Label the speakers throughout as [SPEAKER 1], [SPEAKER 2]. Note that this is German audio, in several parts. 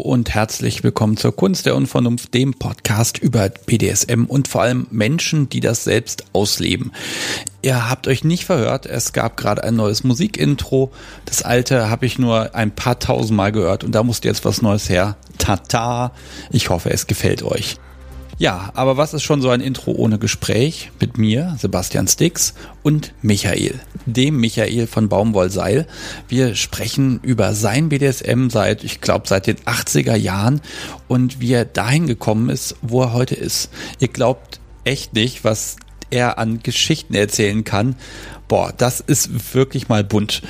[SPEAKER 1] Und herzlich willkommen zur Kunst der Unvernunft, dem Podcast über BDSM und vor allem Menschen, die das selbst ausleben. Ihr habt euch nicht verhört, es gab gerade ein neues Musikintro. Das alte habe ich nur ein paar tausend Mal gehört und da musste jetzt was Neues her. Tata, ich hoffe, es gefällt euch. Ja, aber was ist schon so ein Intro ohne Gespräch mit mir, Sebastian Stix und Michael, dem Michael von Baumwollseil. Wir sprechen über sein BDSM seit, ich glaube, seit den 80er Jahren und wie er dahin gekommen ist, wo er heute ist. Ihr glaubt echt nicht, was er an Geschichten erzählen kann. Boah, das ist wirklich mal bunt.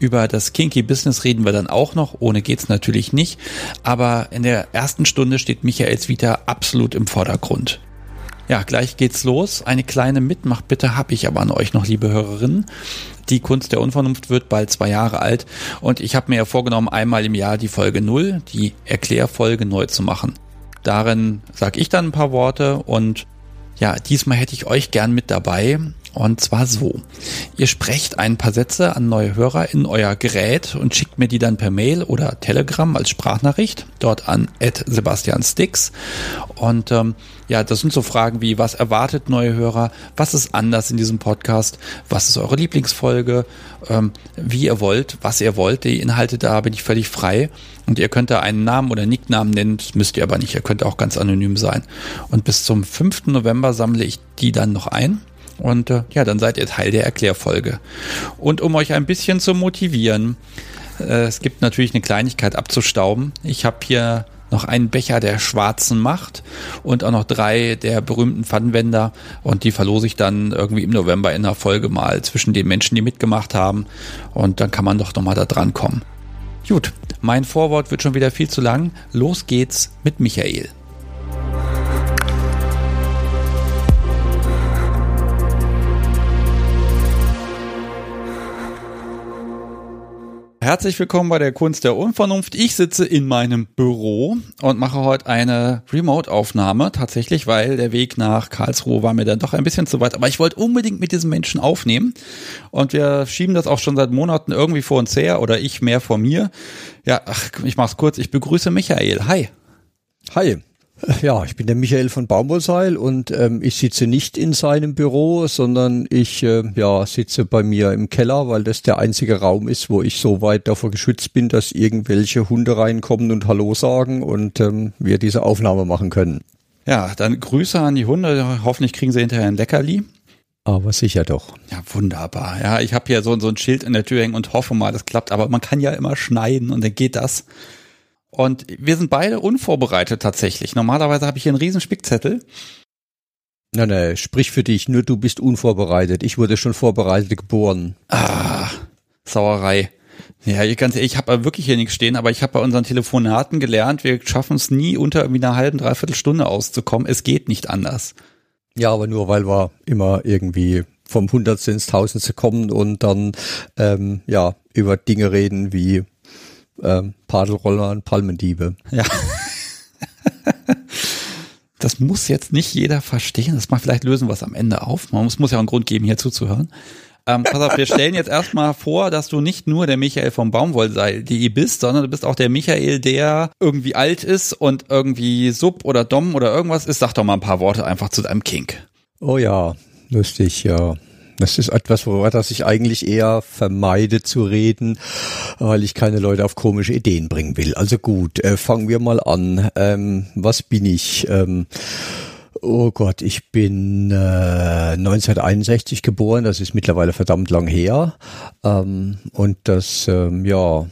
[SPEAKER 1] Über das Kinky Business reden wir dann auch noch. Ohne geht's natürlich nicht. Aber in der ersten Stunde steht Michaels Vita absolut im Vordergrund. Ja, gleich geht's los. Eine kleine Mitmachbitte habe ich aber an euch noch, liebe Hörerinnen. Die Kunst der Unvernunft wird bald zwei Jahre alt und ich habe mir ja vorgenommen, einmal im Jahr die Folge null, die Erklärfolge neu zu machen. Darin sage ich dann ein paar Worte und ja, diesmal hätte ich euch gern mit dabei und zwar so. Ihr sprecht ein paar Sätze an neue Hörer in euer Gerät und schickt mir die dann per Mail oder Telegram als Sprachnachricht dort an Sebastian Sticks. Und ähm, ja, das sind so Fragen wie, was erwartet neue Hörer? Was ist anders in diesem Podcast? Was ist eure Lieblingsfolge? Ähm, wie ihr wollt, was ihr wollt. Die Inhalte da bin ich völlig frei. Und ihr könnt da einen Namen oder Nicknamen nennen, das müsst ihr aber nicht. Ihr könnt auch ganz anonym sein. Und bis zum 5. November sammle ich die dann noch ein. Und äh, ja, dann seid ihr Teil der Erklärfolge. Und um euch ein bisschen zu motivieren, äh, es gibt natürlich eine Kleinigkeit abzustauben. Ich habe hier noch einen Becher der schwarzen Macht und auch noch drei der berühmten Pfannenwender und die verlose ich dann irgendwie im November in der Folge mal zwischen den Menschen, die mitgemacht haben und dann kann man doch nochmal da dran kommen. Gut, mein Vorwort wird schon wieder viel zu lang. Los geht's mit Michael. Herzlich willkommen bei der Kunst der Unvernunft. Ich sitze in meinem Büro und mache heute eine Remote-Aufnahme, tatsächlich, weil der Weg nach Karlsruhe war mir dann doch ein bisschen zu weit. Aber ich wollte unbedingt mit diesen Menschen aufnehmen und wir schieben das auch schon seit Monaten irgendwie vor uns her oder ich mehr vor mir. Ja, ach, ich mach's kurz. Ich begrüße Michael. Hi.
[SPEAKER 2] Hi. Ja, ich bin der Michael von Baumwollseil und ähm, ich sitze nicht in seinem Büro, sondern ich äh, ja, sitze bei mir im Keller, weil das der einzige Raum ist, wo ich so weit davor geschützt bin, dass irgendwelche Hunde reinkommen und Hallo sagen und ähm, wir diese Aufnahme machen können.
[SPEAKER 1] Ja, dann Grüße an die Hunde. Hoffentlich kriegen sie hinterher ein Leckerli.
[SPEAKER 2] Aber sicher doch.
[SPEAKER 1] Ja, wunderbar. Ja, ich habe hier so, so ein Schild in der Tür hängen und hoffe mal, das klappt. Aber man kann ja immer schneiden und dann geht das. Und wir sind beide unvorbereitet tatsächlich. Normalerweise habe ich hier einen riesen Spickzettel.
[SPEAKER 2] Nein, nein, sprich für dich, nur du bist unvorbereitet. Ich wurde schon vorbereitet geboren.
[SPEAKER 1] Ah, Sauerei. Ja, ich ganz ehrlich, ich habe wirklich hier nichts stehen, aber ich habe bei unseren Telefonaten gelernt, wir schaffen es nie unter irgendwie einer halben, dreiviertel Stunde auszukommen. Es geht nicht anders.
[SPEAKER 2] Ja, aber nur weil wir immer irgendwie vom Hundertste ins Tausendste kommen und dann ähm, ja über Dinge reden wie ähm, Padelroller und Palmendiebe.
[SPEAKER 1] Ja. das muss jetzt nicht jeder verstehen. Das mal vielleicht lösen wir es am Ende auf. Man muss, muss ja auch einen Grund geben, hier zuzuhören. Ähm, pass auf, wir stellen jetzt erstmal vor, dass du nicht nur der Michael vom Baumwollseil.de bist, sondern du bist auch der Michael, der irgendwie alt ist und irgendwie Sub oder Dom oder irgendwas ist. Sag doch mal ein paar Worte einfach zu deinem Kink.
[SPEAKER 2] Oh ja, lustig, ja. Das ist etwas, worüber das ich eigentlich eher vermeide zu reden, weil ich keine Leute auf komische Ideen bringen will. Also gut, äh, fangen wir mal an. Ähm, was bin ich? Ähm, Oh Gott, ich bin äh, 1961 geboren, das ist mittlerweile verdammt lang her. Ähm, und das, ähm, ja,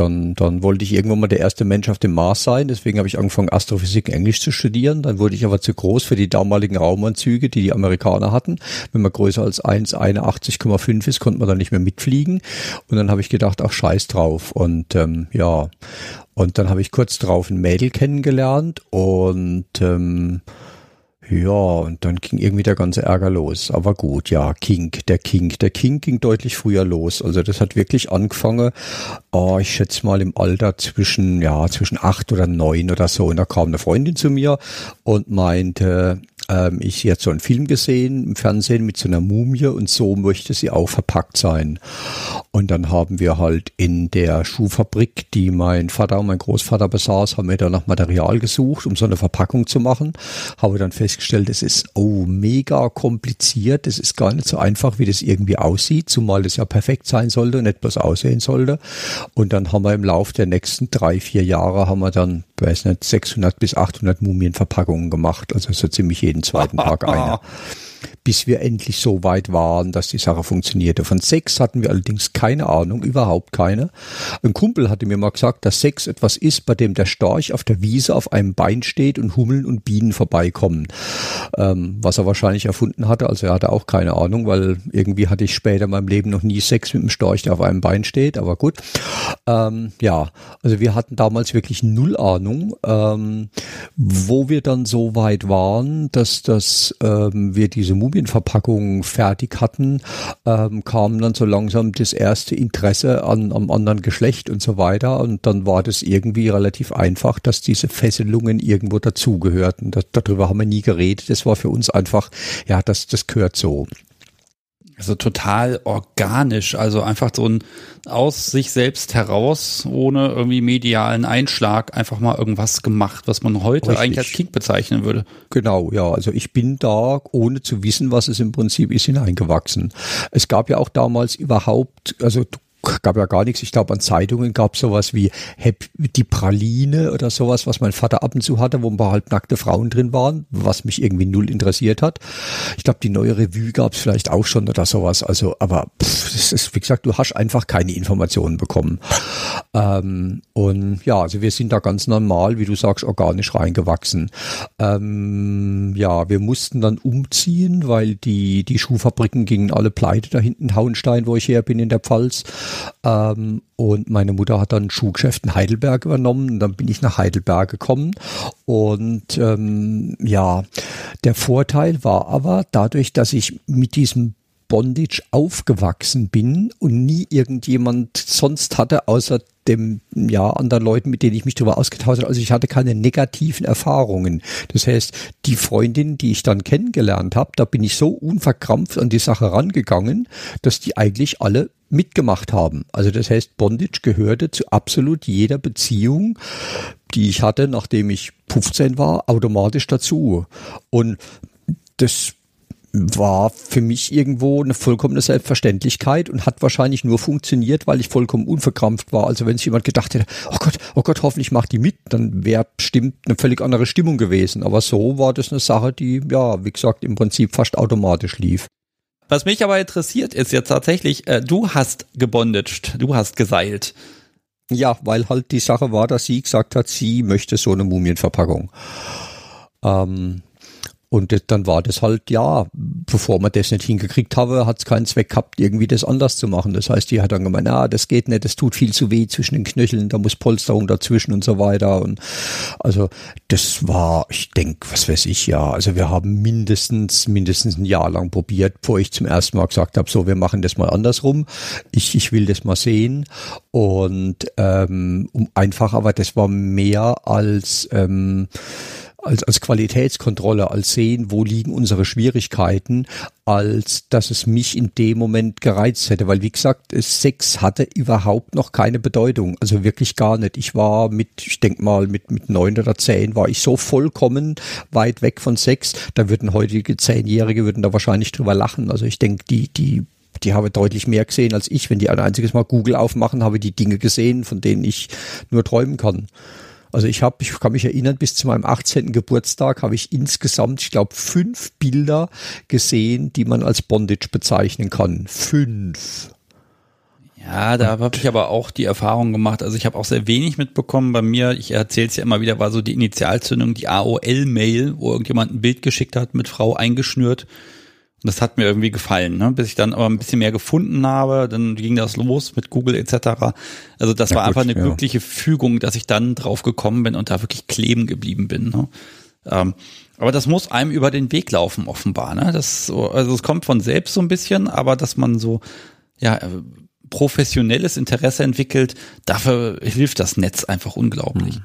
[SPEAKER 2] dann, dann wollte ich irgendwann mal der erste Mensch auf dem Mars sein. Deswegen habe ich angefangen, Astrophysik Englisch zu studieren. Dann wurde ich aber zu groß für die damaligen Raumanzüge, die die Amerikaner hatten. Wenn man größer als 1,81,5 ist, konnte man dann nicht mehr mitfliegen. Und dann habe ich gedacht, ach scheiß drauf. Und ähm, ja, und dann habe ich kurz drauf ein Mädel kennengelernt und ähm, ja, und dann ging irgendwie der ganze Ärger los. Aber gut, ja, King, der King, der King ging deutlich früher los. Also das hat wirklich angefangen, oh, ich schätze mal im Alter zwischen, ja, zwischen acht oder neun oder so. Und da kam eine Freundin zu mir und meinte, ähm, ich jetzt so einen Film gesehen im Fernsehen mit so einer Mumie und so möchte sie auch verpackt sein. Und dann haben wir halt in der Schuhfabrik, die mein Vater und mein Großvater besaß, haben wir da nach Material gesucht, um so eine Verpackung zu machen. Habe dann festgestellt, es ist oh mega kompliziert, es ist gar nicht so einfach, wie das irgendwie aussieht, zumal das ja perfekt sein sollte und bloß aussehen sollte. Und dann haben wir im Laufe der nächsten drei, vier Jahre haben wir dann, weiß nicht, 600 bis 800 Mumienverpackungen gemacht, also so ziemlich jeden zweiten Tag eine bis wir endlich so weit waren, dass die Sache funktionierte. Von Sex hatten wir allerdings keine Ahnung, überhaupt keine. Ein Kumpel hatte mir mal gesagt, dass Sex etwas ist, bei dem der Storch auf der Wiese auf einem Bein steht und Hummeln und Bienen vorbeikommen. Ähm, was er wahrscheinlich erfunden hatte, also er hatte auch keine Ahnung, weil irgendwie hatte ich später in meinem Leben noch nie Sex mit einem Storch, der auf einem Bein steht, aber gut. Ähm, ja, also wir hatten damals wirklich null Ahnung, ähm, wo wir dann so weit waren, dass das ähm, wir diese Mumie Studienverpackungen fertig hatten, ähm, kam dann so langsam das erste Interesse an, am anderen Geschlecht und so weiter. Und dann war das irgendwie relativ einfach, dass diese Fesselungen irgendwo dazugehörten. darüber haben wir nie geredet. Das war für uns einfach, ja, das, das gehört so.
[SPEAKER 1] Also total organisch, also einfach so ein aus sich selbst heraus, ohne irgendwie medialen Einschlag, einfach mal irgendwas gemacht, was man heute Richtig. eigentlich als Kick bezeichnen würde.
[SPEAKER 2] Genau, ja. Also ich bin da, ohne zu wissen, was es im Prinzip ist, hineingewachsen. Es gab ja auch damals überhaupt, also gab ja gar nichts. Ich glaube, an Zeitungen gab es sowas wie die Praline oder sowas, was mein Vater ab und zu hatte, wo ein paar halbnackte Frauen drin waren, was mich irgendwie null interessiert hat. Ich glaube, die neue Revue gab es vielleicht auch schon oder sowas. Also, aber pff, ist, wie gesagt, du hast einfach keine Informationen bekommen. Ähm, und ja, also wir sind da ganz normal, wie du sagst, organisch reingewachsen. Ähm, ja, wir mussten dann umziehen, weil die, die Schuhfabriken gingen alle pleite da hinten, Hauenstein, wo ich her bin in der Pfalz. Ähm, und meine Mutter hat dann ein Schuhgeschäft in Heidelberg übernommen. Und dann bin ich nach Heidelberg gekommen. Und ähm, ja, der Vorteil war aber dadurch, dass ich mit diesem Bondage aufgewachsen bin und nie irgendjemand sonst hatte, außer dem, ja, anderen Leuten, mit denen ich mich darüber ausgetauscht habe. Also ich hatte keine negativen Erfahrungen. Das heißt, die Freundin, die ich dann kennengelernt habe, da bin ich so unverkrampft an die Sache rangegangen, dass die eigentlich alle mitgemacht haben. Also das heißt, Bondage gehörte zu absolut jeder Beziehung, die ich hatte, nachdem ich 15 war, automatisch dazu. Und das war für mich irgendwo eine vollkommene Selbstverständlichkeit und hat wahrscheinlich nur funktioniert, weil ich vollkommen unverkrampft war. Also wenn sich jemand gedacht hätte, oh Gott, oh Gott, hoffentlich macht die mit, dann wäre bestimmt eine völlig andere Stimmung gewesen. Aber so war das eine Sache, die, ja, wie gesagt, im Prinzip fast automatisch lief.
[SPEAKER 1] Was mich aber interessiert, ist jetzt tatsächlich, äh, du hast gebondaged, du hast geseilt.
[SPEAKER 2] Ja, weil halt die Sache war, dass sie gesagt hat, sie möchte so eine Mumienverpackung. Ähm, und dann war das halt, ja, bevor man das nicht hingekriegt habe, hat es keinen Zweck gehabt, irgendwie das anders zu machen. Das heißt, die hat dann gemeint, ah, das geht nicht, das tut viel zu weh zwischen den Knöcheln, da muss Polsterung dazwischen und so weiter. Und also das war, ich denke, was weiß ich, ja, also wir haben mindestens, mindestens ein Jahr lang probiert, bevor ich zum ersten Mal gesagt habe, so, wir machen das mal andersrum. Ich, ich will das mal sehen. Und ähm, um einfach, aber das war mehr als ähm, als, als Qualitätskontrolle, als sehen, wo liegen unsere Schwierigkeiten, als dass es mich in dem Moment gereizt hätte. Weil wie gesagt, Sex hatte überhaupt noch keine Bedeutung. Also wirklich gar nicht. Ich war mit, ich denke mal, mit, mit neun oder zehn war ich so vollkommen weit weg von Sex. Da würden heutige Zehnjährige würden da wahrscheinlich drüber lachen. Also ich denke, die, die die habe deutlich mehr gesehen als ich. Wenn die ein einziges Mal Google aufmachen, habe die Dinge gesehen, von denen ich nur träumen kann. Also ich habe, ich kann mich erinnern, bis zu meinem 18. Geburtstag habe ich insgesamt, ich glaube, fünf Bilder gesehen, die man als Bondage bezeichnen kann. Fünf.
[SPEAKER 1] Ja, da habe ich aber auch die Erfahrung gemacht. Also ich habe auch sehr wenig mitbekommen. Bei mir, ich erzähle es ja immer wieder, war so die Initialzündung, die AOL-Mail, wo irgendjemand ein Bild geschickt hat mit Frau eingeschnürt das hat mir irgendwie gefallen, ne? bis ich dann aber ein bisschen mehr gefunden habe, dann ging das los mit Google etc. Also das ja, war gut, einfach eine ja. glückliche Fügung, dass ich dann drauf gekommen bin und da wirklich kleben geblieben bin. Ne? Ähm, aber das muss einem über den Weg laufen, offenbar. Ne? Das so, also es kommt von selbst so ein bisschen, aber dass man so ja professionelles Interesse entwickelt, dafür hilft das Netz einfach unglaublich. Mhm.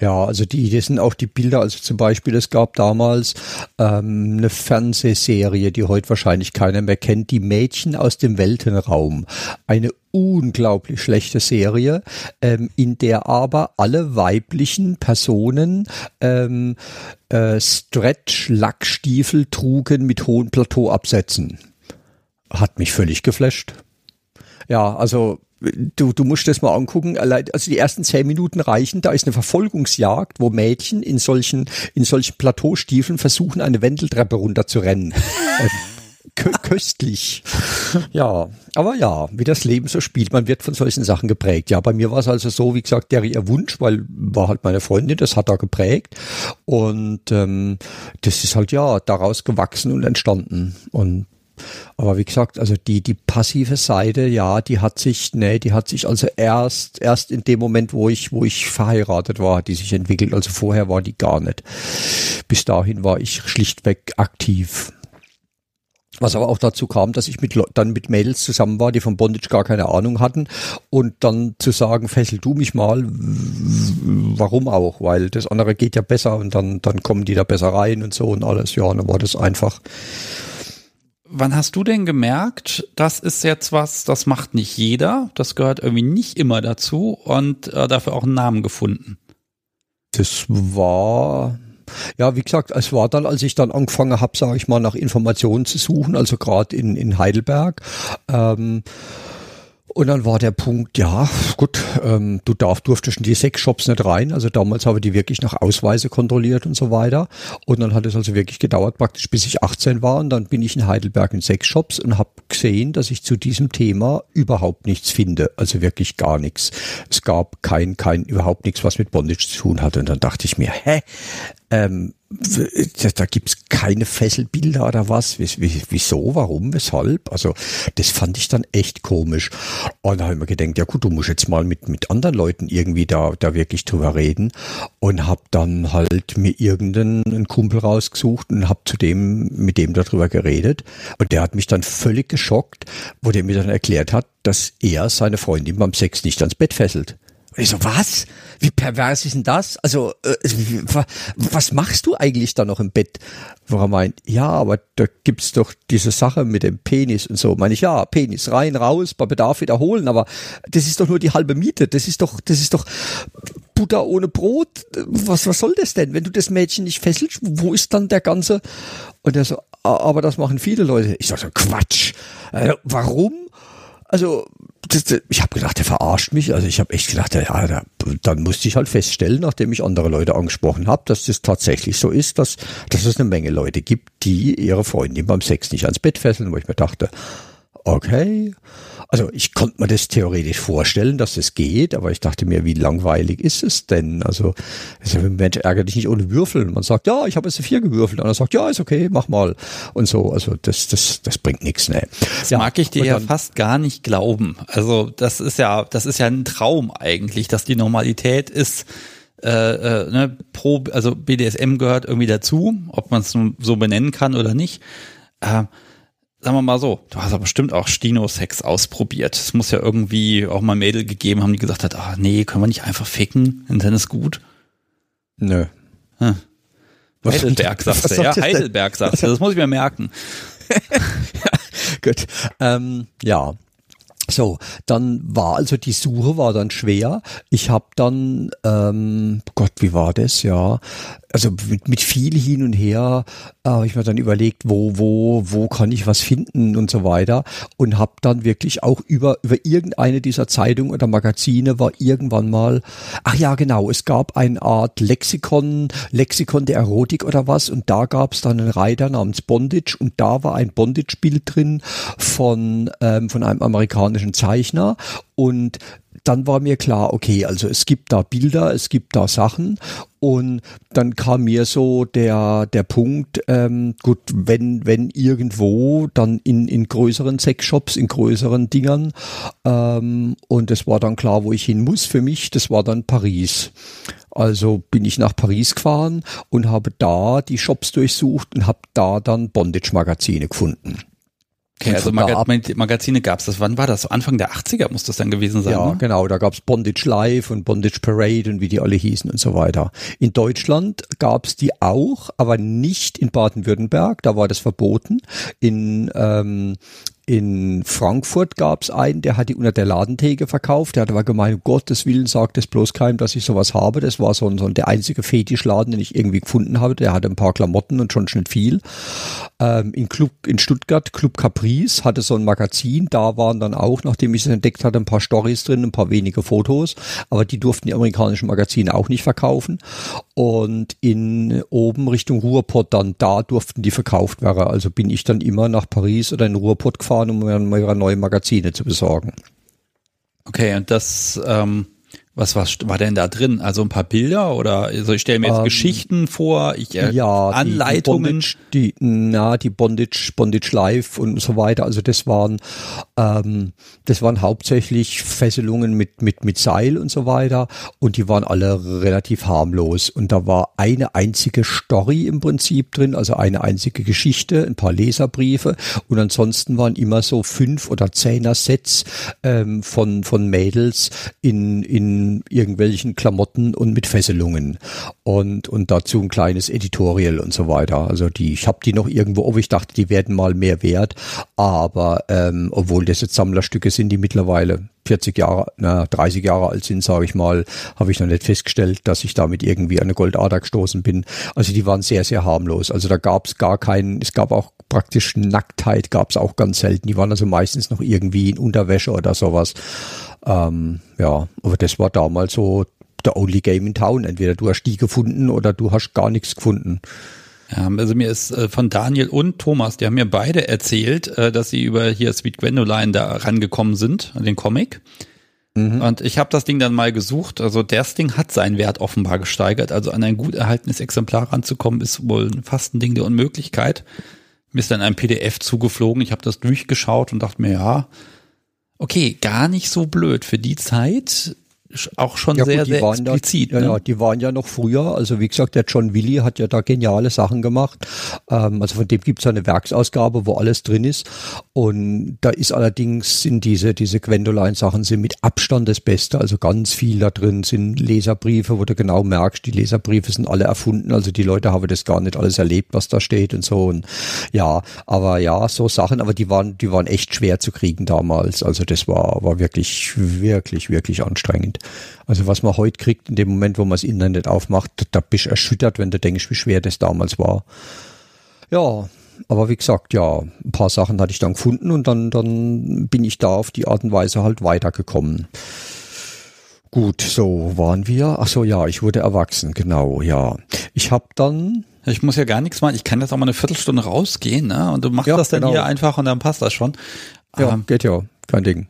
[SPEAKER 2] Ja, also die, das sind auch die Bilder, also zum Beispiel, es gab damals ähm, eine Fernsehserie, die heute wahrscheinlich keiner mehr kennt, die Mädchen aus dem Weltenraum. Eine unglaublich schlechte Serie, ähm, in der aber alle weiblichen Personen ähm, äh, Stretch-Lackstiefel trugen mit hohen Plateauabsätzen. Hat mich völlig geflasht. Ja, also du, du musst das mal angucken. Also die ersten zehn Minuten reichen. Da ist eine Verfolgungsjagd, wo Mädchen in solchen, in solchen Plateaustiefeln versuchen, eine Wendeltreppe runterzurennen. köstlich. Ja, aber ja, wie das Leben so spielt, man wird von solchen Sachen geprägt. Ja, bei mir war es also so, wie gesagt, der ihr Wunsch, weil war halt meine Freundin, das hat da geprägt. Und ähm, das ist halt ja daraus gewachsen und entstanden. Und aber wie gesagt, also die, die passive Seite, ja, die hat sich, nee, die hat sich also erst, erst in dem Moment, wo ich, wo ich verheiratet war, hat die sich entwickelt. Also vorher war die gar nicht. Bis dahin war ich schlichtweg aktiv. Was aber auch dazu kam, dass ich mit, dann mit Mädels zusammen war, die von Bondage gar keine Ahnung hatten. Und dann zu sagen, fessel du mich mal, warum auch? Weil das andere geht ja besser und dann, dann kommen die da besser rein und so und alles. Ja, dann war das einfach
[SPEAKER 1] Wann hast du denn gemerkt, das ist jetzt was, das macht nicht jeder, das gehört irgendwie nicht immer dazu und äh, dafür auch einen Namen gefunden?
[SPEAKER 2] Das war ja, wie gesagt, es war dann, als ich dann angefangen habe, sage ich mal, nach Informationen zu suchen, also gerade in, in Heidelberg. Ähm, und dann war der Punkt, ja, gut, ähm, du darf, durftest in die Sexshops nicht rein. Also damals habe ich die wirklich nach Ausweise kontrolliert und so weiter. Und dann hat es also wirklich gedauert, praktisch bis ich 18 war. Und dann bin ich in Heidelberg in Sexshops und habe gesehen, dass ich zu diesem Thema überhaupt nichts finde. Also wirklich gar nichts. Es gab kein, kein, überhaupt nichts, was mit Bondage zu tun hatte. Und dann dachte ich mir, hä? Ähm, da, gibt's keine Fesselbilder oder was. Wieso, warum, weshalb? Also das fand ich dann echt komisch. Und da habe ich mir gedacht, ja gut, du musst jetzt mal mit, mit anderen Leuten irgendwie da, da wirklich drüber reden. Und habe dann halt mir irgendeinen Kumpel rausgesucht und habe zu dem, mit dem darüber geredet. Und der hat mich dann völlig geschockt, wo der mir dann erklärt hat, dass er seine Freundin beim Sex nicht ans Bett fesselt. Ich so, was? Wie pervers ist denn das? Also, äh, was machst du eigentlich da noch im Bett? Wo er meint, ja, aber da gibt's doch diese Sache mit dem Penis und so. Meine ich, ja, Penis rein, raus, bei Bedarf wiederholen, aber das ist doch nur die halbe Miete. Das ist doch, das ist doch Butter ohne Brot. Was, was soll das denn? Wenn du das Mädchen nicht fesselst, wo ist dann der ganze? Und er so, aber das machen viele Leute. Ich sag so, Quatsch. Äh, warum? Also, das, das, ich habe gedacht, der verarscht mich. Also ich habe echt gedacht, ja, da, dann musste ich halt feststellen, nachdem ich andere Leute angesprochen habe, dass das tatsächlich so ist, dass, dass es eine Menge Leute gibt, die ihre Freundin beim Sex nicht ans Bett fesseln, wo ich mir dachte, okay, also ich konnte mir das theoretisch vorstellen, dass es geht, aber ich dachte mir, wie langweilig ist es denn? Also, Mensch ärgert dich nicht ohne Würfeln. Man sagt, ja, ich habe jetzt vier gewürfelt. Und er sagt, ja, ist okay, mach mal. Und so, also das, das, das bringt nichts, ne.
[SPEAKER 1] Das ja, mag ich dir ja fast gar nicht glauben. Also das ist ja, das ist ja ein Traum eigentlich, dass die Normalität ist, äh, äh, ne, pro, also BDSM gehört irgendwie dazu, ob man es so benennen kann oder nicht. Äh, sagen wir mal so, du hast aber bestimmt auch Stino-Sex ausprobiert. Es muss ja irgendwie auch mal Mädel gegeben haben, die gesagt hat, ah nee, können wir nicht einfach ficken, dann ist gut.
[SPEAKER 2] Nö.
[SPEAKER 1] Hm. Heidelberg sagst du, ja, Heidelberg sagst du, das muss ich mir merken.
[SPEAKER 2] gut. Ähm, ja, so, dann war also die Suche war dann schwer. Ich habe dann, ähm, Gott, wie war das? Ja, also mit, mit viel hin und her äh, habe ich mir dann überlegt, wo, wo, wo kann ich was finden und so weiter und habe dann wirklich auch über, über irgendeine dieser Zeitungen oder Magazine war irgendwann mal, ach ja genau, es gab eine Art Lexikon, Lexikon der Erotik oder was und da gab es dann einen Reiter namens Bondage und da war ein Bondage-Bild drin von, ähm, von einem amerikanischen Zeichner und dann war mir klar, okay, also es gibt da Bilder, es gibt da Sachen und dann kam mir so der der Punkt, ähm, gut, wenn wenn irgendwo, dann in in größeren Sexshops, in größeren Dingern ähm, und es war dann klar, wo ich hin muss für mich, das war dann Paris. Also bin ich nach Paris gefahren und habe da die Shops durchsucht und habe da dann Bondage-Magazine gefunden.
[SPEAKER 1] Okay, also Maga Magazine gab es das. Wann war das? Anfang der 80er muss das dann gewesen sein.
[SPEAKER 2] Ja,
[SPEAKER 1] ne?
[SPEAKER 2] genau. Da gab es Bondage Live und Bondage Parade und wie die alle hießen und so weiter. In Deutschland gab es die auch, aber nicht in Baden-Württemberg. Da war das verboten. In ähm, in Frankfurt gab es einen, der hat die unter der Ladentheke verkauft. Der hat aber gemeint, um Gottes Willen sagt es bloß keinem, dass ich sowas habe. Das war so, ein, so der einzige Fetischladen, den ich irgendwie gefunden habe. Der hatte ein paar Klamotten und schon nicht viel. Ähm, in, Club, in Stuttgart, Club Caprice, hatte so ein Magazin. Da waren dann auch, nachdem ich es entdeckt hatte, ein paar Stories drin, ein paar wenige Fotos. Aber die durften die amerikanischen Magazine auch nicht verkaufen. Und in oben Richtung Ruhrpott dann, da durften die verkauft werden. Also bin ich dann immer nach Paris oder in Ruhrpott gefahren fahren, um mir neue Magazine zu besorgen.
[SPEAKER 1] Okay, und das, ähm, was, was war denn da drin? Also ein paar Bilder oder also ich stelle mir jetzt ähm, Geschichten vor, ich, äh,
[SPEAKER 2] ja,
[SPEAKER 1] Anleitungen.
[SPEAKER 2] Die, die, Bondage, die, na, die Bondage, Bondage Live und so weiter. Also das waren, ähm, das waren hauptsächlich Fesselungen mit, mit, mit Seil und so weiter. Und die waren alle relativ harmlos. Und da war eine einzige Story im Prinzip drin, also eine einzige Geschichte, ein paar Leserbriefe. Und ansonsten waren immer so fünf oder zehner Sets ähm, von, von Mädels in, in irgendwelchen Klamotten und mit Fesselungen. Und und dazu ein kleines Editorial und so weiter. Also die, ich habe die noch irgendwo, ob ich dachte, die werden mal mehr wert, aber ähm, obwohl das jetzt Sammlerstücke sind, die mittlerweile 40 Jahre, na, 30 Jahre alt sind, sage ich mal, habe ich noch nicht festgestellt, dass ich damit irgendwie an eine Goldader gestoßen bin. Also die waren sehr, sehr harmlos. Also da gab es gar keinen, es gab auch praktisch Nacktheit, gab es auch ganz selten. Die waren also meistens noch irgendwie in Unterwäsche oder sowas. Ähm, ja, aber das war damals so der only game in town. Entweder du hast die gefunden oder du hast gar nichts gefunden.
[SPEAKER 1] Ja, also mir ist äh, von Daniel und Thomas, die haben mir beide erzählt, äh, dass sie über hier Sweet Gwendoline da rangekommen sind, an den Comic. Mhm. Und ich habe das Ding dann mal gesucht. Also das Ding hat seinen Wert offenbar gesteigert. Also an ein gut erhaltenes Exemplar ranzukommen, ist wohl fast ein Ding der Unmöglichkeit. Mir ist dann ein PDF zugeflogen. Ich habe das durchgeschaut und dachte mir, ja, Okay, gar nicht so blöd. Für die Zeit auch schon ja, sehr, gut, sehr explizit.
[SPEAKER 2] Da, ne? ja, ja, die waren ja noch früher. Also wie gesagt, der John Willy hat ja da geniale Sachen gemacht. Ähm, also von dem gibt es eine Werksausgabe, wo alles drin ist. Und da ist allerdings, sind diese, diese Gwendoline-Sachen sind mit Abstand das Beste. Also ganz viel da drin sind Leserbriefe, wo du genau merkst, die Leserbriefe sind alle erfunden. Also die Leute haben das gar nicht alles erlebt, was da steht und so. Und ja, aber ja, so Sachen, aber die waren, die waren echt schwer zu kriegen damals. Also das war, war wirklich, wirklich, wirklich anstrengend. Also was man heute kriegt, in dem Moment, wo man das Internet aufmacht, da bist du erschüttert, wenn du denkst, wie schwer das damals war. Ja, aber wie gesagt, ja, ein paar Sachen hatte ich dann gefunden und dann, dann bin ich da auf die Art und Weise halt weitergekommen. Gut, so waren wir. Ach so, ja, ich wurde erwachsen, genau, ja. Ich habe dann
[SPEAKER 1] ich muss ja gar nichts machen. Ich kann jetzt auch mal eine Viertelstunde rausgehen, ne? Und du machst ja, das dann genau. hier einfach und dann passt das schon.
[SPEAKER 2] Ja, ähm, geht ja, kein Ding.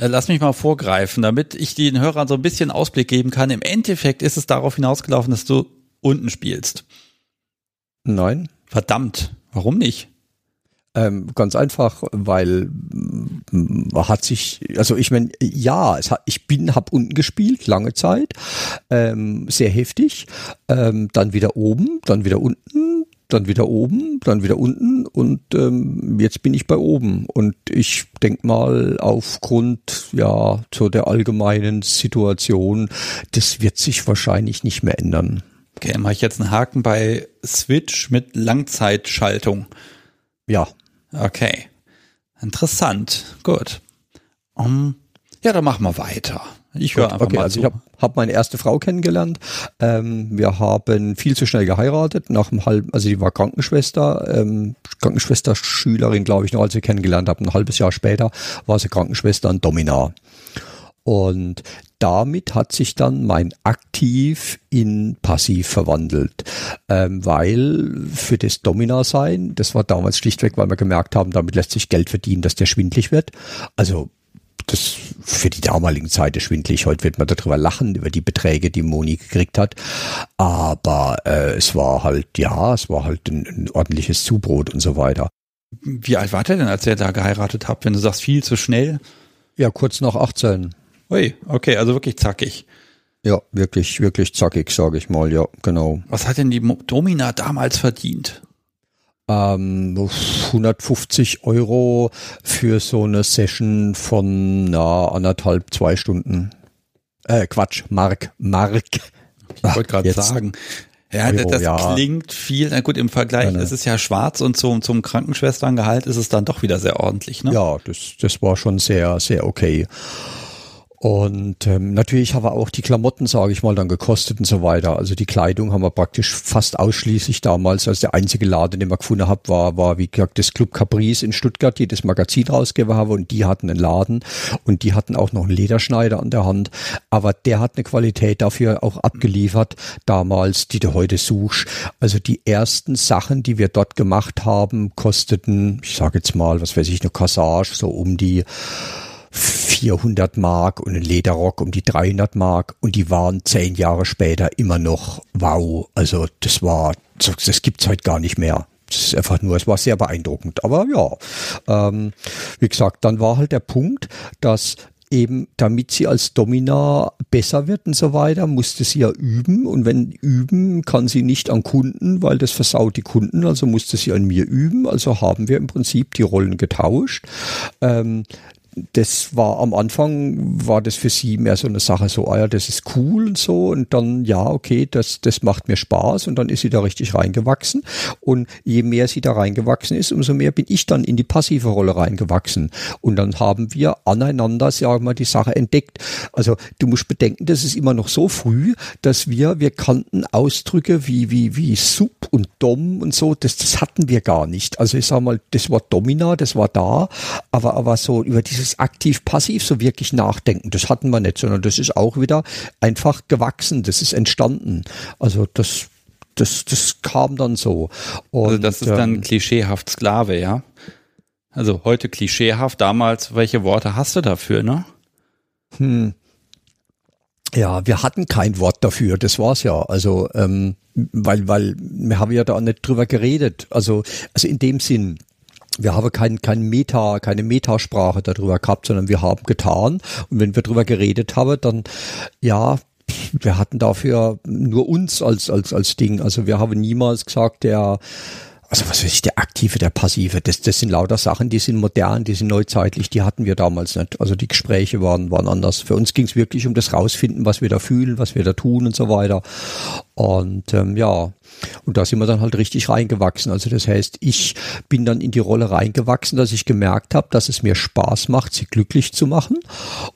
[SPEAKER 1] Äh, lass mich mal vorgreifen, damit ich den Hörern so ein bisschen Ausblick geben kann. Im Endeffekt ist es darauf hinausgelaufen, dass du unten spielst.
[SPEAKER 2] Nein.
[SPEAKER 1] Verdammt, warum nicht?
[SPEAKER 2] Ähm, ganz einfach, weil man mm, hat sich, also ich meine, ja, hat, ich bin, habe unten gespielt, lange Zeit, ähm, sehr heftig, ähm, dann wieder oben, dann wieder unten, dann wieder oben, dann wieder unten und ähm, jetzt bin ich bei oben. Und ich denke mal, aufgrund ja so der allgemeinen Situation, das wird sich wahrscheinlich nicht mehr ändern.
[SPEAKER 1] Okay, mache ich jetzt einen Haken bei Switch mit Langzeitschaltung.
[SPEAKER 2] Ja.
[SPEAKER 1] Okay. Interessant. Gut. Um, ja, dann machen wir weiter. Ich höre einfach
[SPEAKER 2] okay,
[SPEAKER 1] mal
[SPEAKER 2] also zu. Ich habe hab meine erste Frau kennengelernt. Ähm, wir haben viel zu schnell geheiratet. Nach einem halben, also die war Krankenschwester, ähm, Krankenschwester Schülerin, glaube ich, noch als ich kennengelernt habe. Ein halbes Jahr später war sie Krankenschwester in Domina. Und damit hat sich dann mein Aktiv in Passiv verwandelt, ähm, weil für das Domina-Sein, das war damals schlichtweg, weil wir gemerkt haben, damit lässt sich Geld verdienen, dass der schwindlig wird. Also das für die damalige Zeit ist schwindlig. Heute wird man darüber lachen, über die Beträge, die Moni gekriegt hat. Aber äh, es war halt, ja, es war halt ein, ein ordentliches Zubrot und so weiter.
[SPEAKER 1] Wie alt war der denn, als er da geheiratet hat, wenn du sagst, viel zu schnell?
[SPEAKER 2] Ja, kurz nach 18.
[SPEAKER 1] Ui, okay, also wirklich zackig.
[SPEAKER 2] Ja, wirklich, wirklich zackig, sage ich mal, ja, genau.
[SPEAKER 1] Was hat denn die Domina damals verdient?
[SPEAKER 2] Ähm, 150 Euro für so eine Session von na, anderthalb, zwei Stunden. Äh, Quatsch, Mark, Mark.
[SPEAKER 1] Ich wollte gerade sagen, ja, Euro, das
[SPEAKER 2] ja.
[SPEAKER 1] klingt viel. Na gut, im Vergleich
[SPEAKER 2] Ja,
[SPEAKER 1] ist es ja schwarz und zum, zum Krankenschwesterngehalt ist es dann doch wieder sehr ordentlich, ne?
[SPEAKER 2] Ja, das, das war schon sehr, sehr okay. Und ähm, natürlich haben wir auch die Klamotten, sage ich mal, dann gekostet und so weiter. Also die Kleidung haben wir praktisch fast ausschließlich damals, als der einzige Laden, den wir gefunden haben, war, war wie gesagt das Club Caprice in Stuttgart, die das Magazin rausgegeben haben und die hatten einen Laden und die hatten auch noch einen Lederschneider an der Hand. Aber der hat eine Qualität dafür auch abgeliefert damals, die du heute suchst. Also die ersten Sachen, die wir dort gemacht haben, kosteten, ich sage jetzt mal, was weiß ich, eine Cassage so um die 400 Mark und ein Lederrock um die 300 Mark und die waren zehn Jahre später immer noch wow. Also das war, das gibt's heute gar nicht mehr. Das ist einfach nur, es war sehr beeindruckend. Aber ja, ähm, wie gesagt, dann war halt der Punkt, dass eben damit sie als Domina besser wird und so weiter, musste sie ja üben und wenn üben kann sie nicht an Kunden, weil das versaut die Kunden, also musste sie an mir üben, also haben wir im Prinzip die Rollen getauscht. Ähm, das war am Anfang war das für sie mehr so eine Sache so, ah ja, das ist cool und so. Und dann ja, okay, das das macht mir Spaß. Und dann ist sie da richtig reingewachsen. Und je mehr sie da reingewachsen ist, umso mehr bin ich dann in die passive Rolle reingewachsen. Und dann haben wir aneinander, sagen wir mal, die Sache entdeckt. Also du musst bedenken, das ist immer noch so früh, dass wir wir kannten Ausdrücke wie wie wie Sub und Dom und so, das das hatten wir gar nicht. Also ich sag mal, das Wort Domina, das war da, aber aber so über dieses aktiv-passiv so wirklich nachdenken, das hatten wir nicht, sondern das ist auch wieder einfach gewachsen, das ist entstanden. Also das, das, das kam dann so. Und,
[SPEAKER 1] Also das ist dann
[SPEAKER 2] ähm,
[SPEAKER 1] klischeehaft Sklave, ja? Also heute klischeehaft, damals, welche Worte hast du dafür, ne?
[SPEAKER 2] Hm. Ja, wir hatten kein Wort dafür, das war's ja. Also, ähm, weil, weil wir haben ja da nicht drüber geredet. Also, also in dem Sinn, wir haben kein, kein Meta, keine Metasprache darüber gehabt, sondern wir haben getan. Und wenn wir drüber geredet haben, dann, ja, wir hatten dafür nur uns als, als, als Ding. Also wir haben niemals gesagt, der, also was weiß ich, der Aktive, der Passive, das, das sind lauter Sachen, die sind modern, die sind neuzeitlich, die hatten wir damals nicht. Also die Gespräche waren, waren anders. Für uns ging es wirklich um das Rausfinden, was wir da fühlen, was wir da tun und so weiter. Und ähm, ja, und da sind wir dann halt richtig reingewachsen. Also das heißt, ich bin dann in die Rolle reingewachsen, dass ich gemerkt habe, dass es mir Spaß macht, sie glücklich zu machen.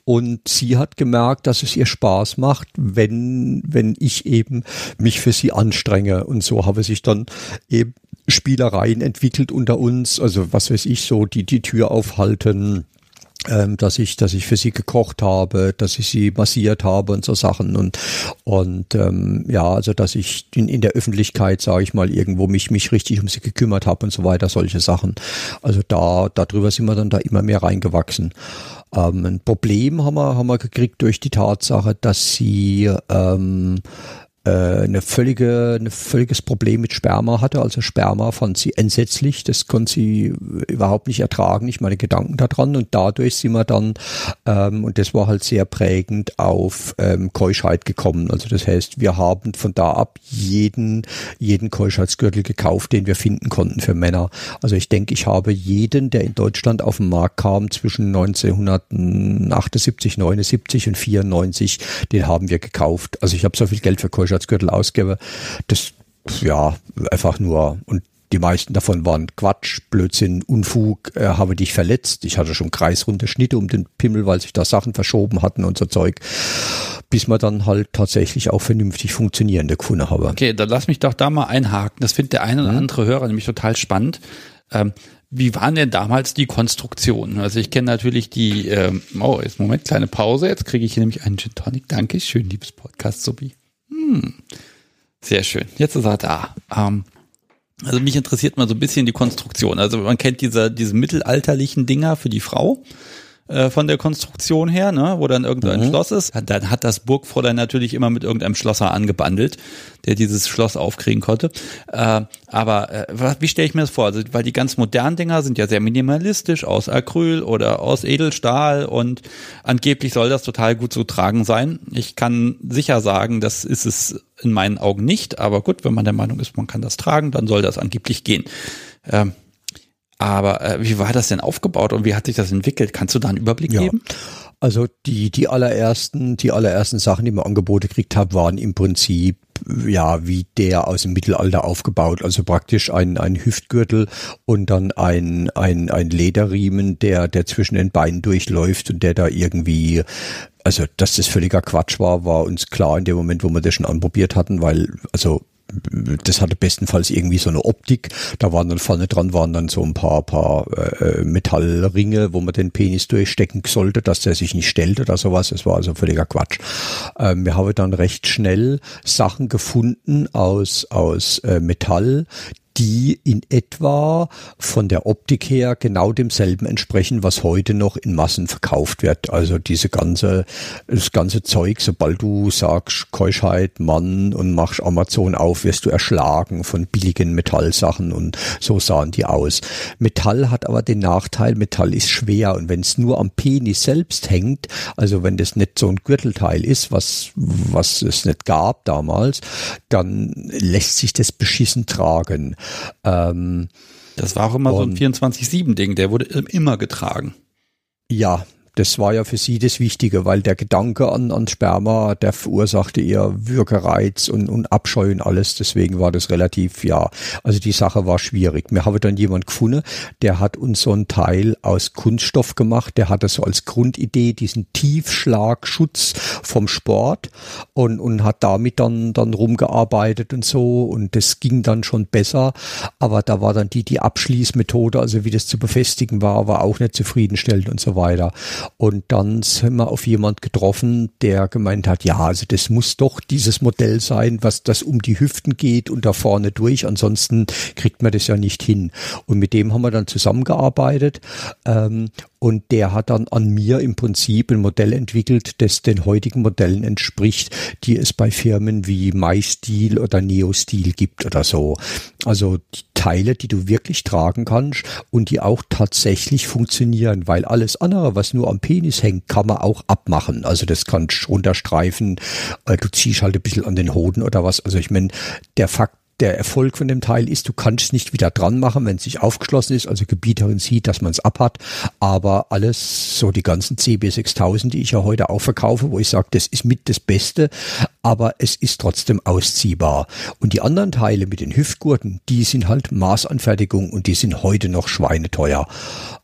[SPEAKER 2] Und sie hat gemerkt, dass es ihr Spaß macht, wenn, wenn ich eben mich für sie anstrenge. Und so habe sich dann eben Spielereien entwickelt unter uns. Also was weiß ich, so die, die Tür aufhalten ähm, dass ich, dass ich für sie gekocht habe, dass ich sie massiert habe und so Sachen und und ähm, ja, also dass ich in, in der Öffentlichkeit, sage ich mal, irgendwo mich mich richtig um sie gekümmert habe und so weiter, solche Sachen. Also da darüber sind wir dann da immer mehr reingewachsen. Ähm, ein Problem haben wir haben wir gekriegt durch die Tatsache, dass sie ähm, äh, eine völlige, ein völliges Problem mit Sperma hatte. Also Sperma fand sie entsetzlich. Das konnte sie überhaupt nicht ertragen. Ich meine Gedanken daran. Und dadurch sind wir dann, ähm, und das war halt sehr prägend, auf ähm, Keuschheit gekommen. Also das heißt, wir haben von da ab jeden, jeden Keuschheitsgürtel gekauft, den wir finden konnten für Männer. Also ich denke, ich habe jeden, der in Deutschland auf den Markt kam zwischen 1978, 79 und 94, den haben wir gekauft. Also ich habe so viel Geld für Keuschheitsgürtel ausgegeben. Das, ja, einfach nur, und die meisten davon waren Quatsch, Blödsinn, Unfug, äh, habe dich verletzt. Ich hatte schon kreisrunde Schnitte um den Pimmel, weil sich da Sachen verschoben hatten und so Zeug. Bis man dann halt tatsächlich auch vernünftig funktionierende gefunden habe.
[SPEAKER 1] Okay, dann lass mich doch da mal einhaken. Das findet der eine oder
[SPEAKER 2] Mhm.
[SPEAKER 1] andere Hörer nämlich total spannend. Ähm, wie waren denn damals die Konstruktionen? Also ich kenne natürlich die, ähm, oh, jetzt Moment, kleine Pause. Jetzt kriege ich hier nämlich einen Gin Tonic. Danke, schön, liebes Podcast, Sobi. Hm. Sehr schön. Jetzt ist er da. Ähm, also mich interessiert mal so ein bisschen die Konstruktion. Also man kennt diese, diese mittelalterlichen Dinger für die Frau. Äh, von der Konstruktion her, ne, wo dann irgendein
[SPEAKER 2] Mhm.
[SPEAKER 1] Schloss ist. Dann hat das Burgfräulein natürlich immer mit irgendeinem Schlosser angebandelt, der dieses Schloss aufkriegen konnte. Äh, aber äh, wie stelle ich mir das vor? Also, weil die ganz modernen Dinger sind ja sehr minimalistisch, aus Acryl oder aus Edelstahl und angeblich soll das total gut zu tragen sein. Ich kann sicher sagen, das ist es in meinen Augen nicht, aber gut, wenn man der Meinung ist, man kann das tragen, dann soll das angeblich gehen. Ähm, aber äh, wie war das denn aufgebaut und wie hat sich das entwickelt? Kannst du da einen Überblick
[SPEAKER 2] Ja.
[SPEAKER 1] geben?
[SPEAKER 2] Also die, die allerersten, die allerersten Sachen, die wir angeboten gekriegt haben, waren im Prinzip ja wie der aus dem Mittelalter aufgebaut. Also praktisch ein, ein Hüftgürtel und dann ein, ein, ein Lederriemen, der, der zwischen den Beinen durchläuft und der da irgendwie also, dass das völliger Quatsch war, war uns klar in dem Moment, wo wir das schon anprobiert hatten, weil, also, das hatte bestenfalls irgendwie so eine Optik. Da waren dann vorne dran waren dann so ein paar paar äh, Metallringe, wo man den Penis durchstecken sollte, dass der sich nicht stellt oder sowas. Das war also völliger Quatsch. Ähm, wir haben dann recht schnell Sachen gefunden aus aus äh, Metall, die in etwa von der Optik her genau demselben entsprechen, was heute noch in Massen verkauft wird. Also diese ganze, das ganze Zeug, sobald du sagst Keuschheit, Mann und machst Amazon auf, wirst du erschlagen von billigen Metallsachen und so sahen die aus. Metall hat aber den Nachteil, Metall ist schwer und wenn es nur am Penis selbst hängt, also wenn das nicht so ein Gürtelteil ist, was, was es nicht gab damals, dann lässt sich das beschissen tragen. Ähm,
[SPEAKER 1] Das war auch immer so ein
[SPEAKER 2] Und-
[SPEAKER 1] 24-7-Ding, der wurde immer getragen.
[SPEAKER 2] ja, das war ja für sie das Wichtige, weil der Gedanke an, an Sperma, der verursachte ihr Würgereiz und, und Abscheu und alles. Deswegen war das relativ, ja, also die Sache war schwierig. Wir haben dann jemand gefunden, der hat uns so ein Teil aus Kunststoff gemacht. Der hatte so als Grundidee diesen Tiefschlagschutz vom Sport und, und hat damit dann, dann rumgearbeitet und so. Und das ging dann schon besser. Aber da war dann die, die Abschließmethode, also wie das zu befestigen war, war auch nicht zufriedenstellend und so weiter. Und dann sind wir auf jemand getroffen, der gemeint hat, ja, also das muss doch dieses Modell sein, was das um die Hüften geht und da vorne durch. Ansonsten kriegt man das ja nicht hin. Und mit dem haben wir dann zusammengearbeitet. Ähm, und der hat dann an mir im Prinzip ein Modell entwickelt, das den heutigen Modellen entspricht, die es bei Firmen wie MyStil oder NeoStil gibt oder so. Also Teile, die du wirklich tragen kannst und die auch tatsächlich funktionieren, weil alles andere, was nur am Penis hängt, kann man auch abmachen. Also das kannst du runterstreifen, äh, du ziehst halt ein bisschen an den Hoden oder was. Also ich meine, der Fakt der Erfolg von dem Teil ist, du kannst es nicht wieder dran machen, wenn es nicht aufgeschlossen ist, also Gebieterin sieht, dass man es abhat, aber alles, so die ganzen CB6000, die ich ja heute auch verkaufe, wo ich sage, das ist mit das Beste, aber es ist trotzdem ausziehbar. Und die anderen Teile mit den Hüftgurten, die sind halt Maßanfertigung und die sind heute noch schweineteuer.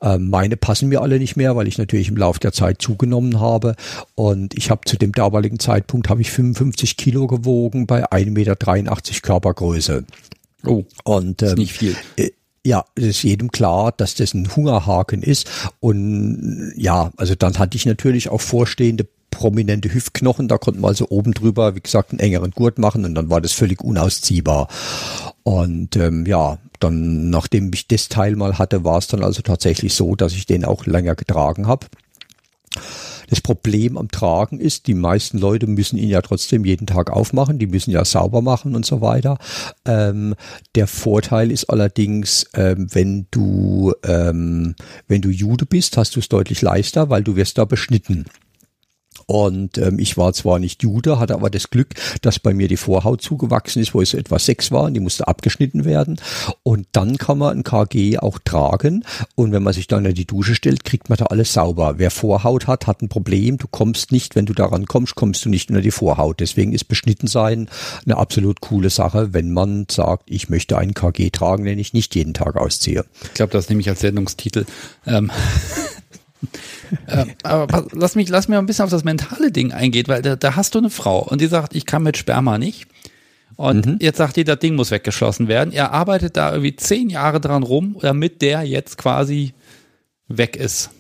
[SPEAKER 2] Ähm, meine passen mir alle nicht mehr, weil ich natürlich im Laufe der Zeit zugenommen habe und ich habe zu dem damaligen Zeitpunkt habe ich 55 Kilo gewogen bei 1,83 Meter Körpergröße.
[SPEAKER 1] Oh,
[SPEAKER 2] Und
[SPEAKER 1] ist
[SPEAKER 2] ähm,
[SPEAKER 1] nicht viel.
[SPEAKER 2] äh, ja, es ist jedem klar, dass das ein Hungerhaken ist. Und ja, also dann hatte ich natürlich auch vorstehende prominente Hüftknochen. Da konnten wir also oben drüber, wie gesagt, einen engeren Gurt machen und dann war das völlig unausziehbar. Und ähm, ja, dann, nachdem ich das Teil mal hatte, war es dann also tatsächlich so, dass ich den auch länger getragen habe. Das Problem am Tragen ist, die meisten Leute müssen ihn ja trotzdem jeden Tag aufmachen, die müssen ja sauber machen und so weiter. Ähm, der Vorteil ist allerdings, ähm, wenn du ähm, wenn du Jude bist, hast du es deutlich leichter, weil du wirst da beschnitten. Und ähm, ich war zwar nicht Jude, hatte aber das Glück, dass bei mir die Vorhaut zugewachsen ist, wo es so etwa sechs war und die musste abgeschnitten werden. Und dann kann man ein KG auch tragen. Und wenn man sich dann in die Dusche stellt, kriegt man da alles sauber. Wer Vorhaut hat, hat ein Problem. Du kommst nicht, wenn du daran kommst, kommst du nicht unter die Vorhaut. Deswegen ist beschnitten sein eine absolut coole Sache, wenn man sagt, ich möchte einen KG tragen, den ich nicht jeden Tag ausziehe.
[SPEAKER 1] Ich glaube, das nehme ich als Sendungstitel. Ähm, äh, aber lass mich, lass mir ein bisschen auf das mentale Ding eingehen, weil da, da hast du eine Frau und die sagt, ich kann mit Sperma nicht. Und jetzt sagt die, das Ding muss weggeschlossen werden. Er arbeitet da irgendwie zehn Jahre dran rum, damit der jetzt quasi weg ist.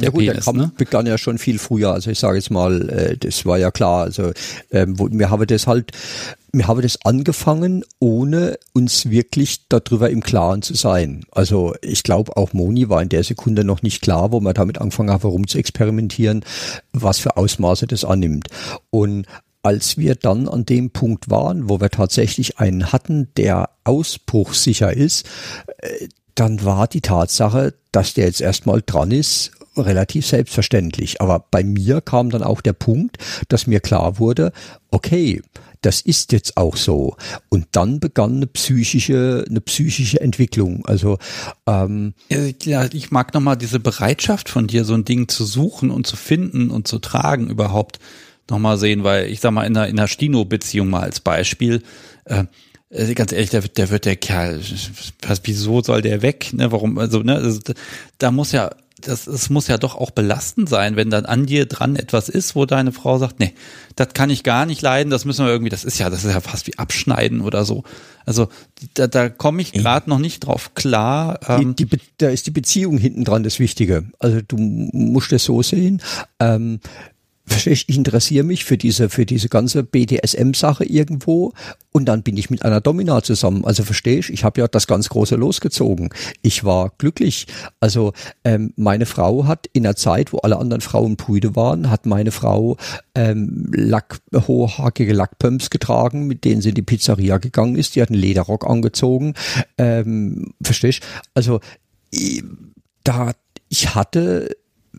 [SPEAKER 2] Ja gut, der Kampf ne? begann ja schon viel früher. Also ich sage jetzt mal, äh, das war ja klar. Also ähm, wo, wir haben das halt, wir haben das angefangen, ohne uns wirklich darüber im Klaren zu sein. Also ich glaube, auch Moni war in der Sekunde noch nicht klar, wo man damit angefangen hat, herum zu experimentieren, was für Ausmaße das annimmt. Und als wir dann an dem Punkt waren, wo wir tatsächlich einen hatten, der ausbruchsicher ist, äh, dann war die Tatsache, dass der jetzt erstmal dran ist, relativ selbstverständlich. Aber bei mir kam dann auch der Punkt, dass mir klar wurde, okay, das ist jetzt auch so. Und dann begann eine psychische, eine psychische Entwicklung. Also
[SPEAKER 1] ähm, ja, ich mag nochmal diese Bereitschaft von dir, so ein Ding zu suchen und zu finden und zu tragen überhaupt nochmal sehen, weil ich sag mal, in einer, in einer Stino-Beziehung mal als Beispiel, äh, äh, ganz ehrlich, der, der wird der Kerl, was, wieso soll der weg? Ne, warum, also, ne, also, da muss ja, das, es muss ja doch auch belastend sein, wenn dann an dir dran etwas ist, wo deine Frau sagt, nee, das kann ich gar nicht leiden, das müssen wir irgendwie, das ist ja, das ist ja fast wie abschneiden oder so. Also da, da komme ich gerade noch nicht drauf klar.
[SPEAKER 2] Ähm, die, die, da ist die Beziehung hinten dran das Wichtige. Also du musst das so sehen. Ähm, ich interessiere mich für diese, für diese ganze BDSM-Sache irgendwo und dann bin ich mit einer Domina zusammen. Also verstehst, ich habe ja das ganz Große losgezogen. Ich war glücklich. Also ähm, meine Frau hat in der Zeit, wo alle anderen Frauen Brüde waren, hat meine Frau ähm, Lack, hochhackige Lackpumps getragen, mit denen sie in die Pizzeria gegangen ist. Die hat einen Lederrock angezogen. Ähm, verstehst? Also da, ich hatte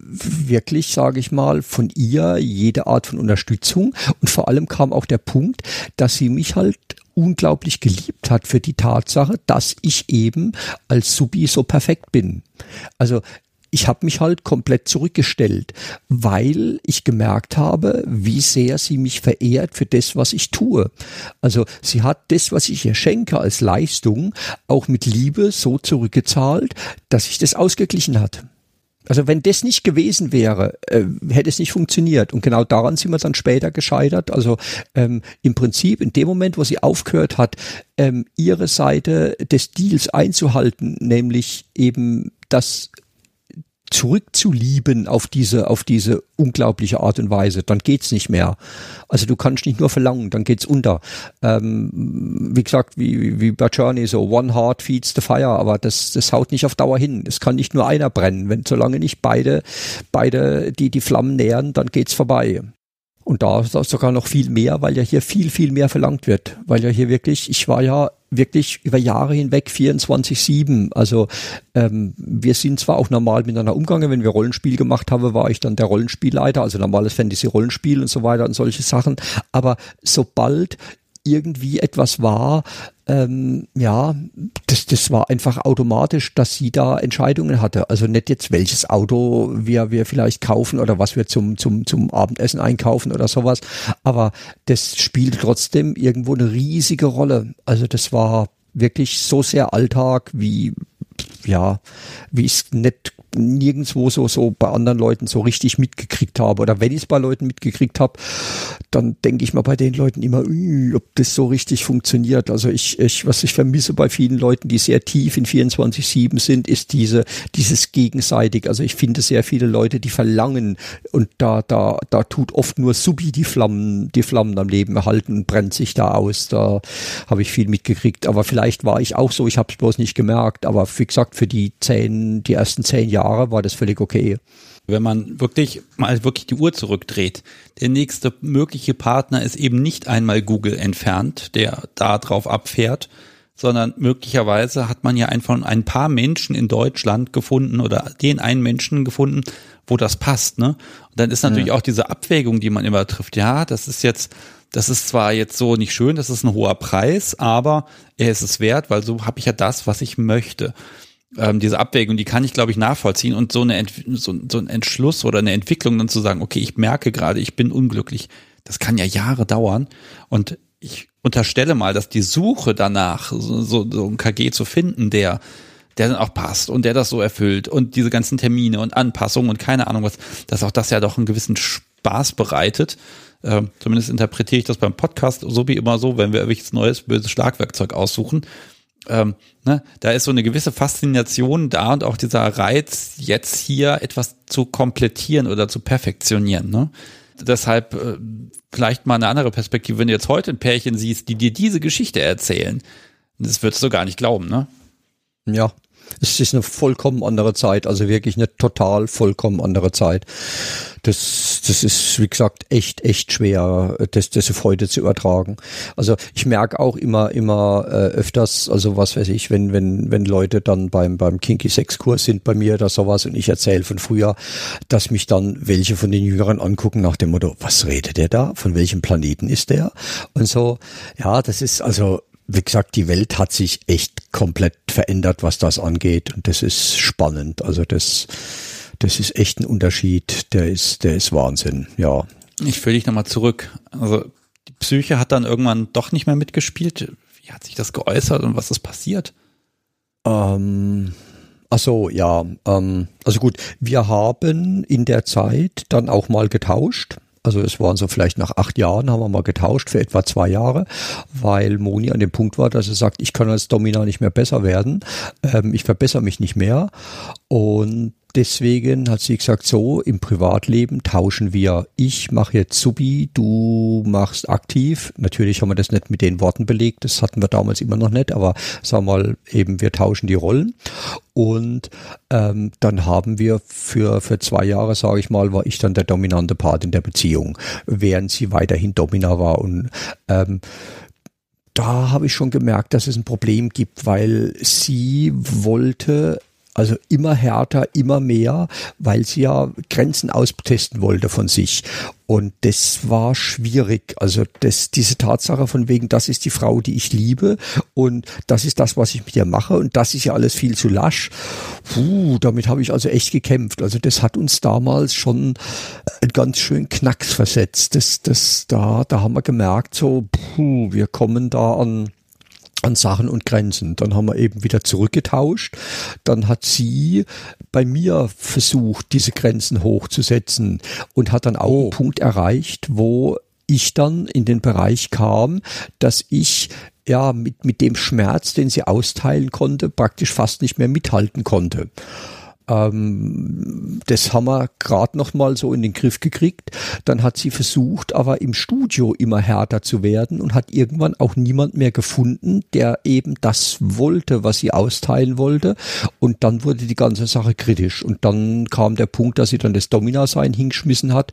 [SPEAKER 2] wirklich, sage ich mal, von ihr jede Art von Unterstützung und vor allem kam auch der Punkt, dass sie mich halt unglaublich geliebt hat für die Tatsache, dass ich eben als Subi so perfekt bin. Also ich habe mich halt komplett zurückgestellt, weil ich gemerkt habe, wie sehr sie mich verehrt für das, was ich tue. Also sie hat das, was ich ihr schenke als Leistung, auch mit Liebe so zurückgezahlt, dass sich das ausgeglichen hat. Also wenn das nicht gewesen wäre, äh, hätte es nicht funktioniert. Und genau daran sind wir dann später gescheitert. Also ähm, im Prinzip in dem Moment, wo sie aufgehört hat, ähm, ihre Seite des Deals einzuhalten, nämlich eben das zurückzulieben auf diese, auf diese unglaubliche Art und Weise, dann geht's nicht mehr. Also du kannst nicht nur verlangen, dann geht's unter. Ähm, wie gesagt, wie, wie bei Journey so, one heart feeds the fire, aber das, das haut nicht auf Dauer hin. Es kann nicht nur einer brennen. Wenn, solange nicht beide, beide, die die Flammen nähern, dann geht's vorbei. Und da ist sogar noch viel mehr, weil ja hier viel, viel mehr verlangt wird. Weil ja hier wirklich, ich war ja wirklich über Jahre hinweg 24-7. Also ähm, wir sind zwar auch normal miteinander umgegangen, wenn wir Rollenspiel gemacht haben, war ich dann der Rollenspielleiter, also normales Fantasy-Rollenspiel und so weiter und solche Sachen. Aber sobald irgendwie etwas war, ähm, ja, das, das war einfach automatisch, dass sie da Entscheidungen hatte. Also nicht jetzt, welches Auto wir, wir vielleicht kaufen oder was wir zum, zum, zum Abendessen einkaufen oder sowas. Aber das spielt trotzdem irgendwo eine riesige Rolle. Also das war wirklich so sehr Alltag wie, ja, wie es nicht nirgendwo so, so bei anderen Leuten so richtig mitgekriegt habe. Oder wenn ich es bei Leuten mitgekriegt habe, dann denke ich mal bei den Leuten immer, ob das so richtig funktioniert. Also ich, ich, was ich vermisse bei vielen Leuten, die sehr tief in 24-7 sind, ist diese, dieses gegenseitig. Also ich finde sehr viele Leute, die verlangen und da, da, da tut oft nur Subi die Flammen, die Flammen am Leben erhalten und brennt sich da aus. Da habe ich viel mitgekriegt. Aber vielleicht war ich auch so, ich habe es bloß nicht gemerkt. Aber wie gesagt, für die zehn, die ersten zehn Jahre war das völlig okay.
[SPEAKER 1] Wenn man wirklich mal wirklich die Uhr zurückdreht, der nächste mögliche Partner ist eben nicht einmal Google entfernt, der da drauf abfährt, sondern möglicherweise hat man ja einfach ein paar Menschen in Deutschland gefunden oder den einen Menschen gefunden, wo das passt, ne? Und dann ist natürlich ja. auch diese Abwägung, die man immer trifft. Ja, das ist jetzt, das ist zwar jetzt so nicht schön, das ist ein hoher Preis, aber er ist es wert, weil so habe ich ja das, was ich möchte ähm, diese Abwägung, die kann ich, glaube ich, nachvollziehen. Und so, eine so, so ein Entschluss oder eine Entwicklung dann zu sagen, okay, ich merke gerade, ich bin unglücklich, das kann ja Jahre dauern. Und ich unterstelle mal, dass die Suche danach, so, so, so ein KG zu finden, der der dann auch passt und der das so erfüllt und diese ganzen Termine und Anpassungen und keine Ahnung was, dass auch das ja doch einen gewissen Spaß bereitet. Äh, zumindest interpretiere ich das beim Podcast so wie immer so, wenn wir irgendwelches neues böses Schlagwerkzeug aussuchen, ähm, ne, da ist so eine gewisse Faszination da und auch dieser Reiz, jetzt hier etwas zu komplettieren oder zu perfektionieren. Ne? Deshalb äh, vielleicht mal eine andere Perspektive, wenn du jetzt heute ein Pärchen siehst, die dir diese Geschichte erzählen, das würdest du gar nicht glauben, ne?
[SPEAKER 2] Ja, es ist eine vollkommen andere Zeit, also wirklich eine total vollkommen andere Zeit. Das, das ist, wie gesagt, echt, echt schwer, das, das auf heute zu übertragen. Also ich merke auch immer, immer äh, öfters, also was weiß ich, wenn, wenn, wenn Leute dann beim, beim Kinky Sex Kurs sind bei mir oder sowas und ich erzähle von früher, dass mich dann welche von den Jüngeren angucken nach dem Motto, was redet der da? Von welchem Planeten ist der? Und so, ja, das ist also wie gesagt, die Welt hat sich echt komplett verändert, was das angeht. Und das ist spannend. Also das, das ist echt ein Unterschied. Der ist, der ist Wahnsinn. Ja.
[SPEAKER 1] Ich fühle dich nochmal zurück. Also die Psyche hat dann irgendwann doch nicht mehr mitgespielt. Wie hat sich das geäußert und was ist passiert?
[SPEAKER 2] Ähm, Ach so, ja. Ähm, also gut, wir haben in der Zeit dann auch mal getauscht. Also es waren so vielleicht nach acht Jahren, haben wir mal getauscht für etwa zwei Jahre, weil Moni an dem Punkt war, dass er sagt, ich kann als Domina nicht mehr besser werden, ähm, ich verbessere mich nicht mehr. Und deswegen hat sie gesagt, so im Privatleben tauschen wir. Ich mache jetzt Subi, du machst aktiv. Natürlich haben wir das nicht mit den Worten belegt, das hatten wir damals immer noch nicht, aber sagen wir mal eben, wir tauschen die Rollen. Und ähm, dann haben wir für, für zwei Jahre, sage ich mal, war ich dann der dominante Part in der Beziehung, während sie weiterhin Domina war. Und ähm, da habe ich schon gemerkt, dass es ein Problem gibt, weil sie wollte also immer härter, immer mehr, weil sie ja Grenzen austesten wollte von sich. Und das war schwierig. Also das, diese Tatsache von wegen, das ist die Frau, die ich liebe und das ist das, was ich mit ihr mache und das ist ja alles viel zu lasch. Puh, damit habe ich also echt gekämpft. Also das hat uns damals schon einen ganz schön Knacks versetzt. Das, das, da, da haben wir gemerkt, so, puh, wir kommen da an, an Sachen und Grenzen. Dann haben wir eben wieder zurückgetauscht. Dann hat sie bei mir versucht, diese Grenzen hochzusetzen und hat dann auch oh. einen Punkt erreicht, wo ich dann in den Bereich kam, dass ich ja mit, mit dem Schmerz, den sie austeilen konnte, praktisch fast nicht mehr mithalten konnte. Ähm, das haben wir gerade noch mal so in den Griff gekriegt. Dann hat sie versucht, aber im Studio immer härter zu werden und hat irgendwann auch niemand mehr gefunden, der eben das wollte, was sie austeilen wollte. Und dann wurde die ganze Sache kritisch. Und dann kam der Punkt, dass sie dann das Domina-Sein hingeschmissen hat.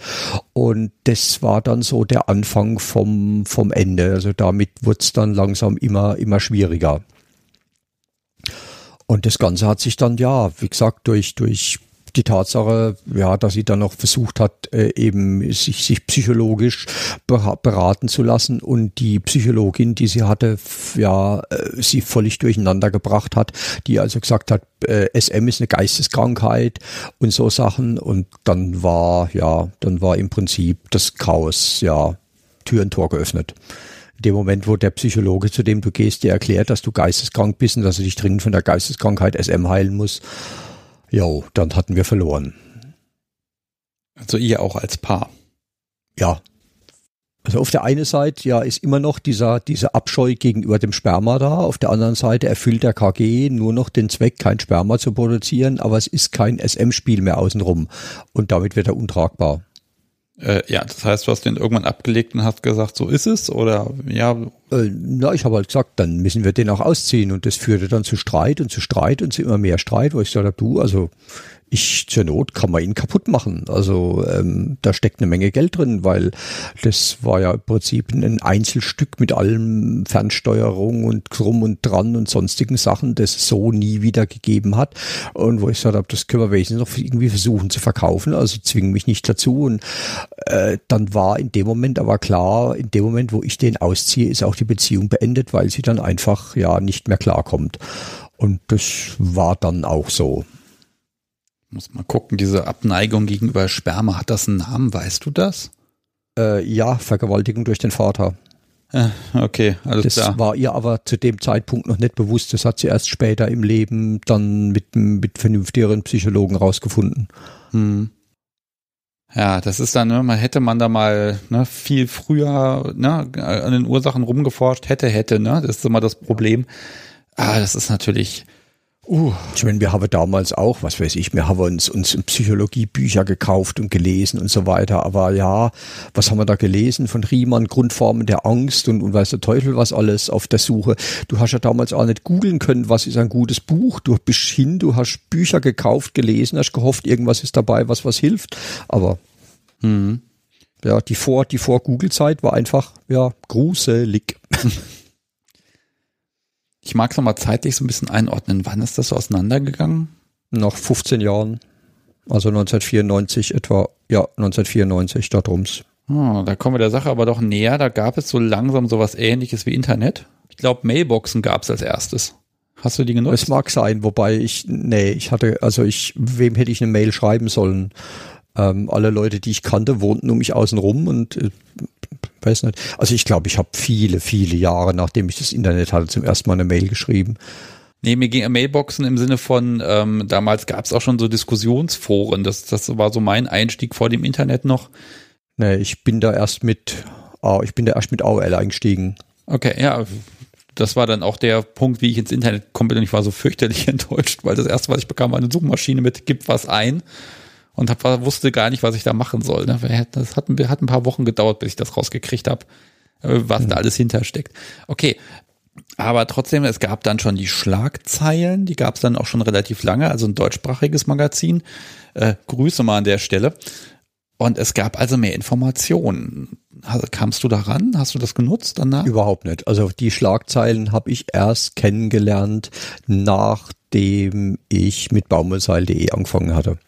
[SPEAKER 2] Und das war dann so der Anfang vom, vom Ende. Also damit wurde es dann langsam immer, immer schwieriger. Und das Ganze hat sich dann, ja, wie gesagt, durch, durch die Tatsache, ja, dass sie dann noch versucht hat, äh, eben sich, sich psychologisch beraten zu lassen und die Psychologin, die sie hatte, ja, äh, sie völlig durcheinander gebracht hat, die also gesagt hat, äh, SM ist eine Geisteskrankheit und so Sachen. Und dann war, ja, dann war im Prinzip das Chaos, ja, Tür und Tor geöffnet dem Moment, wo der Psychologe, zu dem du gehst, dir erklärt, dass du geisteskrank bist und dass du dich dringend von der Geisteskrankheit SM heilen musst, jo, dann hatten wir verloren.
[SPEAKER 1] Also ihr auch als Paar.
[SPEAKER 2] Ja. Also auf der einen Seite ja ist immer noch dieser dieser Abscheu gegenüber dem Sperma da, auf der anderen Seite erfüllt der KG nur noch den Zweck, kein Sperma zu produzieren, aber es ist kein SM-Spiel mehr außenrum und damit wird er untragbar.
[SPEAKER 1] Äh, ja, das heißt, du hast den irgendwann abgelegt und hast gesagt, so ist es oder ja?
[SPEAKER 2] Äh, na, ich habe halt gesagt, dann müssen wir den auch ausziehen und das führte dann zu Streit und zu Streit und zu immer mehr Streit, wo ich gesagt habe, du, also ich zur Not kann man ihn kaputt machen. Also ähm, da steckt eine Menge Geld drin, weil das war ja im Prinzip ein Einzelstück mit allem Fernsteuerung und drum und dran und sonstigen Sachen, das es so nie wieder gegeben hat. Und wo ich gesagt habe, das können wir wenigstens noch irgendwie versuchen zu verkaufen, also zwingen mich nicht dazu. Und äh, dann war in dem Moment aber klar, in dem Moment, wo ich den ausziehe, ist auch die Beziehung beendet, weil sie dann einfach ja nicht mehr klarkommt. Und das war dann auch so.
[SPEAKER 1] Muss mal gucken, diese Abneigung gegenüber Sperma, hat das einen Namen, weißt du das?
[SPEAKER 2] Äh, ja, Vergewaltigung durch den Vater.
[SPEAKER 1] Äh, okay, alles
[SPEAKER 2] das
[SPEAKER 1] klar.
[SPEAKER 2] Das war ihr aber zu dem Zeitpunkt noch nicht bewusst. Das hat sie erst später im Leben dann mit, mit vernünftigeren Psychologen rausgefunden. Hm.
[SPEAKER 1] Ja, das ist dann, ne, man hätte man da mal ne, viel früher ne, an den Ursachen rumgeforscht, hätte, hätte, ne? Das ist immer das Problem. Ah, das ist natürlich.
[SPEAKER 2] Uh. Ich meine, wir haben damals auch, was weiß ich, wir haben uns, uns Psychologiebücher gekauft und gelesen und so weiter. Aber ja, was haben wir da gelesen von Riemann? Grundformen der Angst und, und weiß der Teufel was alles auf der Suche. Du hast ja damals auch nicht googeln können, was ist ein gutes Buch. Du bist hin, du hast Bücher gekauft, gelesen, hast gehofft, irgendwas ist dabei, was was hilft. Aber mhm. ja, die vor, die vor war einfach, ja, gruselig.
[SPEAKER 1] Ich mag es nochmal zeitlich so ein bisschen einordnen. Wann ist das so auseinandergegangen?
[SPEAKER 2] Nach 15 Jahren. Also 1994 etwa, ja, 1994, da drum's.
[SPEAKER 1] Oh, da kommen wir der Sache aber doch näher. Da gab es so langsam sowas ähnliches wie Internet. Ich glaube, Mailboxen gab es als erstes. Hast du die genutzt?
[SPEAKER 2] Es mag sein, wobei ich, nee, ich hatte, also ich, wem hätte ich eine Mail schreiben sollen? Ähm, alle Leute, die ich kannte, wohnten um mich außen rum und äh, weiß nicht. Also ich glaube, ich habe viele, viele Jahre, nachdem ich das Internet hatte, zum ersten Mal eine Mail geschrieben.
[SPEAKER 1] Nee, mir ging Mailboxen im Sinne von, ähm, damals gab es auch schon so Diskussionsforen. Das, das war so mein Einstieg vor dem Internet noch.
[SPEAKER 2] Nee, ich bin da erst mit, oh, ich bin da erst mit AOL eingestiegen.
[SPEAKER 1] Okay, ja, das war dann auch der Punkt, wie ich ins Internet komme und ich war so fürchterlich enttäuscht, weil das erste, was ich bekam, war eine Suchmaschine mit gib was ein und hab, wusste gar nicht, was ich da machen soll. Ne? Das hat, hat ein paar Wochen gedauert, bis ich das rausgekriegt habe, äh, was mhm. da alles hintersteckt. Okay, aber trotzdem, es gab dann schon die Schlagzeilen, die gab es dann auch schon relativ lange, also ein deutschsprachiges Magazin. Äh, Grüße mal an der Stelle. Und es gab also mehr Informationen. Kamst du daran? Hast du das genutzt danach?
[SPEAKER 2] Überhaupt nicht. Also die Schlagzeilen habe ich erst kennengelernt, nachdem ich mit baumwollseil.de angefangen hatte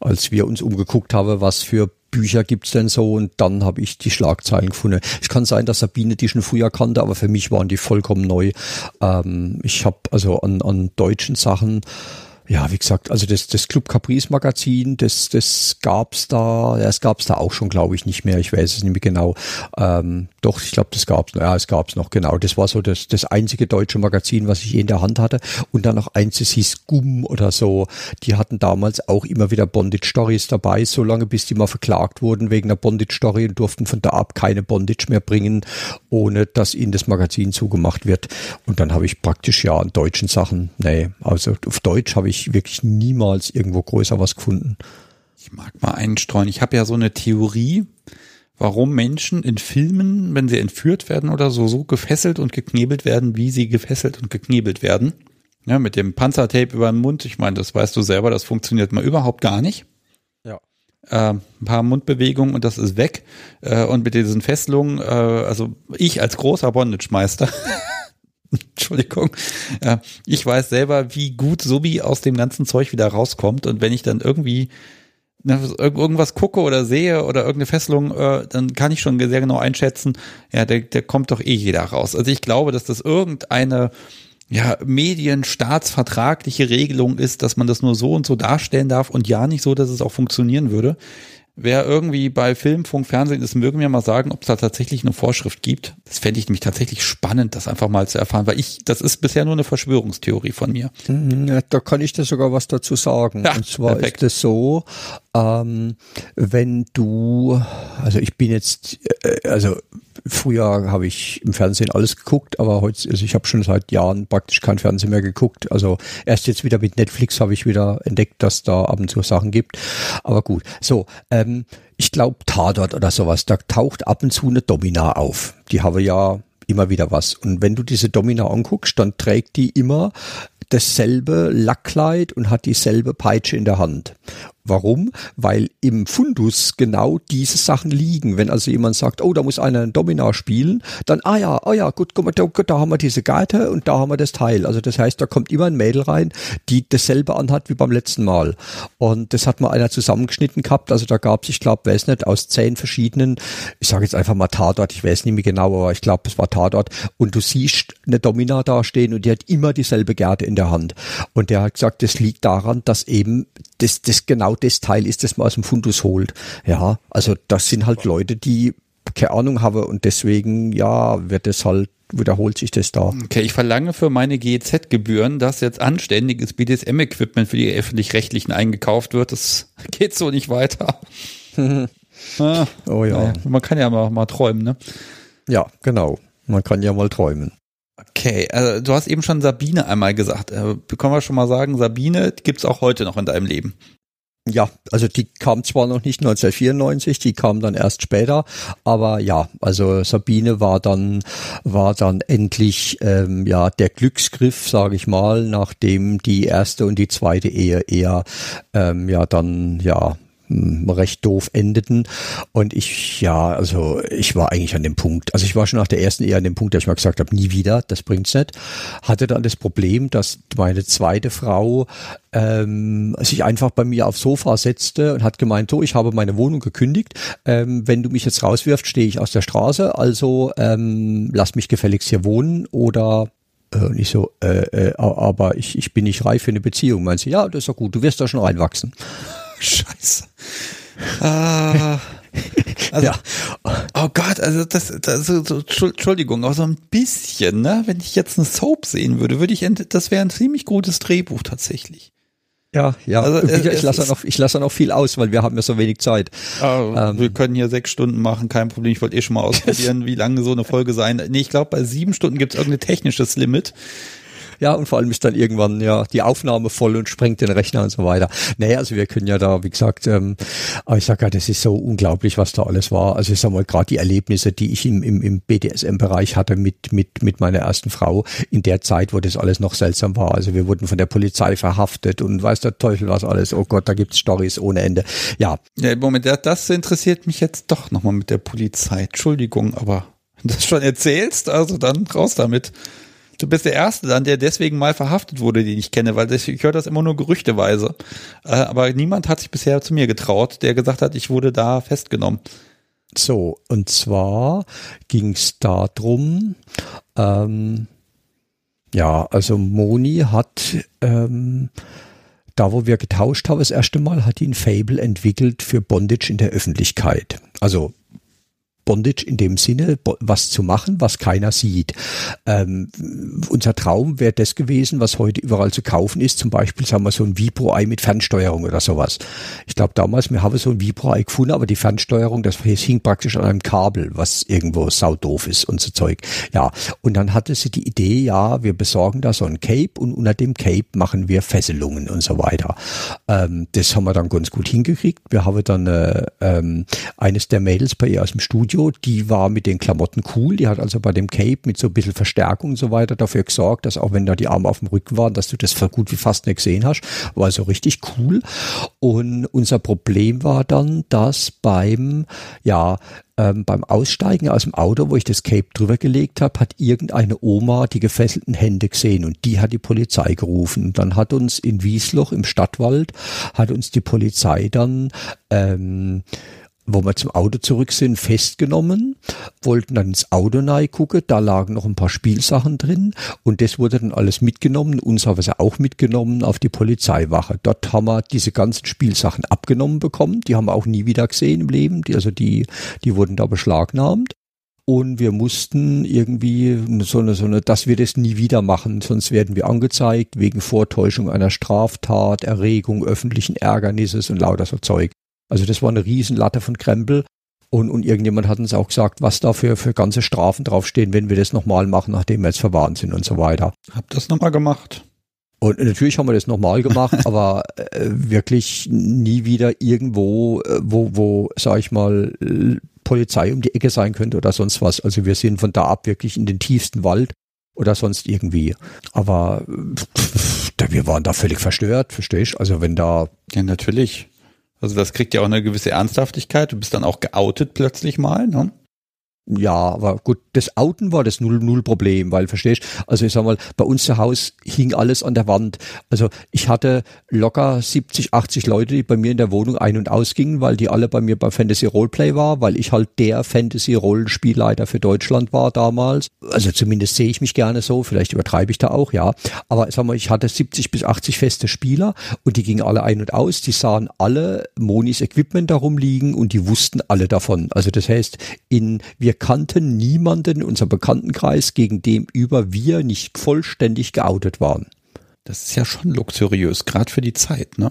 [SPEAKER 2] als wir uns umgeguckt haben, was für Bücher gibt's denn so und dann habe ich die Schlagzeilen gefunden. Es kann sein, dass Sabine die schon früher kannte, aber für mich waren die vollkommen neu. Ähm, ich habe also an, an deutschen Sachen ja, wie gesagt, also das, das Club Caprice Magazin, das, das gab's da, das gab's da auch schon, glaube ich, nicht mehr. Ich weiß es nicht mehr genau. Ähm, doch, ich glaube, das gab's, ja, es gab's noch, genau. Das war so das, das einzige deutsche Magazin, was ich je in der Hand hatte. Und dann noch eins, das hieß Gumm oder so. Die hatten damals auch immer wieder Bondage Stories dabei, so lange bis die mal verklagt wurden wegen der Bondage Story und durften von da ab keine Bondage mehr bringen, ohne dass ihnen das Magazin zugemacht wird. Und dann habe ich praktisch ja an deutschen Sachen, nee, also auf Deutsch habe ich ich wirklich niemals irgendwo größer was gefunden.
[SPEAKER 1] Ich mag mal einstreuen. Ich habe ja so eine Theorie, warum Menschen in Filmen, wenn sie entführt werden oder so, so gefesselt und geknebelt werden, wie sie gefesselt und geknebelt werden. Ja, mit dem Panzertape über den Mund. Ich meine, das weißt du selber, das funktioniert mal überhaupt gar nicht.
[SPEAKER 2] Ja.
[SPEAKER 1] Äh, ein paar Mundbewegungen und das ist weg. Äh, und mit diesen Fesselungen, äh, also ich als großer Bondage-Meister Entschuldigung. Ja, ich weiß selber, wie gut Subi aus dem ganzen Zeug wieder rauskommt. Und wenn ich dann irgendwie ne, irgendwas gucke oder sehe oder irgendeine Fesselung, äh, dann kann ich schon sehr genau einschätzen, ja, der, der kommt doch eh jeder raus. Also ich glaube, dass das irgendeine ja, medienstaatsvertragliche Regelung ist, dass man das nur so und so darstellen darf und ja nicht so, dass es auch funktionieren würde. Wer irgendwie bei Film, Funk, Fernsehen ist, mögen mir mal sagen, ob es da tatsächlich eine Vorschrift gibt. Das fände ich nämlich tatsächlich spannend, das einfach mal zu erfahren, weil ich, das ist bisher nur eine Verschwörungstheorie von mir.
[SPEAKER 2] Ja, da kann ich dir sogar was dazu sagen. Ja, Und zwar perfekt. ist es so, ähm, wenn du, also ich bin jetzt, äh, also früher habe ich im Fernsehen alles geguckt, aber heute, also ich habe schon seit Jahren praktisch kein Fernsehen mehr geguckt. Also erst jetzt wieder mit Netflix habe ich wieder entdeckt, dass da ab und zu Sachen gibt. Aber gut, so, ähm, ich glaube Tatort oder sowas, da taucht ab und zu eine Domina auf. Die habe ja immer wieder was. Und wenn du diese Domina anguckst, dann trägt die immer dasselbe Lackkleid und hat dieselbe Peitsche in der Hand. Warum? Weil im Fundus genau diese Sachen liegen. Wenn also jemand sagt, oh, da muss einer ein Domina spielen, dann, ah ja, ah ja, gut, guck mal, da, da haben wir diese Garte und da haben wir das Teil. Also das heißt, da kommt immer ein Mädel rein, die dasselbe anhat wie beim letzten Mal. Und das hat mal einer zusammengeschnitten gehabt. Also da gab es, ich glaube, weiß nicht, aus zehn verschiedenen, ich sage jetzt einfach mal Tatort, ich weiß nicht mehr genau, aber ich glaube, es war Tatort. Und du siehst eine Domina da stehen und die hat immer dieselbe Gerte in der Hand. Und der hat gesagt, das liegt daran, dass eben das, das genau das Teil ist, das man aus dem Fundus holt. Ja, also das sind halt Leute, die keine Ahnung haben und deswegen, ja, wird es halt wiederholt sich das da.
[SPEAKER 1] Okay, ich verlange für meine GEZ-Gebühren, dass jetzt anständiges BDSM-Equipment für die öffentlich-rechtlichen eingekauft wird. Das geht so nicht weiter.
[SPEAKER 2] ah, oh ja.
[SPEAKER 1] Man kann ja mal, mal träumen, ne?
[SPEAKER 2] Ja, genau. Man kann ja mal träumen.
[SPEAKER 1] Okay, also du hast eben schon Sabine einmal gesagt. Äh, können wir schon mal sagen, Sabine gibt's auch heute noch in deinem Leben?
[SPEAKER 2] Ja, also die kam zwar noch nicht 1994, die kam dann erst später, aber ja, also Sabine war dann war dann endlich ähm, ja der Glücksgriff, sage ich mal, nachdem die erste und die zweite Ehe eher ähm, ja dann ja recht doof endeten. Und ich, ja, also ich war eigentlich an dem Punkt, also ich war schon nach der ersten eher an dem Punkt, dass ich mal gesagt habe, nie wieder, das bringt's nicht. Hatte dann das Problem, dass meine zweite Frau ähm, sich einfach bei mir aufs Sofa setzte und hat gemeint, so, ich habe meine Wohnung gekündigt, ähm, wenn du mich jetzt rauswirfst, stehe ich aus der Straße, also ähm, lass mich gefälligst hier wohnen oder äh, und ich so, äh, äh, aber ich, ich bin nicht reif für eine Beziehung. Meint sie, ja, das ist doch gut, du wirst da schon reinwachsen.
[SPEAKER 1] Scheiße. Ah, also, ja. Oh Gott, also das, das so, so, Entschuldigung, aber so ein bisschen, ne? Wenn ich jetzt eine Soap sehen würde, würde ich, das wäre ein ziemlich gutes Drehbuch tatsächlich.
[SPEAKER 2] Ja, ja. Also, ich lasse noch, ich lasse noch viel aus, weil wir haben ja so wenig Zeit.
[SPEAKER 1] Oh, ähm, wir können hier sechs Stunden machen, kein Problem. Ich wollte eh schon mal ausprobieren, wie lange so eine Folge sein. Nee, ich glaube, bei sieben Stunden gibt es irgendein technisches Limit.
[SPEAKER 2] Ja, und vor allem ist dann irgendwann ja die Aufnahme voll und sprengt den Rechner und so weiter. Naja, also wir können ja da, wie gesagt, ähm, aber ich sag ja, das ist so unglaublich, was da alles war. Also ich sag mal, gerade die Erlebnisse, die ich im, im, im BDSM-Bereich hatte mit, mit, mit meiner ersten Frau, in der Zeit, wo das alles noch seltsam war. Also wir wurden von der Polizei verhaftet und weiß der Teufel was alles. Oh Gott, da gibt's Stories ohne Ende. Ja.
[SPEAKER 1] Ja, Moment, das interessiert mich jetzt doch nochmal mit der Polizei. Entschuldigung, aber das schon erzählst, also dann raus damit. Du bist der Erste dann, der deswegen mal verhaftet wurde, den ich kenne, weil das, ich höre das immer nur gerüchteweise. Äh, aber niemand hat sich bisher zu mir getraut, der gesagt hat, ich wurde da festgenommen.
[SPEAKER 2] So, und zwar ging es darum, ähm, ja, also Moni hat ähm, da, wo wir getauscht haben, das erste Mal hat ein Fable entwickelt für Bondage in der Öffentlichkeit. Also Bondage in dem Sinne, was zu machen, was keiner sieht. Ähm, unser Traum wäre das gewesen, was heute überall zu kaufen ist, zum Beispiel, sagen wir, so ein Vibro-Ei mit Fernsteuerung oder sowas. Ich glaube damals, wir haben so ein Vibro-Ei gefunden, aber die Fernsteuerung, das hing praktisch an einem Kabel, was irgendwo saudoof ist und so Zeug. Ja, und dann hatte sie die Idee, ja, wir besorgen da so ein Cape und unter dem Cape machen wir Fesselungen und so weiter. Ähm, das haben wir dann ganz gut hingekriegt. Wir haben dann äh, ähm, eines der Mädels bei ihr aus dem Studio Studio, die war mit den Klamotten cool. Die hat also bei dem Cape mit so ein bisschen Verstärkung und so weiter dafür gesorgt, dass auch wenn da die Arme auf dem Rücken waren, dass du das gut wie fast nicht gesehen hast. War also richtig cool. Und unser Problem war dann, dass beim, ja, ähm, beim Aussteigen aus dem Auto, wo ich das Cape drüber gelegt habe, hat irgendeine Oma die gefesselten Hände gesehen und die hat die Polizei gerufen. Dann hat uns in Wiesloch im Stadtwald, hat uns die Polizei dann ähm, wo wir zum Auto zurück sind, festgenommen, wollten dann ins Auto gucken, da lagen noch ein paar Spielsachen drin und das wurde dann alles mitgenommen, uns haben sie auch mitgenommen auf die Polizeiwache. Dort haben wir diese ganzen Spielsachen abgenommen bekommen, die haben wir auch nie wieder gesehen im Leben, die, also die, die wurden da beschlagnahmt. Und wir mussten irgendwie so eine, so eine, dass wir das nie wieder machen, sonst werden wir angezeigt wegen Vortäuschung einer Straftat, Erregung öffentlichen Ärgernisses und lauter so Zeug. Also das war eine Riesenlatte von Krempel. Und, und irgendjemand hat uns auch gesagt, was da für, für ganze Strafen draufstehen, wenn wir das nochmal machen, nachdem wir jetzt verwarnt sind und so weiter.
[SPEAKER 1] Hab das nochmal gemacht.
[SPEAKER 2] Und natürlich haben wir das nochmal gemacht, aber äh, wirklich nie wieder irgendwo, äh, wo, wo, sag ich mal, Polizei um die Ecke sein könnte oder sonst was. Also wir sind von da ab wirklich in den tiefsten Wald oder sonst irgendwie. Aber pff, wir waren da völlig verstört, verstehst du? Also wenn da.
[SPEAKER 1] Ja, natürlich. Also das kriegt ja auch eine gewisse Ernsthaftigkeit. Du bist dann auch geoutet plötzlich mal, ne?
[SPEAKER 2] Ja, aber gut, das Outen war das null, null Problem, weil, verstehst also ich sag mal, bei uns zu Hause hing alles an der Wand. Also ich hatte locker 70, 80 Leute, die bei mir in der Wohnung ein- und ausgingen, weil die alle bei mir bei Fantasy Roleplay war, weil ich halt der Fantasy Rollenspielleiter für Deutschland war damals. Also zumindest sehe ich mich gerne so, vielleicht übertreibe ich da auch, ja. Aber sag mal, ich hatte 70 bis 80 feste Spieler und die gingen alle ein und aus, die sahen alle Monis Equipment darum liegen und die wussten alle davon. Also das heißt, in, wir wir kannten niemanden in unserem Bekanntenkreis, gegen dem über wir nicht vollständig geoutet waren.
[SPEAKER 1] Das ist ja schon luxuriös, gerade für die Zeit, ne?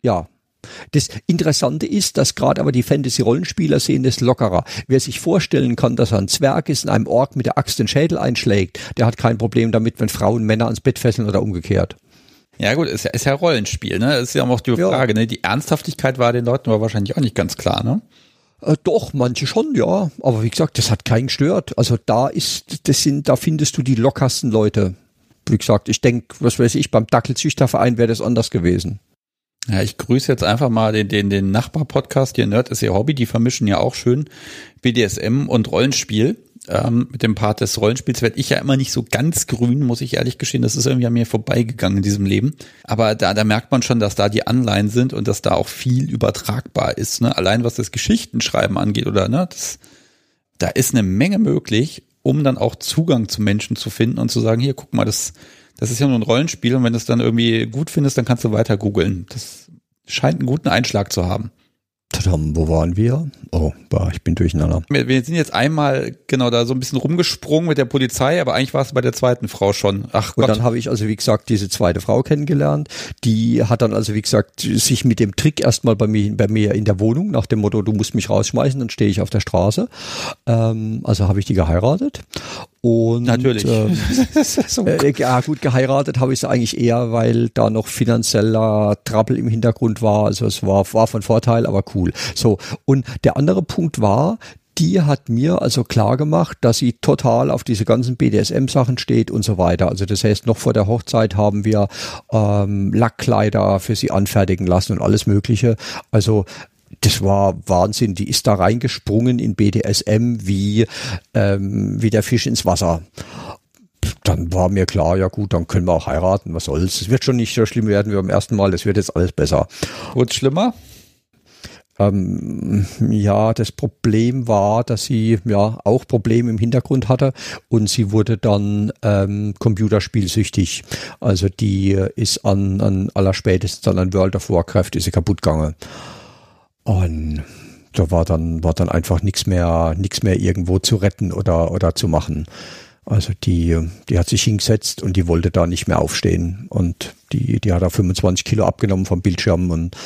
[SPEAKER 2] Ja. Das Interessante ist, dass gerade aber die Fantasy-Rollenspieler sehen das lockerer. Wer sich vorstellen kann, dass er ein Zwerg ist, in einem Ork mit der Axt den Schädel einschlägt, der hat kein Problem damit, wenn Frauen Männer ans Bett fesseln oder umgekehrt.
[SPEAKER 1] Ja gut, ist ja, ist ja Rollenspiel, ne? Ist ja auch die Frage, ja. ne? Die Ernsthaftigkeit war den Leuten aber wahrscheinlich auch nicht ganz klar, ne?
[SPEAKER 2] Äh, doch, manche schon, ja. Aber wie gesagt, das hat keinen gestört. Also da ist, das sind, da findest du die lockersten Leute. Wie gesagt, ich denke, was weiß ich, beim Dackelzüchterverein wäre das anders gewesen.
[SPEAKER 1] Ja, ich grüße jetzt einfach mal den, den, den Nachbar-Podcast hier, Nerd ist ihr Hobby, die vermischen ja auch schön BDSM und Rollenspiel. Ähm, mit dem Part des Rollenspiels werde ich ja immer nicht so ganz grün, muss ich ehrlich gestehen. Das ist irgendwie an mir vorbeigegangen in diesem Leben. Aber da, da merkt man schon, dass da die Anleihen sind und dass da auch viel übertragbar ist. Ne? Allein was das Geschichtenschreiben angeht oder ne, das, da ist eine Menge möglich, um dann auch Zugang zu Menschen zu finden und zu sagen, hier, guck mal, das, das ist ja nur ein Rollenspiel und wenn du es dann irgendwie gut findest, dann kannst du weiter googeln. Das scheint einen guten Einschlag zu haben.
[SPEAKER 2] Tadam, wo waren wir? Oh, bah, ich bin durcheinander.
[SPEAKER 1] Wir, wir sind jetzt einmal genau da so ein bisschen rumgesprungen mit der Polizei, aber eigentlich war es bei der zweiten Frau schon. Ach
[SPEAKER 2] Gott. Und dann habe ich also wie gesagt diese zweite Frau kennengelernt. Die hat dann also wie gesagt sich mit dem Trick erstmal bei mir bei mir in der Wohnung nach dem Motto, du musst mich rausschmeißen, dann stehe ich auf der Straße. Ähm, also habe ich die geheiratet und
[SPEAKER 1] natürlich. Ähm,
[SPEAKER 2] so äh, ja, gut geheiratet habe ich sie eigentlich eher, weil da noch finanzieller Trouble im Hintergrund war. Also es war, war von Vorteil, aber cool. So. Und der andere Punkt war, die hat mir also klar gemacht, dass sie total auf diese ganzen BDSM-Sachen steht und so weiter. Also das heißt, noch vor der Hochzeit haben wir ähm, Lackkleider für sie anfertigen lassen und alles Mögliche. Also das war Wahnsinn. Die ist da reingesprungen in BDSM wie, ähm, wie der Fisch ins Wasser. Dann war mir klar, ja gut, dann können wir auch heiraten, was soll's. Es wird schon nicht so schlimm werden wie beim ersten Mal, es wird jetzt alles besser.
[SPEAKER 1] Wurde schlimmer?
[SPEAKER 2] Ähm, ja, das Problem war, dass sie ja auch Probleme im Hintergrund hatte und sie wurde dann ähm, computerspielsüchtig. Also die ist an, an allerspätestens dann an World of Warcraft ist sie kaputt gegangen. Und da war dann, war dann einfach nichts mehr, nichts mehr irgendwo zu retten oder, oder zu machen. Also die, die hat sich hingesetzt und die wollte da nicht mehr aufstehen. Und die, die hat da 25 Kilo abgenommen vom Bildschirm und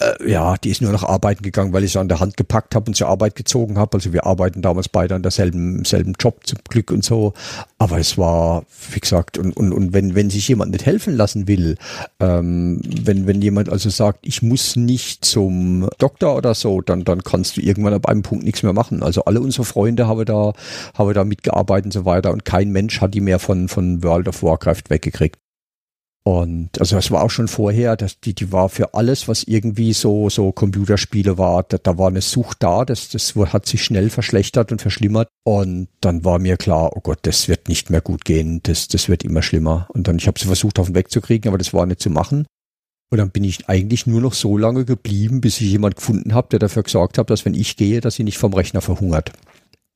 [SPEAKER 2] äh, ja, die ist nur noch arbeiten gegangen, weil ich sie an der Hand gepackt habe und zur Arbeit gezogen habe. Also wir arbeiten damals beide an derselben selben Job zum Glück und so. Aber es war, wie gesagt, und, und, und wenn, wenn sich jemand nicht helfen lassen will, ähm, wenn, wenn jemand also sagt, ich muss nicht zum Doktor oder so, dann, dann kannst du irgendwann ab einem Punkt nichts mehr machen. Also alle unsere Freunde haben da, haben da mitgearbeitet und so weiter und kein Mensch hat die mehr von, von World of Warcraft weggekriegt. Und also es war auch schon vorher, dass die, die war für alles, was irgendwie so, so Computerspiele war, da, da war eine Sucht da, das, das hat sich schnell verschlechtert und verschlimmert. Und dann war mir klar, oh Gott, das wird nicht mehr gut gehen, das, das wird immer schlimmer. Und dann, ich habe sie versucht, auf den Weg zu kriegen, aber das war nicht zu machen. Und dann bin ich eigentlich nur noch so lange geblieben, bis ich jemand gefunden habe, der dafür gesorgt hat, dass wenn ich gehe, dass sie nicht vom Rechner verhungert.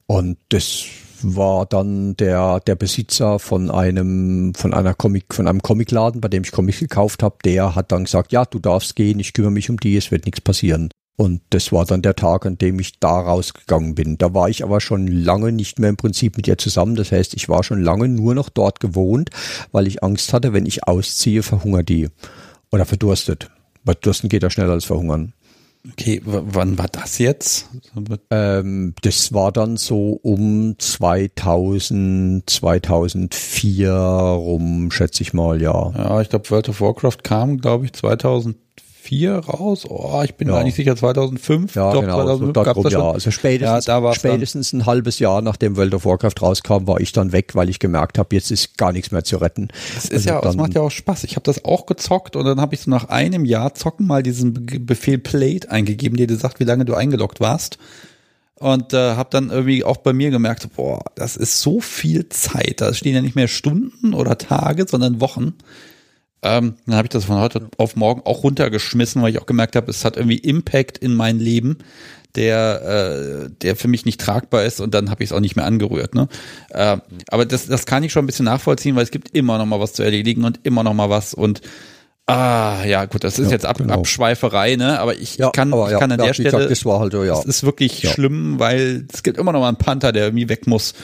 [SPEAKER 2] Und das war dann der, der Besitzer von einem, von einer Comic, von einem Comicladen, bei dem ich Comics gekauft habe, der hat dann gesagt, ja, du darfst gehen, ich kümmere mich um die, es wird nichts passieren. Und das war dann der Tag, an dem ich da rausgegangen bin. Da war ich aber schon lange nicht mehr im Prinzip mit ihr zusammen. Das heißt, ich war schon lange nur noch dort gewohnt, weil ich Angst hatte, wenn ich ausziehe, verhungert die. Oder verdurstet. Weil Dursten geht ja schneller als verhungern.
[SPEAKER 1] Okay, wann war das jetzt?
[SPEAKER 2] Ähm, das war dann so um 2000, 2004 rum, schätze ich mal, ja.
[SPEAKER 1] Ja, ich glaube, World of Warcraft kam, glaube ich, 2000 2004 raus. Oh, ich bin ja. mir nicht sicher, 2005.
[SPEAKER 2] Ja, Doch, genau, 2005 so gab das ja. Also spätestens, ja, spätestens ein halbes Jahr nachdem World of Warcraft rauskam, war ich dann weg, weil ich gemerkt habe, jetzt ist gar nichts mehr zu retten.
[SPEAKER 1] Das ist also ja, das macht ja auch Spaß. Ich habe das auch gezockt und dann habe ich so nach einem Jahr zocken mal diesen Befehl Played eingegeben, der dir sagt, wie lange du eingeloggt warst und äh, habe dann irgendwie auch bei mir gemerkt, boah, das ist so viel Zeit. Da stehen ja nicht mehr Stunden oder Tage, sondern Wochen. Ähm, dann habe ich das von heute auf morgen auch runtergeschmissen, weil ich auch gemerkt habe, es hat irgendwie Impact in mein Leben, der, äh, der für mich nicht tragbar ist und dann habe ich es auch nicht mehr angerührt. Ne? Äh, aber das, das kann ich schon ein bisschen nachvollziehen, weil es gibt immer noch mal was zu erledigen und immer noch mal was und Ah, ja, gut, das ist ja, jetzt Ab genau. Abschweiferei, ne? Aber ich ja, kann, aber, ich kann an der Stelle. Gesagt,
[SPEAKER 2] das war halt, ja.
[SPEAKER 1] Das ist wirklich schlimm, weil es gibt immer noch mal einen Panther, der irgendwie weg muss.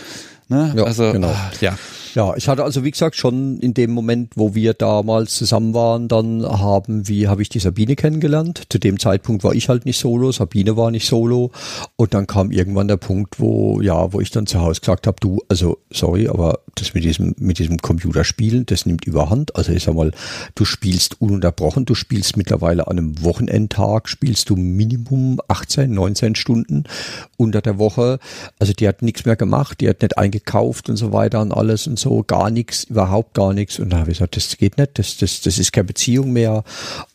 [SPEAKER 1] Ne?
[SPEAKER 2] Ja, also, genau.
[SPEAKER 1] ah, ja.
[SPEAKER 2] Ja, ich hatte also wie gesagt schon in dem Moment, wo wir damals zusammen waren, dann haben wir, habe ich die Sabine kennengelernt. Zu dem Zeitpunkt war ich halt nicht solo, Sabine war nicht solo. Und dann kam irgendwann der Punkt, wo, ja, wo ich dann zu Hause gesagt habe, du, also sorry, aber das mit diesem, mit diesem Computerspielen, das nimmt überhand. Also ich sag mal, du spielst ununterbrochen, du spielst mittlerweile an einem Wochenendtag, spielst du Minimum 18, 19 Stunden unter der Woche. Also die hat nichts mehr gemacht, die hat nicht eingekauft und so weiter und alles und so, gar nichts, überhaupt gar nichts. Und da habe ich gesagt, das geht nicht, das, das, das ist keine Beziehung mehr.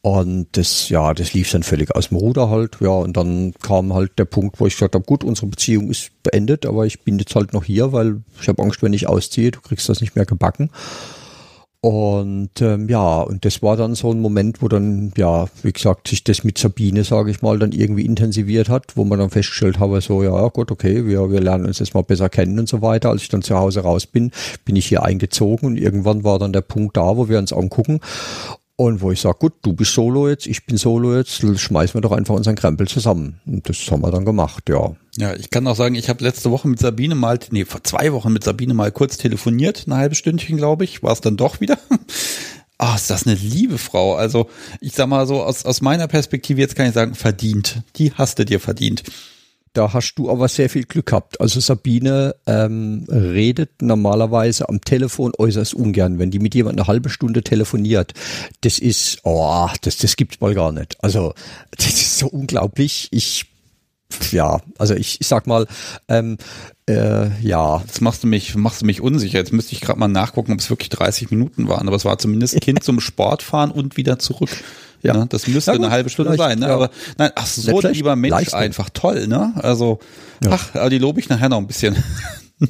[SPEAKER 2] Und das, ja, das lief dann völlig aus dem Ruder halt. Ja, und dann kam halt der Punkt, wo ich gesagt habe, gut, unsere Beziehung ist beendet, aber ich bin jetzt halt noch hier, weil ich habe Angst, wenn ich ausziehe, du kriegst das nicht mehr gebacken. Und ähm, ja, und das war dann so ein Moment, wo dann, ja, wie gesagt, sich das mit Sabine, sage ich mal, dann irgendwie intensiviert hat, wo man dann festgestellt habe, so, ja, gut, okay, wir, wir lernen uns jetzt mal besser kennen und so weiter. Als ich dann zu Hause raus bin, bin ich hier eingezogen und irgendwann war dann der Punkt da, wo wir uns angucken. Und wo ich sage, gut, du bist Solo jetzt, ich bin Solo jetzt, schmeißen wir doch einfach unseren Krempel zusammen. Und das haben wir dann gemacht, ja.
[SPEAKER 1] Ja, ich kann auch sagen, ich habe letzte Woche mit Sabine mal, nee, vor zwei Wochen mit Sabine mal kurz telefoniert, ein halbes Stündchen, glaube ich, war es dann doch wieder. Ah, oh, ist das eine liebe Frau. Also, ich sag mal so, aus, aus meiner Perspektive, jetzt kann ich sagen, verdient. Die hast du dir verdient.
[SPEAKER 2] Da hast du aber sehr viel Glück gehabt. Also Sabine ähm, redet normalerweise am Telefon äußerst ungern. Wenn die mit jemandem eine halbe Stunde telefoniert, das ist, oh, das, das gibt's mal gar nicht. Also das ist so unglaublich. Ich ja, also ich, ich sag mal, ähm, äh, ja.
[SPEAKER 1] Jetzt machst du mich, machst du mich unsicher. Jetzt müsste ich gerade mal nachgucken, ob es wirklich 30 Minuten waren. Aber es war zumindest Kind zum Sport fahren und wieder zurück. Ja, ne? das müsste ja, gut, eine halbe Stunde sein. Ne? Ja. Aber nein, ach so, lieber Mensch, leichter. einfach toll. Ne? Also, ja. ach, die lobe ich nachher noch ein bisschen.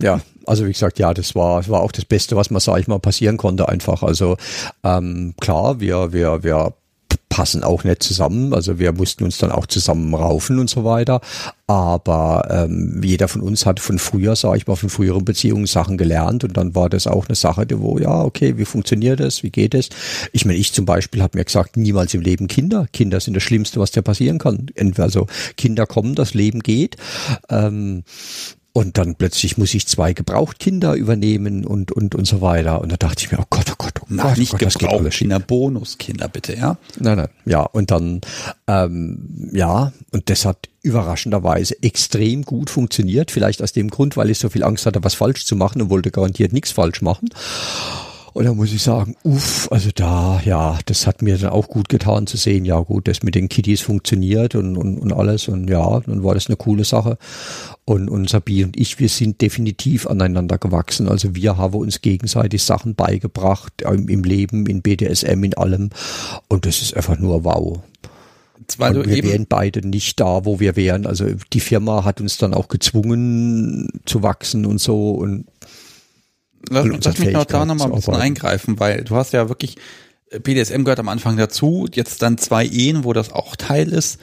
[SPEAKER 2] Ja, also wie gesagt, ja, das war, war auch das Beste, was man, sag ich mal, passieren konnte einfach. Also ähm, klar, wir, wir, wir passen auch nicht zusammen. Also wir mussten uns dann auch zusammen raufen und so weiter. Aber ähm, jeder von uns hat von früher, sage ich mal, von früheren Beziehungen Sachen gelernt und dann war das auch eine Sache, wo, ja, okay, wie funktioniert das, wie geht es? Ich meine, ich zum Beispiel habe mir gesagt, niemals im Leben Kinder. Kinder sind das Schlimmste, was dir passieren kann. Also Kinder kommen, das Leben geht. Ähm, und dann plötzlich muss ich zwei Gebrauchtkinder übernehmen und, und, und so weiter. Und da dachte ich mir, oh Gott, oh Gott, oh
[SPEAKER 1] Gott, nicht oh Gott, Gebrauchtkinder, Bonuskinder bitte, ja?
[SPEAKER 2] Nein, nein, ja. Und dann, ähm, ja, und das hat überraschenderweise extrem gut funktioniert. Vielleicht aus dem Grund, weil ich so viel Angst hatte, was falsch zu machen und wollte garantiert nichts falsch machen. Und da muss ich sagen, uff, also da, ja, das hat mir dann auch gut getan zu sehen, ja gut, das mit den Kitties funktioniert und, und, und alles und ja, dann war das eine coole Sache. Und, und Sabine und ich, wir sind definitiv aneinander gewachsen. Also wir haben uns gegenseitig Sachen beigebracht im, im Leben, in BDSM, in allem. Und das ist einfach nur wow. Weil und wir wären beide nicht da, wo wir wären. Also die Firma hat uns dann auch gezwungen zu wachsen und so und
[SPEAKER 1] lass, lass mich noch da nochmal ein bisschen eingreifen, weil du hast ja wirklich, BDSM gehört am Anfang dazu, jetzt dann zwei Ehen, wo das auch Teil ist.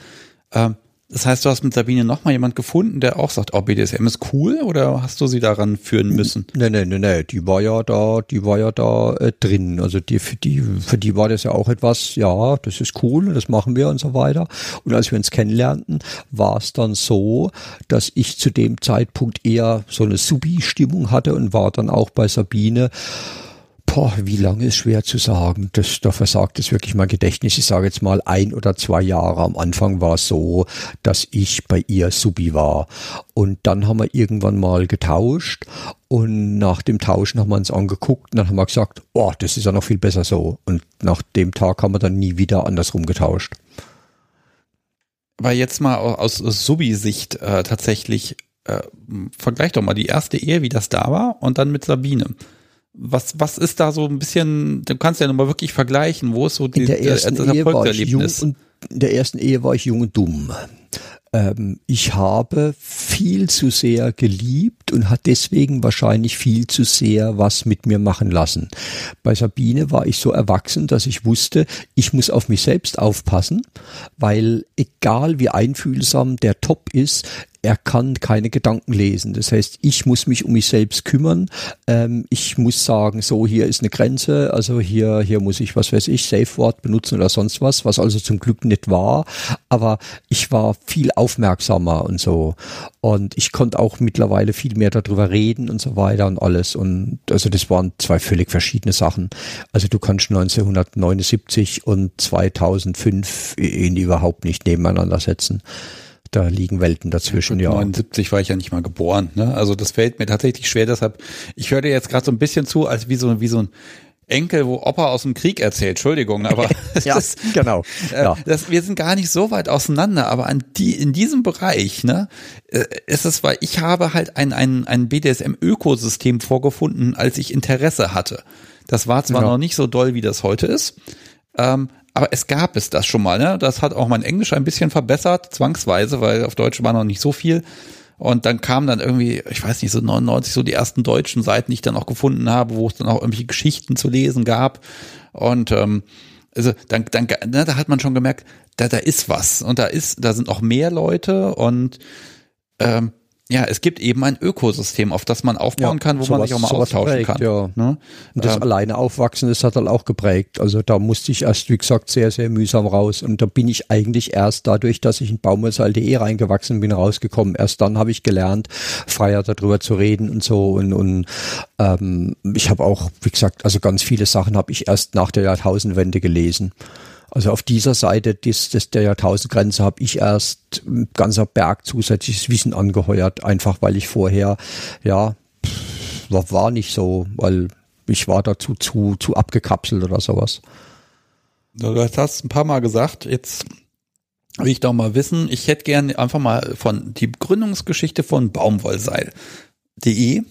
[SPEAKER 1] Ähm, das heißt, du hast mit Sabine nochmal jemand gefunden, der auch sagt, oh, BDSM ist cool oder hast du sie daran führen müssen?
[SPEAKER 2] Nee, nee, nee, nee, die war ja da, die war ja da äh, drin. Also die, für die, für die war das ja auch etwas, ja, das ist cool, das machen wir und so weiter. Und als wir uns kennenlernten, war es dann so, dass ich zu dem Zeitpunkt eher so eine Subi-Stimmung hatte und war dann auch bei Sabine Boah, wie lange ist schwer zu sagen. Das, da versagt es wirklich mein Gedächtnis. Ich sage jetzt mal ein oder zwei Jahre. Am Anfang war es so, dass ich bei ihr Subi war. Und dann haben wir irgendwann mal getauscht. Und nach dem Tauschen haben wir uns angeguckt und dann haben wir gesagt, oh, das ist ja noch viel besser so. Und nach dem Tag haben wir dann nie wieder andersrum getauscht.
[SPEAKER 1] Weil jetzt mal aus, aus Subi-Sicht äh, tatsächlich, äh, vergleich doch mal die erste Ehe, wie das da war, und dann mit Sabine. Was, was ist da so ein bisschen, du kannst ja nochmal wirklich vergleichen, wo ist so die,
[SPEAKER 2] in der ersten das Ehe war ich jung und, in der ersten Ehe war ich jung und dumm. Ähm, ich habe viel zu sehr geliebt und hat deswegen wahrscheinlich viel zu sehr was mit mir machen lassen. Bei Sabine war ich so erwachsen, dass ich wusste, ich muss auf mich selbst aufpassen, weil egal wie einfühlsam der Top ist, er kann keine Gedanken lesen. Das heißt, ich muss mich um mich selbst kümmern. Ähm, ich muss sagen, so hier ist eine Grenze, also hier, hier muss ich, was weiß ich, Safe Word benutzen oder sonst was, was also zum Glück nicht war. Aber ich war viel aufmerksamer und so. Und ich konnte auch mittlerweile viel mehr darüber reden und so weiter und alles. Und also das waren zwei völlig verschiedene Sachen. Also du kannst 1979 und 2005 ihn überhaupt nicht nebeneinander setzen da liegen Welten dazwischen,
[SPEAKER 1] ja. 79 war ich ja nicht mal geboren, ne? Also das fällt mir tatsächlich schwer, deshalb, ich höre dir jetzt gerade so ein bisschen zu, als wie so, wie so ein Enkel, wo Opa aus dem Krieg erzählt, Entschuldigung, aber
[SPEAKER 2] ja, das, genau.
[SPEAKER 1] Äh, ja. Das, wir sind gar nicht so weit auseinander, aber an die, in diesem Bereich, ne, äh, ist es, weil ich habe halt ein, ein, ein BDSM-Ökosystem vorgefunden, als ich Interesse hatte. Das war zwar ja. noch nicht so doll, wie das heute ist, ähm, aber es gab es das schon mal. Ne? Das hat auch mein Englisch ein bisschen verbessert, zwangsweise, weil auf Deutsch war noch nicht so viel. Und dann kamen dann irgendwie, ich weiß nicht, so 99 so die ersten deutschen Seiten, die ich dann auch gefunden habe, wo es dann auch irgendwie Geschichten zu lesen gab. Und ähm, also dann, dann ne, da hat man schon gemerkt, da, da ist was und da ist, da sind auch mehr Leute und ähm, ja, es gibt eben ein Ökosystem, auf das man aufbauen ja, kann, wo sowas, man sich auch mal austauschen prägt, kann.
[SPEAKER 2] Ja. Ne? Und das ähm, alleine aufwachsen, das hat dann auch geprägt. Also da musste ich erst, wie gesagt, sehr, sehr mühsam raus. Und da bin ich eigentlich erst dadurch, dass ich in baumwollseil.de reingewachsen bin, rausgekommen. Erst dann habe ich gelernt, freier darüber zu reden und so. Und, und ähm, ich habe auch, wie gesagt, also ganz viele Sachen habe ich erst nach der Jahrtausendwende gelesen. Also auf dieser Seite des, des der Jahrtausendgrenze habe ich erst ein ganzer Berg zusätzliches Wissen angeheuert, einfach weil ich vorher, ja, war, war nicht so, weil ich war dazu zu, zu abgekapselt oder sowas.
[SPEAKER 1] Du hast ein paar Mal gesagt, jetzt will ich doch mal wissen, ich hätte gerne einfach mal von die Gründungsgeschichte von Baumwollseil.de.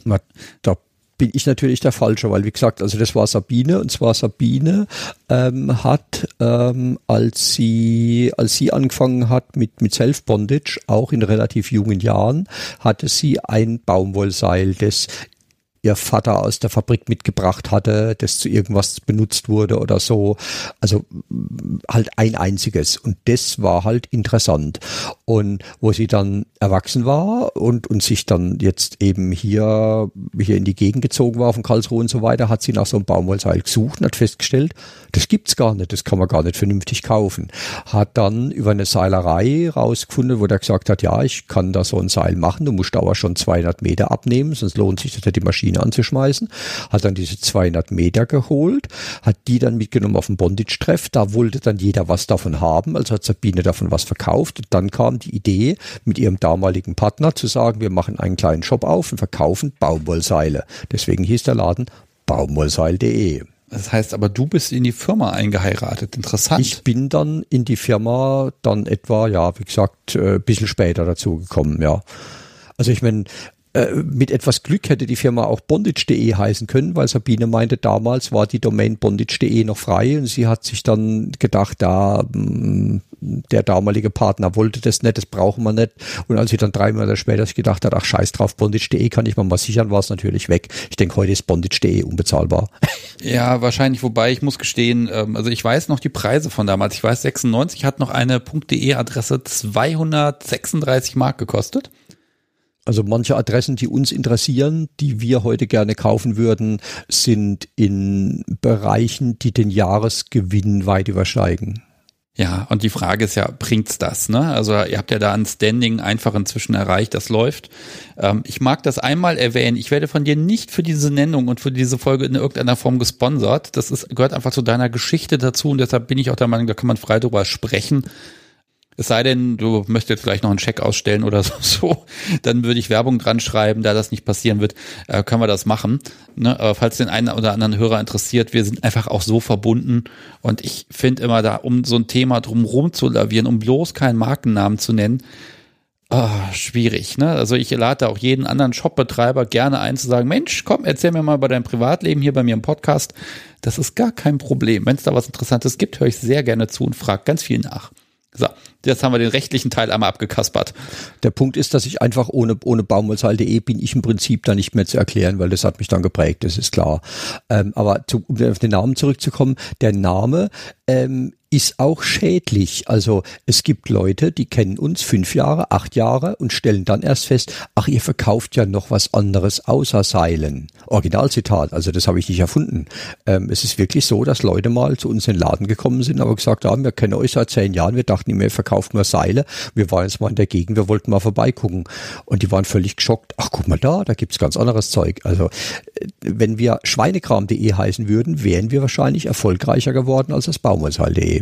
[SPEAKER 2] Da bin ich natürlich der Falsche, weil wie gesagt, also das war Sabine und zwar Sabine ähm, hat, ähm, als sie als sie angefangen hat mit mit Self Bondage, auch in relativ jungen Jahren, hatte sie ein Baumwollseil, das ihr Vater aus der Fabrik mitgebracht hatte, das zu irgendwas benutzt wurde oder so. Also halt ein einziges. Und das war halt interessant. Und wo sie dann erwachsen war und, und sich dann jetzt eben hier, hier in die Gegend gezogen war von Karlsruhe und so weiter, hat sie nach so einem Baumwollseil gesucht und hat festgestellt, das gibt's gar nicht, das kann man gar nicht vernünftig kaufen. Hat dann über eine Seilerei rausgefunden, wo der gesagt hat, ja, ich kann da so ein Seil machen, du musst aber schon 200 Meter abnehmen, sonst lohnt sich das nicht, die Maschine anzuschmeißen. Hat dann diese 200 Meter geholt, hat die dann mitgenommen auf den Bondage-Treff, da wollte dann jeder was davon haben, also hat Sabine davon was verkauft und dann kam die Idee mit ihrem damaligen Partner zu sagen, wir machen einen kleinen Shop auf und verkaufen Baumwollseile. Deswegen hieß der Laden baumwollseil.de.
[SPEAKER 1] Das heißt aber, du bist in die Firma eingeheiratet. Interessant.
[SPEAKER 2] Ich bin dann in die Firma dann etwa, ja, wie gesagt, ein äh, bisschen später dazu gekommen, ja. Also ich meine, äh, mit etwas Glück hätte die Firma auch bondage.de heißen können, weil Sabine meinte, damals war die Domain bondage.de noch frei und sie hat sich dann gedacht, da mm, der damalige Partner wollte das nicht, das brauchen wir nicht. Und als sie dann drei Monate später sich gedacht hat, ach scheiß drauf, bondage.de kann ich mal mal sichern, war es natürlich weg. Ich denke, heute ist bondage.de unbezahlbar.
[SPEAKER 1] Ja, wahrscheinlich, wobei ich muss gestehen, ähm, also ich weiß noch die Preise von damals. Ich weiß, 96 hat noch eine .de Adresse 236 Mark gekostet.
[SPEAKER 2] Also manche Adressen, die uns interessieren, die wir heute gerne kaufen würden, sind in Bereichen, die den Jahresgewinn weit übersteigen.
[SPEAKER 1] Ja, und die Frage ist ja, bringt's das? Ne? Also ihr habt ja da ein Standing einfach inzwischen erreicht, das läuft. Ähm, ich mag das einmal erwähnen. Ich werde von dir nicht für diese Nennung und für diese Folge in irgendeiner Form gesponsert. Das ist, gehört einfach zu deiner Geschichte dazu und deshalb bin ich auch der Meinung, da kann man frei drüber sprechen. Es sei denn, du möchtest jetzt vielleicht noch einen Scheck ausstellen oder so, dann würde ich Werbung dran schreiben, da das nicht passieren wird, äh, können wir das machen. Ne? Aber falls den einen oder anderen Hörer interessiert, wir sind einfach auch so verbunden und ich finde immer da, um so ein Thema drumherum zu lavieren, um bloß keinen Markennamen zu nennen, oh, schwierig. Ne? Also ich lade auch jeden anderen Shopbetreiber gerne ein zu sagen, Mensch, komm, erzähl mir mal über dein Privatleben hier bei mir im Podcast. Das ist gar kein Problem. Wenn es da was Interessantes gibt, höre ich sehr gerne zu und frage ganz viel nach. So, jetzt haben wir den rechtlichen Teil einmal abgekaspert.
[SPEAKER 2] Der Punkt ist, dass ich einfach ohne, ohne baumwollseil.de bin ich im Prinzip da nicht mehr zu erklären, weil das hat mich dann geprägt, das ist klar. Ähm, aber zu, um auf den Namen zurückzukommen, der Name ähm, ist auch schädlich. Also es gibt Leute, die kennen uns fünf Jahre, acht Jahre und stellen dann erst fest, ach, ihr verkauft ja noch was anderes außer Seilen. Originalzitat, also das habe ich nicht erfunden. Ähm, es ist wirklich so, dass Leute mal zu uns in den Laden gekommen sind, aber gesagt haben, wir kennen euch seit zehn Jahren, wir dachten immer, ihr verkauft nur Seile. Wir waren jetzt mal in der Gegend, wir wollten mal vorbeigucken. Und die waren völlig geschockt. Ach, guck mal da, da gibt's ganz anderes Zeug. Also äh, wenn wir schweinekram.de heißen würden, wären wir wahrscheinlich erfolgreicher geworden als das Baumwollseil.de.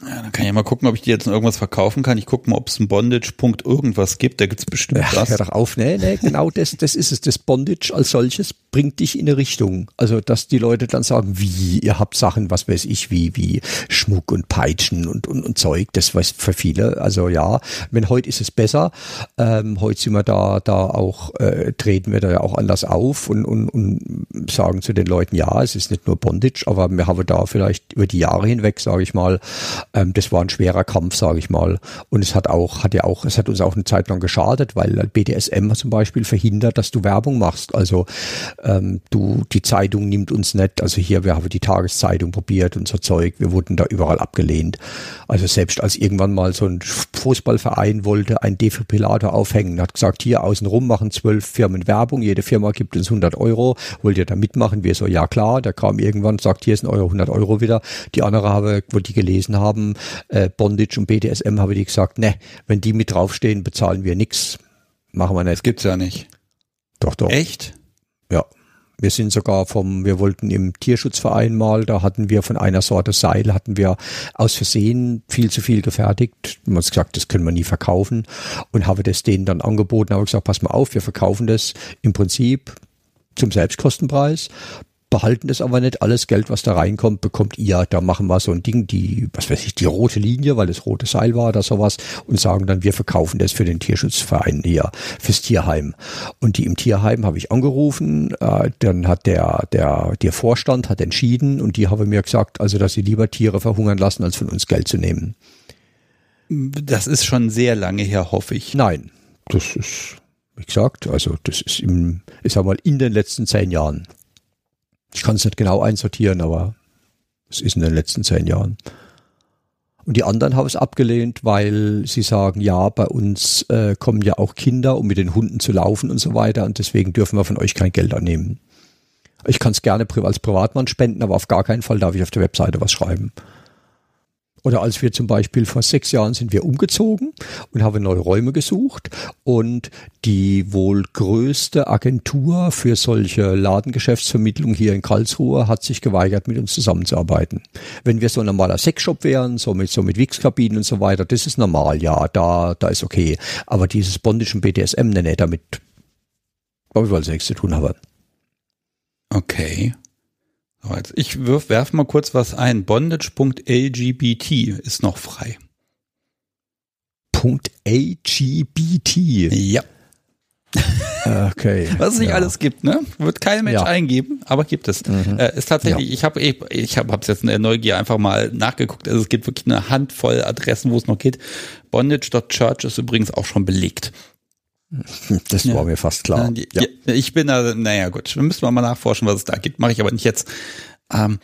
[SPEAKER 1] Ja, dann kann ich mal gucken, ob ich die jetzt noch irgendwas verkaufen kann. Ich gucke mal, ob es ein Bondage-Punkt irgendwas gibt. Da gibt's bestimmt
[SPEAKER 2] ja, was. Hör doch auf, nee, nee, genau das, das ist es. Das Bondage als solches bringt dich in eine Richtung. Also, dass die Leute dann sagen, wie, ihr habt Sachen, was weiß ich, wie, wie Schmuck und Peitschen und, und, und Zeug. Das weiß für viele. Also ja, wenn heute ist es besser. Ähm, heute sind wir da, da auch, äh, treten wir da ja auch anders auf und, und, und sagen zu den Leuten, ja, es ist nicht nur Bondage, aber wir haben da vielleicht über die Jahre hinweg, sage ich mal, ähm, das war ein schwerer Kampf, sage ich mal. Und es hat auch, hat ja auch, es hat uns auch eine Zeit lang geschadet, weil BDSM zum Beispiel verhindert, dass du Werbung machst. Also ähm, du, die Zeitung nimmt uns nicht, also hier, wir haben die Tageszeitung probiert und so Zeug, wir wurden da überall abgelehnt. Also selbst als irgendwann mal so ein Fußballverein wollte ein Defibrillator aufhängen, hat gesagt, hier außenrum machen zwölf Firmen Werbung, jede Firma gibt uns 100 Euro, wollt ihr da mitmachen? Wir so, ja klar, der kam irgendwann, sagt, hier sind eure 100 Euro wieder. Die andere habe, wo die gelesen haben, haben, äh, Bondage und BDSM, habe die gesagt, ne, wenn die mit draufstehen, bezahlen wir nix. Machen wir nicht. Das
[SPEAKER 1] gibt's ja nicht.
[SPEAKER 2] Doch, doch.
[SPEAKER 1] Echt?
[SPEAKER 2] Ja. Wir sind sogar vom, wir wollten im Tierschutzverein mal, da hatten wir von einer Sorte Seil, hatten wir aus Versehen viel zu viel gefertigt. Man hat gesagt, das können wir nie verkaufen und habe das denen dann angeboten, habe gesagt, pass mal auf, wir verkaufen das im Prinzip zum Selbstkostenpreis behalten das aber nicht. Alles Geld, was da reinkommt, bekommt ihr. Da machen wir so ein Ding, die, was weiß ich, die rote Linie, weil es rote Seil war oder sowas und sagen dann, wir verkaufen das für den Tierschutzverein hier, fürs Tierheim. Und die im Tierheim habe ich angerufen, äh, dann hat der, der, der Vorstand hat entschieden und die haben mir gesagt, also, dass sie lieber Tiere verhungern lassen, als von uns Geld zu nehmen.
[SPEAKER 1] Das ist schon sehr lange her, hoffe ich.
[SPEAKER 2] Nein, das ist, wie gesagt, also das ist im, ich sag mal, in den letzten zehn Jahren. Ich kann es nicht genau einsortieren, aber es ist in den letzten zehn Jahren. Und die anderen haben es abgelehnt, weil sie sagen, ja, bei uns äh, kommen ja auch Kinder, um mit den Hunden zu laufen und so weiter. Und deswegen dürfen wir von euch kein Geld annehmen. Ich kann es gerne als Privatmann spenden, aber auf gar keinen Fall darf ich auf der Webseite was schreiben. Oder als wir zum Beispiel vor sechs Jahren sind wir umgezogen und haben neue Räume gesucht und die wohl größte Agentur für solche Ladengeschäftsvermittlung hier in Karlsruhe hat sich geweigert, mit uns zusammenzuarbeiten. Wenn wir so ein normaler Sexshop wären, so mit, so mit Wix-Kabinen und so weiter, das ist normal, ja, da, da ist okay. Aber dieses bondischen BDSM, ne, ne, damit, glaube ich, weil es nichts zu tun haben.
[SPEAKER 1] Okay. Ich wirf, werf mal kurz was ein. Bondage.lgbt ist noch frei.
[SPEAKER 2] .lgbt.
[SPEAKER 1] Ja.
[SPEAKER 2] Okay.
[SPEAKER 1] Was es nicht ja. alles gibt, ne? Wird kein Mensch ja. eingeben, aber gibt es. Mhm. Äh, ist tatsächlich, ja. ich habe ich, ich hab, hab's jetzt in der Neugier einfach mal nachgeguckt. Also es gibt wirklich eine Handvoll Adressen, wo es noch geht. Bondage.church ist übrigens auch schon belegt.
[SPEAKER 2] Das ja. war mir fast klar.
[SPEAKER 1] Ja. Ich bin da, naja gut, wir müssen mal nachforschen, was es da gibt. Mache ich aber nicht jetzt. Ähm,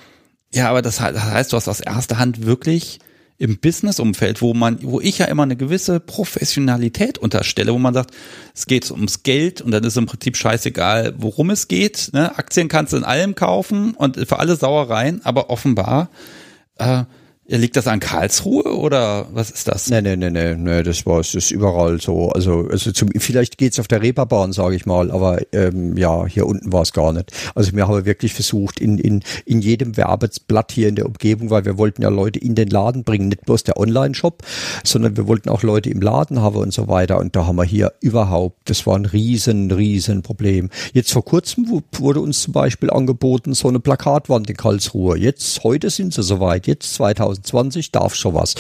[SPEAKER 1] ja, aber das, heißt, du hast aus erster Hand wirklich im Business-Umfeld, wo man, wo ich ja immer eine gewisse Professionalität unterstelle, wo man sagt, es geht ums Geld und dann ist im Prinzip scheißegal, worum es geht. Ne? Aktien kannst du in allem kaufen und für alle Sauereien, aber offenbar äh, Liegt das an Karlsruhe oder was ist das?
[SPEAKER 2] Nee, nee, nee, nee, nee das war es ist überall so. Also, also zum, vielleicht geht's auf der Reeperbahn, sage ich mal, aber ähm, ja, hier unten war es gar nicht. Also wir haben wirklich versucht, in, in, in jedem Werbeblatt hier in der Umgebung, weil wir wollten ja Leute in den Laden bringen, nicht bloß der Online-Shop, sondern wir wollten auch Leute im Laden haben und so weiter. Und da haben wir hier überhaupt, das war ein riesen, riesen Problem. Jetzt vor kurzem wurde uns zum Beispiel angeboten, so eine Plakatwand in Karlsruhe. Jetzt, heute sind sie soweit, jetzt 2000 2020 darf schon was.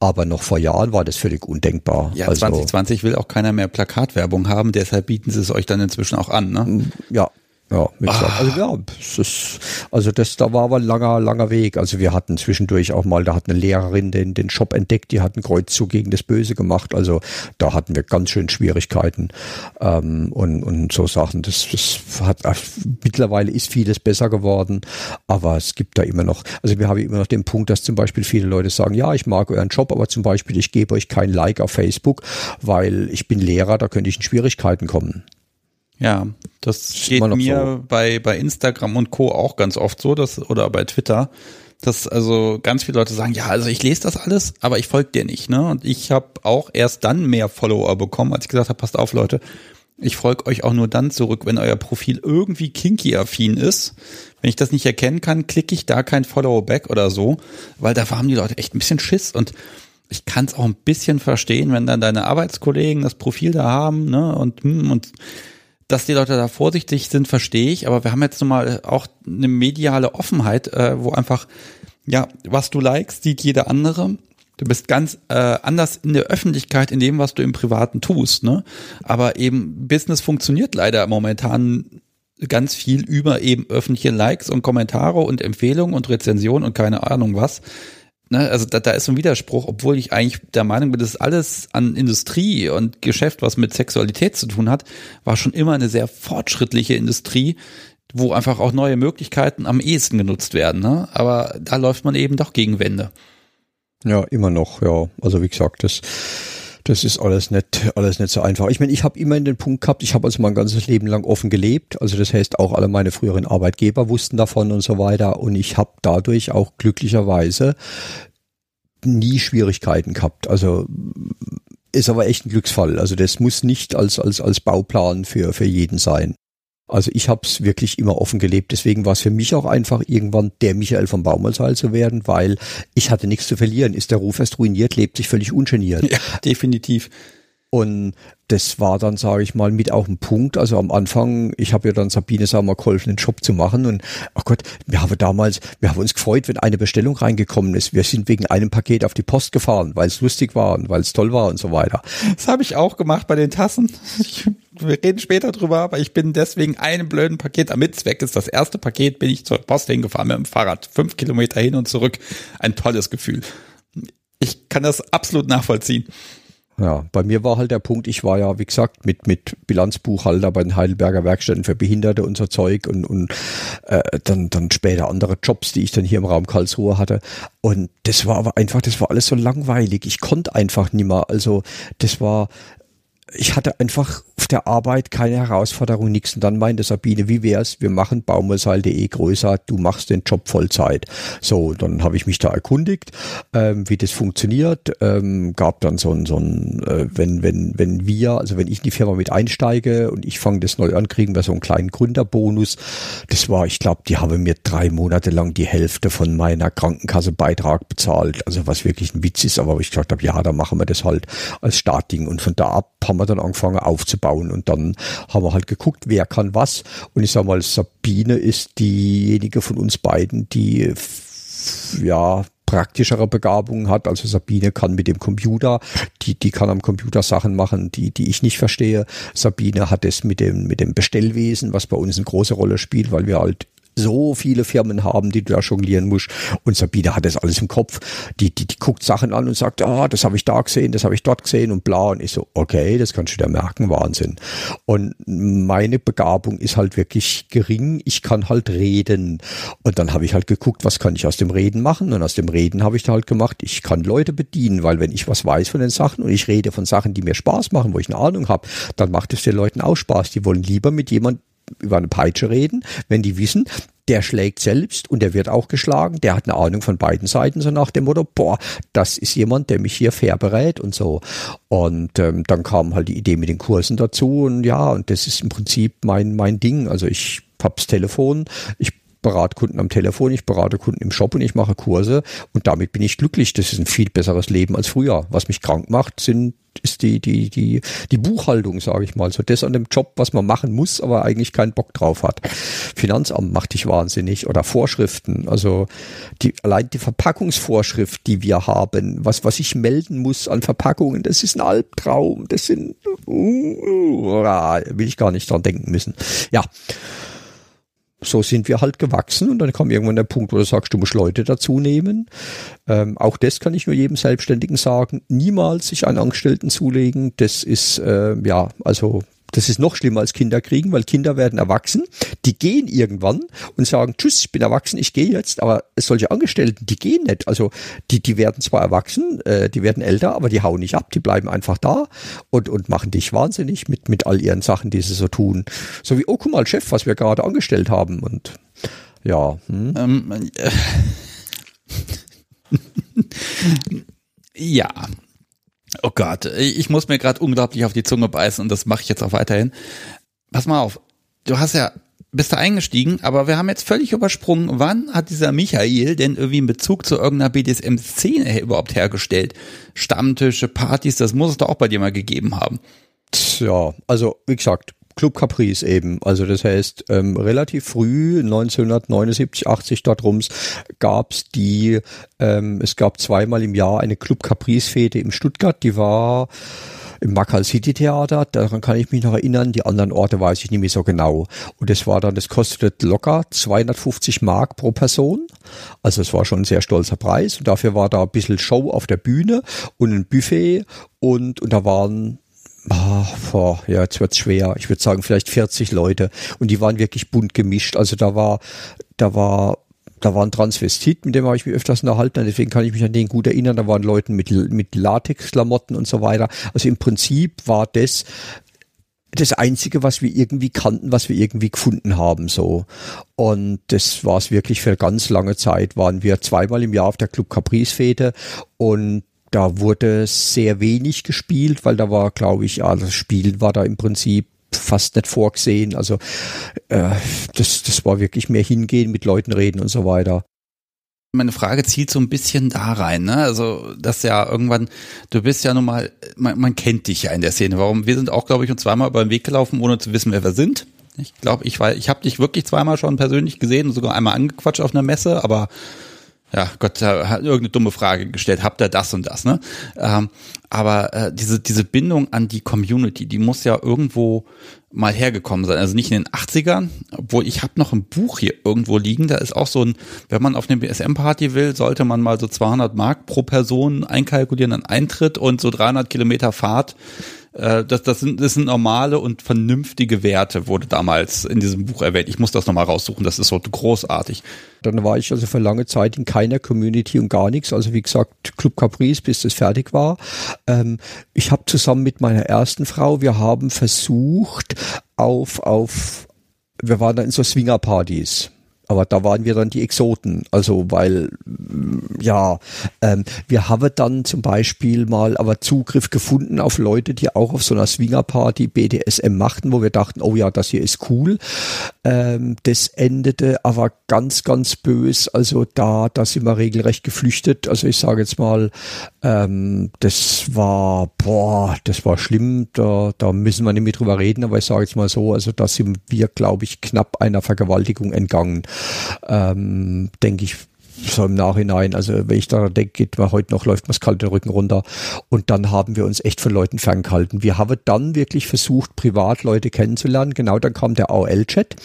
[SPEAKER 2] Aber noch vor Jahren war das völlig undenkbar.
[SPEAKER 1] Ja, also, 2020 will auch keiner mehr Plakatwerbung haben, deshalb bieten sie es euch dann inzwischen auch an, ne?
[SPEAKER 2] Ja, Ja, ah. also ja, das ist, also das, da war aber ein langer, langer Weg. Also wir hatten zwischendurch auch mal, da hat eine Lehrerin den, den Shop entdeckt, die hat einen Kreuzzug gegen das Böse gemacht. Also da hatten wir ganz schön Schwierigkeiten ähm, und, und so Sachen. Das, das hat mittlerweile ist vieles besser geworden, aber es gibt da immer noch, also wir haben immer noch den Punkt, dass zum Beispiel viele Leute sagen, ja, ich mag euren Job, aber zum Beispiel ich gebe euch kein Like auf Facebook, weil ich bin Lehrer, da könnte ich in Schwierigkeiten kommen.
[SPEAKER 1] Ja, das geht mir so. bei, bei Instagram und Co. auch ganz oft so, dass, oder bei Twitter, dass also ganz viele Leute sagen, ja, also ich lese das alles, aber ich folge dir nicht. Ne? Und ich habe auch erst dann mehr Follower bekommen, als ich gesagt habe, passt auf, Leute, ich folge euch auch nur dann zurück, wenn euer Profil irgendwie kinky-affin ist. Wenn ich das nicht erkennen kann, klicke ich da kein Follow-back oder so, weil da haben die Leute echt ein bisschen Schiss und ich kann es auch ein bisschen verstehen, wenn dann deine Arbeitskollegen das Profil da haben, ne, und, hm, und dass die Leute da vorsichtig sind, verstehe ich, aber wir haben jetzt nun mal auch eine mediale Offenheit, äh, wo einfach, ja, was du likest, sieht jeder andere. Du bist ganz äh, anders in der Öffentlichkeit in dem, was du im Privaten tust, ne? Aber eben Business funktioniert leider momentan ganz viel über eben öffentliche Likes und Kommentare und Empfehlungen und Rezensionen und keine Ahnung was ne, also da, da ist ein Widerspruch, obwohl ich eigentlich der Meinung bin, dass alles an Industrie und Geschäft, was mit Sexualität zu tun hat, war schon immer eine sehr fortschrittliche Industrie, wo einfach auch neue Möglichkeiten am ehesten genutzt werden. Ne? Aber da läuft man eben doch gegen Wände.
[SPEAKER 2] Ja, immer noch, ja. Also wie gesagt, das das ist alles nicht, alles nicht so einfach. Ich meine, ich habe immer den Punkt gehabt, ich habe also mein ganzes Leben lang offen gelebt. Also das heißt, auch alle meine früheren Arbeitgeber wussten davon und so weiter. Und ich habe dadurch auch glücklicherweise nie Schwierigkeiten gehabt. Also ist aber echt ein Glücksfall. Also das muss nicht als, als, als Bauplan für, für jeden sein. Also ich habe es wirklich immer offen gelebt. Deswegen war es für mich auch einfach irgendwann der Michael vom Baumalsal zu werden, weil ich hatte nichts zu verlieren. Ist der Ruf erst ruiniert, lebt sich völlig ungeniert.
[SPEAKER 1] Ja, definitiv.
[SPEAKER 2] Und das war dann, sage ich mal, mit auch ein Punkt. Also am Anfang, ich habe ja dann Sabine sag mal geholfen, den Job zu machen. Und ach Gott, wir haben damals, wir haben uns gefreut, wenn eine Bestellung reingekommen ist. Wir sind wegen einem Paket auf die Post gefahren, weil es lustig war und weil es toll war und so weiter.
[SPEAKER 1] Das habe ich auch gemacht bei den Tassen. Ich, wir reden später drüber, aber ich bin deswegen einem blöden Paket am Mitzweck ist. Das erste Paket bin ich zur Post hingefahren mit dem Fahrrad. Fünf Kilometer hin und zurück. Ein tolles Gefühl. Ich kann das absolut nachvollziehen.
[SPEAKER 2] Ja, bei mir war halt der Punkt, ich war ja, wie gesagt, mit, mit Bilanzbuchhalter bei den Heidelberger Werkstätten für Behinderte und so Zeug und, und äh, dann, dann später andere Jobs, die ich dann hier im Raum Karlsruhe hatte. Und das war aber einfach, das war alles so langweilig. Ich konnte einfach nimmer. Also das war, ich hatte einfach auf der Arbeit keine Herausforderung, nichts. Und dann meinte Sabine, wie wär's? Wir machen baumwollseil.de größer, du machst den Job Vollzeit. So, dann habe ich mich da erkundigt, ähm, wie das funktioniert. Ähm, gab dann so ein, so ein äh, wenn, wenn, wenn wir, also wenn ich in die Firma mit einsteige und ich fange das neu an, kriegen wir so einen kleinen Gründerbonus. Das war, ich glaube, die haben mir drei Monate lang die Hälfte von meiner Krankenkassebeitrag bezahlt. Also was wirklich ein Witz ist, aber ich gesagt habe, ja, da machen wir das halt als Startding. Und von da ab haben wir dann angefangen aufzubauen und dann haben wir halt geguckt, wer kann was. Und ich sag mal, Sabine ist diejenige von uns beiden, die ja praktischere Begabungen hat. Also Sabine kann mit dem Computer, die, die kann am Computer Sachen machen, die, die ich nicht verstehe. Sabine hat es mit dem, mit dem Bestellwesen, was bei uns eine große Rolle spielt, weil wir halt so viele Firmen haben, die du da jonglieren musst. Und Sabine hat das alles im Kopf. Die, die, die guckt Sachen an und sagt, ah, das habe ich da gesehen, das habe ich dort gesehen und bla. Und ich so, okay, das kannst du dir merken, Wahnsinn. Und meine Begabung ist halt wirklich gering. Ich kann halt reden. Und dann habe ich halt geguckt, was kann ich aus dem Reden machen. Und aus dem Reden habe ich halt gemacht, ich kann Leute bedienen, weil wenn ich was weiß von den Sachen und ich rede von Sachen, die mir Spaß machen, wo ich eine Ahnung habe, dann macht es den Leuten auch Spaß. Die wollen lieber mit jemandem über eine Peitsche reden, wenn die wissen, der schlägt selbst und der wird auch geschlagen, der hat eine Ahnung von beiden Seiten, so nach dem Motto, boah, das ist jemand, der mich hier fair berät und so. Und ähm, dann kam halt die Idee mit den Kursen dazu und ja, und das ist im Prinzip mein, mein Ding. Also ich hab's Telefon, ich berate Kunden am Telefon, ich berate Kunden im Shop und ich mache Kurse und damit bin ich glücklich. Das ist ein viel besseres Leben als früher. Was mich krank macht, sind ist die, die, die, die Buchhaltung, sage ich mal. So das an dem Job, was man machen muss, aber eigentlich keinen Bock drauf hat. Finanzamt macht dich wahnsinnig oder Vorschriften. Also die, allein die Verpackungsvorschrift, die wir haben, was, was ich melden muss an Verpackungen, das ist ein Albtraum. Das sind, uh, uh, will ich gar nicht dran denken müssen. Ja. So sind wir halt gewachsen und dann kam irgendwann der Punkt, wo du sagst, du musst Leute dazu nehmen. Ähm, auch das kann ich nur jedem Selbstständigen sagen. Niemals sich einen Angestellten zulegen. Das ist, äh, ja, also das ist noch schlimmer als Kinder kriegen, weil Kinder werden erwachsen, die gehen irgendwann und sagen, tschüss, ich bin erwachsen, ich gehe jetzt, aber solche Angestellten, die gehen nicht. Also die, die werden zwar erwachsen, äh, die werden älter, aber die hauen nicht ab, die bleiben einfach da und, und machen dich wahnsinnig mit, mit all ihren Sachen, die sie so tun. So wie Okumal Chef, was wir gerade angestellt haben und ja. Hm. Ähm, äh,
[SPEAKER 1] ja, Oh Gott, ich muss mir gerade unglaublich auf die Zunge beißen und das mache ich jetzt auch weiterhin. Pass mal auf, du hast ja bist da eingestiegen, aber wir haben jetzt völlig übersprungen, wann hat dieser Michael denn irgendwie einen Bezug zu irgendeiner BDSM-Szene überhaupt hergestellt? Stammtische, Partys, das muss es doch auch bei dir mal gegeben haben.
[SPEAKER 2] Tja, also wie gesagt, Club Caprice eben. Also das heißt, ähm, relativ früh, 1979, 80 darums, gab's die, ähm, es gab zweimal im Jahr eine Club Caprice Fete im Stuttgart, die war im Makal City Theater, daran kann ich mich noch erinnern, die anderen Orte weiß ich nicht mehr so genau. Und das war dann, das kostete locker 250 Mark pro Person. Also es war schon ein sehr stolzer Preis und dafür war da ein bisschen Show auf der Bühne und ein Buffet und, und da waren Ah, boah, ja, jetzt wird's schwer. Ich würde sagen, vielleicht 40 Leute. Und die waren wirklich bunt gemischt. Also da war, da war, da war ein Transvestit, mit dem habe ich mich öfters unterhalten. Deswegen kann ich mich an den gut erinnern. Da waren Leute mit, mit Latex-Klamotten und so weiter. Also im Prinzip war das das einzige, was wir irgendwie kannten, was wir irgendwie gefunden haben, so. Und das war es wirklich für ganz lange Zeit. Waren wir zweimal im Jahr auf der Club Caprice Fete und da wurde sehr wenig gespielt, weil da war, glaube ich, ja, das Spiel war da im Prinzip fast nicht vorgesehen. Also äh, das, das war wirklich mehr hingehen, mit Leuten reden und so weiter.
[SPEAKER 1] Meine Frage zielt so ein bisschen da rein, ne? Also, dass ja irgendwann, du bist ja nun mal, man, man kennt dich ja in der Szene. Warum? Wir sind auch, glaube ich, uns zweimal über den Weg gelaufen, ohne zu wissen, wer wir sind. Ich glaube, ich war, ich habe dich wirklich zweimal schon persönlich gesehen und sogar einmal angequatscht auf einer Messe, aber ja, Gott hat irgendeine dumme Frage gestellt, habt ihr das und das, ne? Ähm, aber äh, diese, diese Bindung an die Community, die muss ja irgendwo mal hergekommen sein. Also nicht in den 80ern, obwohl ich habe noch ein Buch hier irgendwo liegen, da ist auch so ein, wenn man auf eine BSM-Party will, sollte man mal so 200 Mark pro Person einkalkulieren an Eintritt und so 300 Kilometer Fahrt äh, das, das, sind, das sind normale und vernünftige Werte, wurde damals in diesem Buch erwähnt. Ich muss das nochmal raussuchen, das ist so großartig.
[SPEAKER 2] Dann war ich also für lange Zeit in keiner Community und gar nichts. Also wie gesagt, Club Caprice, bis das fertig war. Ähm, ich habe zusammen mit meiner ersten Frau, wir haben versucht, auf, auf, wir waren da in so Swinger-Partys aber da waren wir dann die Exoten. Also weil ja, ähm, wir haben dann zum Beispiel mal aber Zugriff gefunden auf Leute, die auch auf so einer Swingerparty BDSM machten, wo wir dachten, oh ja, das hier ist cool. Ähm, das endete aber ganz, ganz bös. Also da, da sind wir regelrecht geflüchtet. Also ich sage jetzt mal, ähm, das war, boah, das war schlimm. Da, da müssen wir nicht mehr drüber reden, aber ich sage jetzt mal so, also da sind wir, glaube ich, knapp einer Vergewaltigung entgangen ähm, denke ich, so im Nachhinein, also wenn ich da denke, geht mir heute noch, läuft mir das kalte Rücken runter. Und dann haben wir uns echt von Leuten ferngehalten. Wir haben dann wirklich versucht, privat Leute kennenzulernen. Genau, dann kam der AOL-Chat.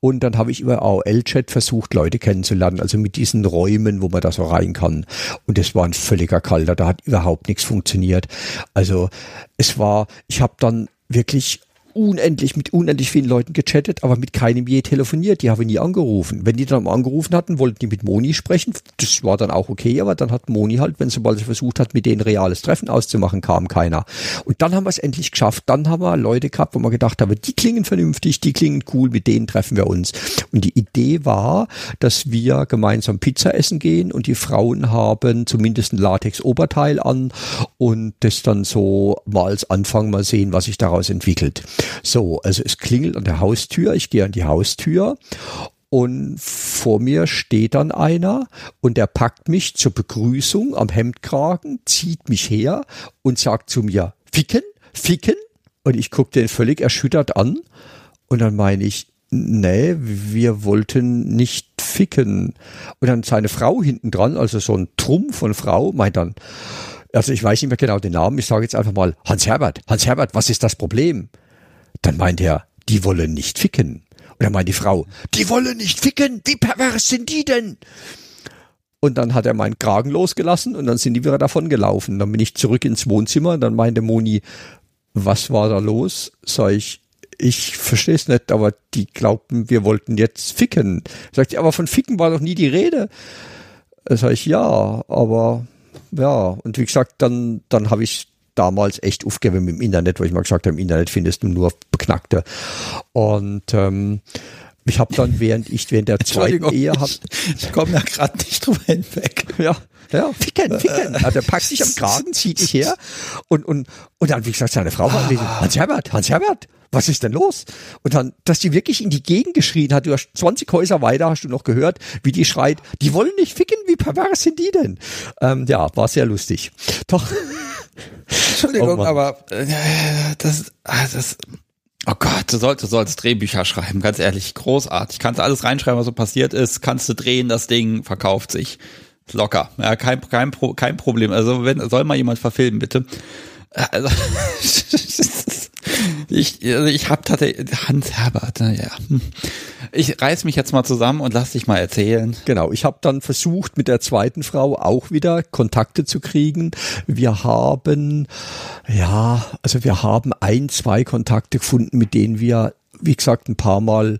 [SPEAKER 2] Und dann habe ich über AOL-Chat versucht, Leute kennenzulernen. Also mit diesen Räumen, wo man da so rein kann. Und es war ein völliger Kalter. Da hat überhaupt nichts funktioniert. Also es war, ich habe dann wirklich unendlich mit unendlich vielen Leuten gechattet, aber mit keinem je telefoniert. Die haben nie angerufen. Wenn die dann angerufen hatten, wollten die mit Moni sprechen. Das war dann auch okay, aber dann hat Moni halt, wenn sobald sie versucht hat, mit denen reales Treffen auszumachen, kam keiner. Und dann haben wir es endlich geschafft. Dann haben wir Leute gehabt, wo wir gedacht haben, die klingen vernünftig, die klingen cool, mit denen treffen wir uns. Und die Idee war, dass wir gemeinsam Pizza essen gehen und die Frauen haben zumindest ein Latex-Oberteil an und das dann so mal als Anfang mal sehen, was sich daraus entwickelt. So, also es klingelt an der Haustür, ich gehe an die Haustür und vor mir steht dann einer und der packt mich zur Begrüßung am Hemdkragen, zieht mich her und sagt zu mir, ficken, ficken. Und ich gucke den völlig erschüttert an und dann meine ich, nee, wir wollten nicht ficken. Und dann seine Frau hinten dran, also so ein Trumpf von Frau, meint dann, also ich weiß nicht mehr genau den Namen, ich sage jetzt einfach mal, Hans Herbert, Hans Herbert, was ist das Problem? Dann meint er, die wollen nicht ficken. Und dann meint die Frau, die wollen nicht ficken, wie pervers sind die denn? Und dann hat er meinen Kragen losgelassen und dann sind die wieder davon gelaufen. Dann bin ich zurück ins Wohnzimmer. Dann meinte Moni, was war da los? Sag ich, ich verstehe es nicht, aber die glaubten, wir wollten jetzt ficken. Sagt sie, aber von ficken war doch nie die Rede. Sag ich, ja, aber ja. Und wie gesagt, dann, dann habe ich damals echt aufgegeben im Internet, weil ich mal gesagt habe, im Internet findest du nur Beknackte. Und ähm, ich habe dann, während ich während der zweiten Ehe habe,
[SPEAKER 1] ich komme da gerade nicht drüber hinweg.
[SPEAKER 2] Ja, ja, ficken, ficken. Also er packt sich am Kragen, zieht dich her und und und dann wie gesagt seine Frau war ah. Hans Herbert, Hans Herbert, was ist denn los? Und dann, dass die wirklich in die Gegend geschrien hat, du hast 20 Häuser weiter, hast du noch gehört, wie die schreit, die wollen nicht ficken, wie pervers sind die denn? Ähm, ja, war sehr lustig. Doch.
[SPEAKER 1] Entschuldigung, oh aber äh, das, ah, das, oh Gott, du solltest, du sollst Drehbücher schreiben, ganz ehrlich, großartig. Kannst alles reinschreiben, was so passiert ist, kannst du drehen, das Ding verkauft sich. Locker, ja, kein, kein, kein Problem. Also wenn, soll mal jemand verfilmen, bitte. Also, ich, also ich habe tatsächlich Hans Herbert, naja. Ich reiß mich jetzt mal zusammen und lass dich mal erzählen.
[SPEAKER 2] Genau, ich habe dann versucht, mit der zweiten Frau auch wieder Kontakte zu kriegen. Wir haben, ja, also wir haben ein, zwei Kontakte gefunden, mit denen wir wie gesagt, ein paar Mal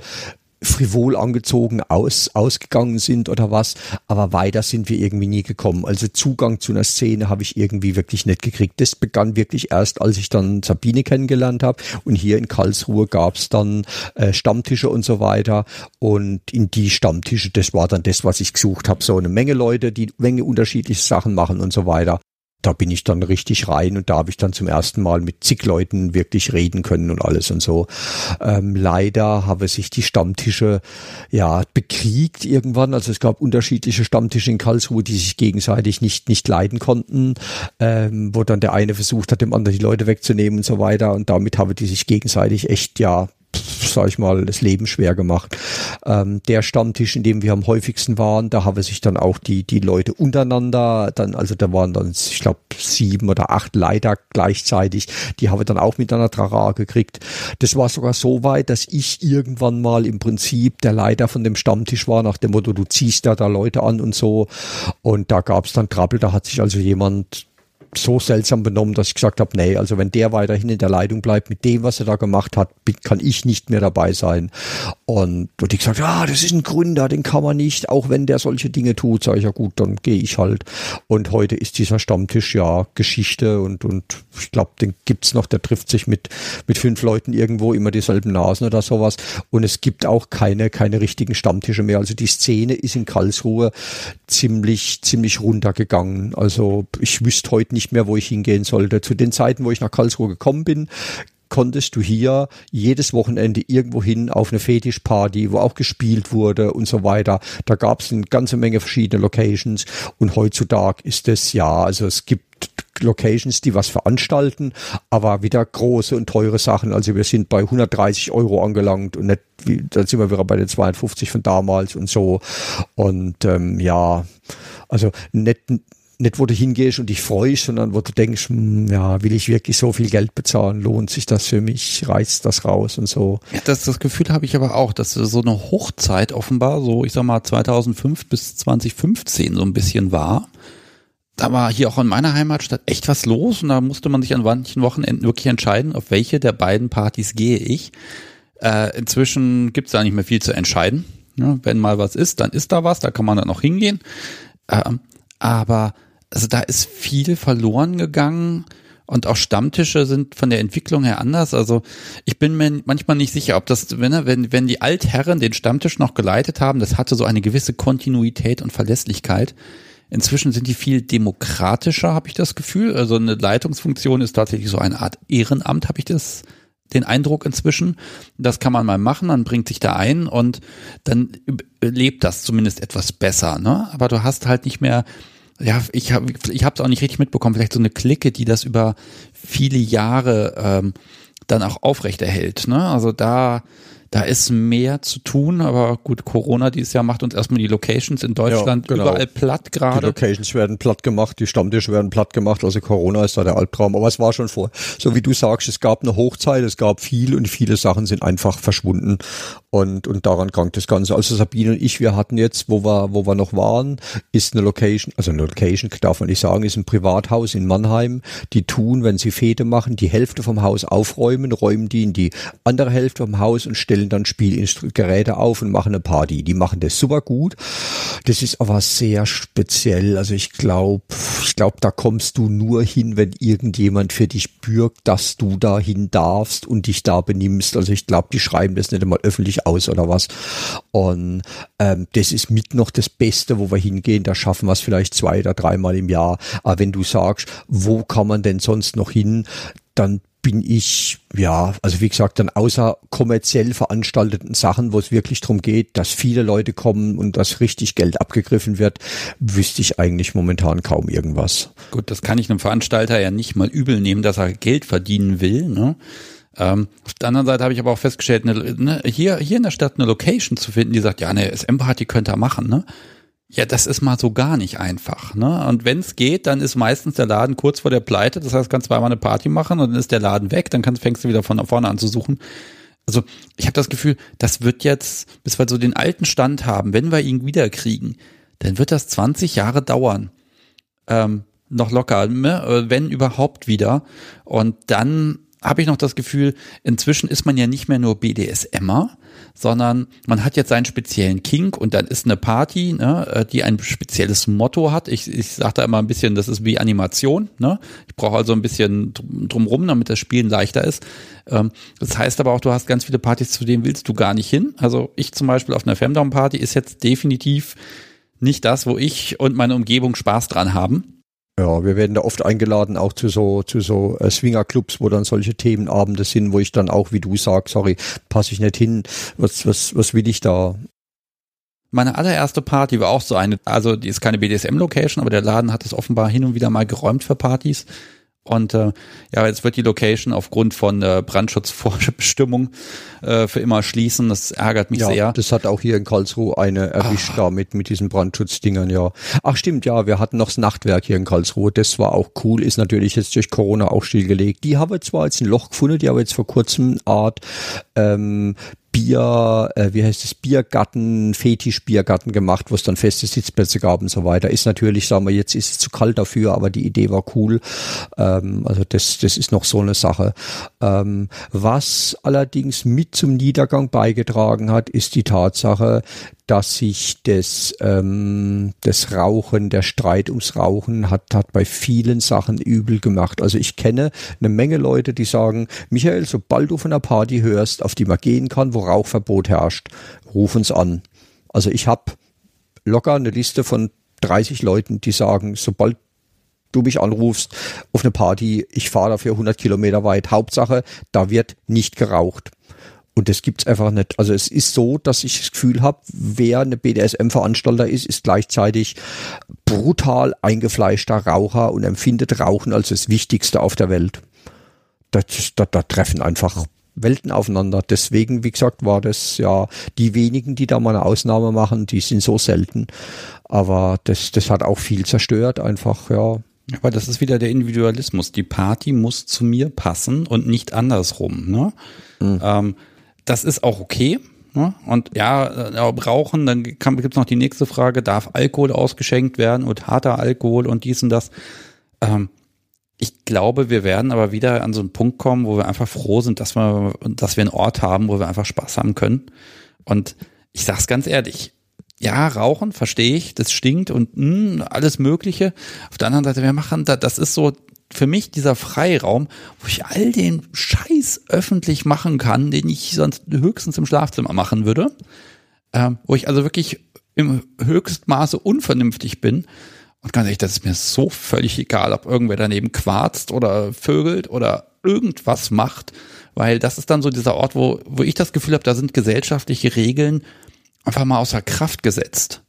[SPEAKER 2] frivol angezogen aus, ausgegangen sind oder was, aber weiter sind wir irgendwie nie gekommen. Also Zugang zu einer Szene habe ich irgendwie wirklich nicht gekriegt. Das begann wirklich erst, als ich dann Sabine kennengelernt habe. Und hier in Karlsruhe gab es dann äh, Stammtische und so weiter. Und in die Stammtische, das war dann das, was ich gesucht habe, so eine Menge Leute, die Menge unterschiedliche Sachen machen und so weiter da bin ich dann richtig rein und da habe ich dann zum ersten Mal mit zig Leuten wirklich reden können und alles und so. Ähm, leider haben sich die Stammtische ja bekriegt irgendwann. Also es gab unterschiedliche Stammtische in Karlsruhe, die sich gegenseitig nicht nicht leiden konnten, ähm, wo dann der eine versucht hat, dem anderen die Leute wegzunehmen und so weiter. Und damit haben die sich gegenseitig echt ja sag ich mal, das Leben schwer gemacht. Ähm, der Stammtisch, in dem wir am häufigsten waren, da haben sich dann auch die, die Leute untereinander, dann, also da waren dann, ich glaube, sieben oder acht Leiter gleichzeitig, die haben dann auch miteinander Trara gekriegt. Das war sogar so weit, dass ich irgendwann mal im Prinzip der Leiter von dem Stammtisch war, nach dem Motto, du ziehst da da Leute an und so. Und da gab es dann Trappel, da hat sich also jemand so seltsam benommen, dass ich gesagt habe, nee, also wenn der weiterhin in der Leitung bleibt mit dem, was er da gemacht hat, kann ich nicht mehr dabei sein. Und, und die gesagt, ja, das ist ein Gründer, den kann man nicht, auch wenn der solche Dinge tut, sage ich ja gut, dann gehe ich halt. Und heute ist dieser Stammtisch ja Geschichte und, und ich glaube, den gibt's noch, der trifft sich mit, mit fünf Leuten irgendwo, immer dieselben Nasen oder sowas. Und es gibt auch keine, keine richtigen Stammtische mehr. Also die Szene ist in Karlsruhe ziemlich, ziemlich runtergegangen. Also ich wüsste heute nicht mehr, wo ich hingehen sollte. Zu den Zeiten, wo ich nach Karlsruhe gekommen bin, konntest du hier jedes Wochenende irgendwo hin auf eine Fetischparty, wo auch gespielt wurde und so weiter. Da gab es eine ganze Menge verschiedene Locations und heutzutage ist es ja, also es gibt Locations, die was veranstalten, aber wieder große und teure Sachen. Also wir sind bei 130 Euro angelangt und nicht wie, da sind wir wieder bei den 52 von damals und so. Und ähm, ja, also nicht nicht, wo du hingehst und dich freust, sondern wo du denkst, hm, ja, will ich wirklich so viel Geld bezahlen? Lohnt sich das für mich? Reizt das raus und so?
[SPEAKER 1] Das, das Gefühl habe ich aber auch, dass so eine Hochzeit offenbar, so ich sag mal 2005 bis 2015 so ein bisschen war da war hier auch in meiner Heimatstadt echt was los und da musste man sich an manchen Wochenenden wirklich entscheiden, auf welche der beiden Partys gehe ich. Äh, inzwischen gibt's da nicht mehr viel zu entscheiden. Ja, wenn mal was ist, dann ist da was, da kann man dann auch hingehen. Ähm, aber also da ist viel verloren gegangen und auch Stammtische sind von der Entwicklung her anders. Also ich bin mir manchmal nicht sicher, ob das, wenn, wenn, wenn die Altherren den Stammtisch noch geleitet haben, das hatte so eine gewisse Kontinuität und Verlässlichkeit. Inzwischen sind die viel demokratischer, habe ich das Gefühl. Also eine Leitungsfunktion ist tatsächlich so eine Art Ehrenamt, habe ich das den Eindruck inzwischen. Das kann man mal machen, dann bringt sich da ein und dann lebt das zumindest etwas besser. Ne? Aber du hast halt nicht mehr, ja, ich habe ich es auch nicht richtig mitbekommen, vielleicht so eine Clique, die das über viele Jahre ähm, dann auch aufrechterhält. Ne? Also da da ist mehr zu tun, aber gut, Corona dieses Jahr macht uns erstmal die Locations in Deutschland ja, genau. überall platt gerade.
[SPEAKER 2] Die Locations werden platt gemacht, die Stammtische werden platt gemacht, also Corona ist da der Albtraum, aber es war schon vor. So wie du sagst, es gab eine Hochzeit, es gab viel und viele Sachen sind einfach verschwunden Und, und daran krankt das Ganze. Also Sabine und ich, wir hatten jetzt, wo wir, wo wir noch waren, ist eine Location, also eine Location darf man nicht sagen, ist ein Privathaus in Mannheim. Die tun, wenn sie Fete machen, die Hälfte vom Haus aufräumen, räumen die in die andere Hälfte vom Haus und stellen dann Spielgeräte auf und machen eine Party. Die machen das super gut. Das ist aber sehr speziell. Also ich glaube, ich glaube, da kommst du nur hin, wenn irgendjemand für dich bürgt, dass du dahin darfst und dich da benimmst. Also ich glaube, die schreiben das nicht einmal öffentlich aus oder was. Und ähm, das ist mit noch das Beste, wo wir hingehen. Da schaffen wir es vielleicht zwei oder dreimal im Jahr. Aber wenn du sagst, wo kann man denn sonst noch hin, dann bin ich, ja, also wie gesagt, dann außer kommerziell veranstalteten Sachen, wo es wirklich darum geht, dass viele Leute kommen und dass richtig Geld abgegriffen wird, wüsste ich eigentlich momentan kaum irgendwas.
[SPEAKER 1] Gut, das kann ich einem Veranstalter ja nicht mal übel nehmen, dass er Geld verdienen will. Ne? Ähm, auf der anderen Seite habe ich aber auch festgestellt, ne, ne, hier, hier in der Stadt eine Location zu finden, die sagt, ja, eine SM-Party könnte er machen, ne? Ja, das ist mal so gar nicht einfach. Ne? Und wenn es geht, dann ist meistens der Laden kurz vor der Pleite. Das heißt, kannst zweimal eine Party machen und dann ist der Laden weg. Dann kannst, fängst du wieder von vorne an zu suchen. Also ich habe das Gefühl, das wird jetzt, bis wir so den alten Stand haben, wenn wir ihn wiederkriegen, dann wird das 20 Jahre dauern. Ähm, noch locker, ne? wenn überhaupt wieder. Und dann habe ich noch das Gefühl, inzwischen ist man ja nicht mehr nur BDSMer, sondern man hat jetzt seinen speziellen Kink und dann ist eine Party, ne, äh, die ein spezielles Motto hat. Ich, ich sage da immer ein bisschen, das ist wie Animation. Ne? Ich brauche also ein bisschen drumrum, damit das Spielen leichter ist. Ähm, das heißt aber auch, du hast ganz viele Partys, zu denen willst du gar nicht hin. Also ich zum Beispiel auf einer Femdown-Party ist jetzt definitiv nicht das, wo ich und meine Umgebung Spaß dran haben.
[SPEAKER 2] Ja, wir werden da oft eingeladen, auch zu so, zu so äh, Swingerclubs, wo dann solche Themenabende sind, wo ich dann auch, wie du sagst, sorry, passe ich nicht hin. Was, was, was will ich da?
[SPEAKER 1] Meine allererste Party war auch so eine, also die ist keine BDSM-Location, aber der Laden hat es offenbar hin und wieder mal geräumt für Partys. Und äh, ja, jetzt wird die Location aufgrund von äh, Brandschutzvorbestimmung äh, für immer schließen. Das ärgert mich
[SPEAKER 2] ja,
[SPEAKER 1] sehr.
[SPEAKER 2] Das hat auch hier in Karlsruhe eine erwischt ah. damit mit diesen Brandschutzdingern, ja. Ach stimmt, ja, wir hatten noch das Nachtwerk hier in Karlsruhe. Das war auch cool, ist natürlich jetzt durch Corona auch stillgelegt. Die haben zwar jetzt ein Loch gefunden, die haben jetzt vor kurzem Art ähm, Bier, äh, wie heißt es, Biergarten, Fetisch-Biergarten gemacht, wo es dann feste Sitzplätze gab und so weiter. Ist natürlich, sagen wir, jetzt ist es zu kalt dafür, aber die Idee war cool. Ähm, also das, das ist noch so eine Sache. Ähm, was allerdings mit zum Niedergang beigetragen hat, ist die Tatsache, dass sich das, ähm, das Rauchen, der Streit ums Rauchen hat, hat bei vielen Sachen übel gemacht. Also ich kenne eine Menge Leute, die sagen, Michael, sobald du von einer Party hörst, auf die man gehen kann, wo Rauchverbot herrscht, ruf uns an. Also ich habe locker eine Liste von 30 Leuten, die sagen, sobald du mich anrufst auf eine Party, ich fahre dafür 100 Kilometer weit. Hauptsache, da wird nicht geraucht. Und das gibt's einfach nicht. Also es ist so, dass ich das Gefühl habe, wer eine BDSM-Veranstalter ist, ist gleichzeitig brutal eingefleischter Raucher und empfindet Rauchen als das Wichtigste auf der Welt. Da, da, da treffen einfach Welten aufeinander. Deswegen, wie gesagt, war das ja die wenigen, die da mal eine Ausnahme machen, die sind so selten. Aber das, das hat auch viel zerstört, einfach, ja.
[SPEAKER 1] Aber das ist wieder der Individualismus. Die Party muss zu mir passen und nicht andersrum. Ne? Mhm. Ähm, das ist auch okay. Ne? Und ja, äh, Rauchen, dann gibt es noch die nächste Frage, darf Alkohol ausgeschenkt werden und harter Alkohol und dies und das. Ähm, ich glaube, wir werden aber wieder an so einen Punkt kommen, wo wir einfach froh sind, dass wir, dass wir einen Ort haben, wo wir einfach Spaß haben können. Und ich sag's ganz ehrlich, ja, Rauchen, verstehe ich, das stinkt und mh, hm, alles Mögliche. Auf der anderen Seite, wir machen da, das ist so für mich dieser Freiraum, wo ich all den Scheiß öffentlich machen kann, den ich sonst höchstens im Schlafzimmer machen würde, ähm, wo ich also wirklich im Höchstmaße unvernünftig bin. Und ganz ehrlich, das ist mir so völlig egal, ob irgendwer daneben quarzt oder vögelt oder irgendwas macht, weil das ist dann so dieser Ort, wo, wo ich das Gefühl habe, da sind gesellschaftliche Regeln einfach mal außer Kraft gesetzt.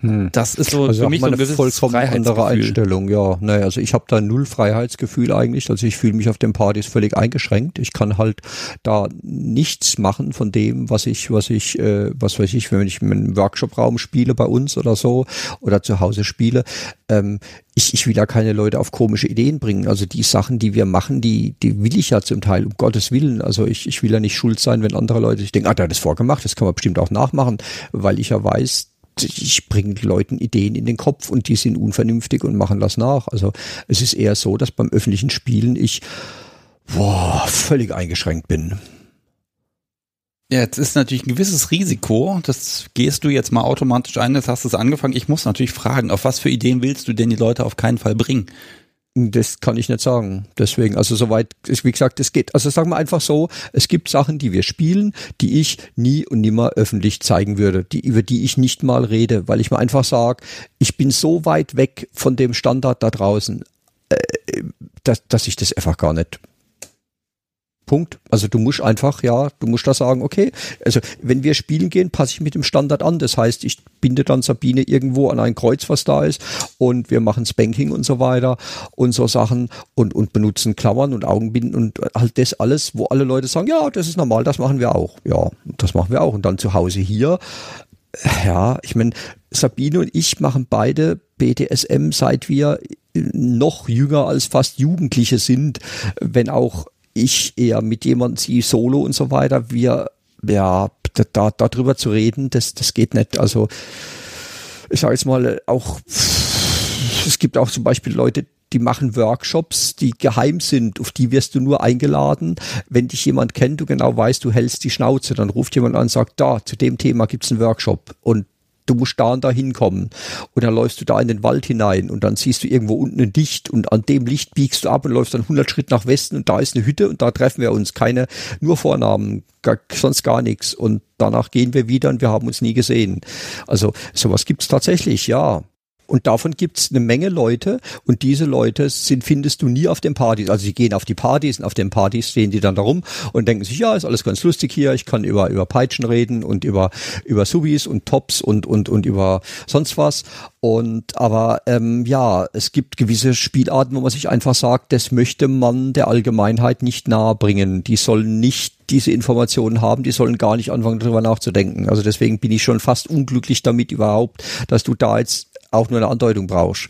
[SPEAKER 1] Hm. Das ist so
[SPEAKER 2] also für mich so eine vollkommen andere Einstellung. Ja, naja, also ich habe da null Freiheitsgefühl eigentlich. Also ich fühle mich auf den Partys völlig eingeschränkt. Ich kann halt da nichts machen von dem, was ich, was ich, äh, was weiß ich, wenn ich einen Workshop-Raum spiele bei uns oder so oder zu Hause spiele. Ähm, ich, ich will ja keine Leute auf komische Ideen bringen. Also die Sachen, die wir machen, die, die will ich ja zum Teil, um Gottes Willen. Also ich, ich will ja nicht schuld sein, wenn andere Leute sich denken, ah, der hat das vorgemacht, das kann man bestimmt auch nachmachen, weil ich ja weiß, ich bringe Leuten Ideen in den Kopf und die sind unvernünftig und machen das nach. Also es ist eher so, dass beim öffentlichen Spielen ich boah, völlig eingeschränkt bin.
[SPEAKER 1] Ja, jetzt ist natürlich ein gewisses Risiko. Das gehst du jetzt mal automatisch ein. Jetzt hast du es angefangen. Ich muss natürlich fragen, auf was für Ideen willst du denn die Leute auf keinen Fall bringen?
[SPEAKER 2] Das kann ich nicht sagen. Deswegen, also soweit, wie gesagt, es geht. Also sagen wir einfach so, es gibt Sachen, die wir spielen, die ich nie und nimmer öffentlich zeigen würde, die, über die ich nicht mal rede, weil ich mir einfach sage, ich bin so weit weg von dem Standard da draußen, äh, dass, dass ich das einfach gar nicht Punkt. Also du musst einfach, ja, du musst da sagen, okay, also wenn wir spielen gehen, passe ich mit dem Standard an. Das heißt, ich binde dann Sabine irgendwo an ein Kreuz, was da ist, und wir machen Spanking und so weiter und so Sachen und, und benutzen Klammern und Augenbinden und halt das alles, wo alle Leute sagen, ja, das ist normal, das machen wir auch. Ja, das machen wir auch. Und dann zu Hause hier, ja, ich meine, Sabine und ich machen beide BDSM, seit wir noch jünger als fast Jugendliche sind, wenn auch ich eher mit jemandem sie solo und so weiter, wir, ja, da, darüber zu reden, das, das geht nicht. Also, ich sage jetzt mal, auch, es gibt auch zum Beispiel Leute, die machen Workshops, die geheim sind, auf die wirst du nur eingeladen. Wenn dich jemand kennt, du genau weißt, du hältst die Schnauze, dann ruft jemand an und sagt, da, zu dem Thema gibt's einen Workshop. Und du musst da und da hinkommen. Und dann läufst du da in den Wald hinein und dann siehst du irgendwo unten ein Licht und an dem Licht biegst du ab und läufst dann 100 Schritt nach Westen und da ist eine Hütte und da treffen wir uns. Keine, nur Vornamen, gar, sonst gar nichts. Und danach gehen wir wieder und wir haben uns nie gesehen. Also sowas gibt's tatsächlich, ja. Und davon gibt's eine Menge Leute und diese Leute sind, findest du nie auf den Partys. Also sie gehen auf die Partys und auf den Partys stehen die dann da rum und denken sich, ja, ist alles ganz lustig hier, ich kann über, über Peitschen reden und über, über Subis und Tops und, und, und über sonst was. Und aber ähm, ja, es gibt gewisse Spielarten, wo man sich einfach sagt, das möchte man der Allgemeinheit nicht nahebringen. Die sollen nicht diese Informationen haben, die sollen gar nicht anfangen, darüber nachzudenken. Also deswegen bin ich schon fast unglücklich damit überhaupt, dass du da jetzt auch nur eine Andeutung brauchst.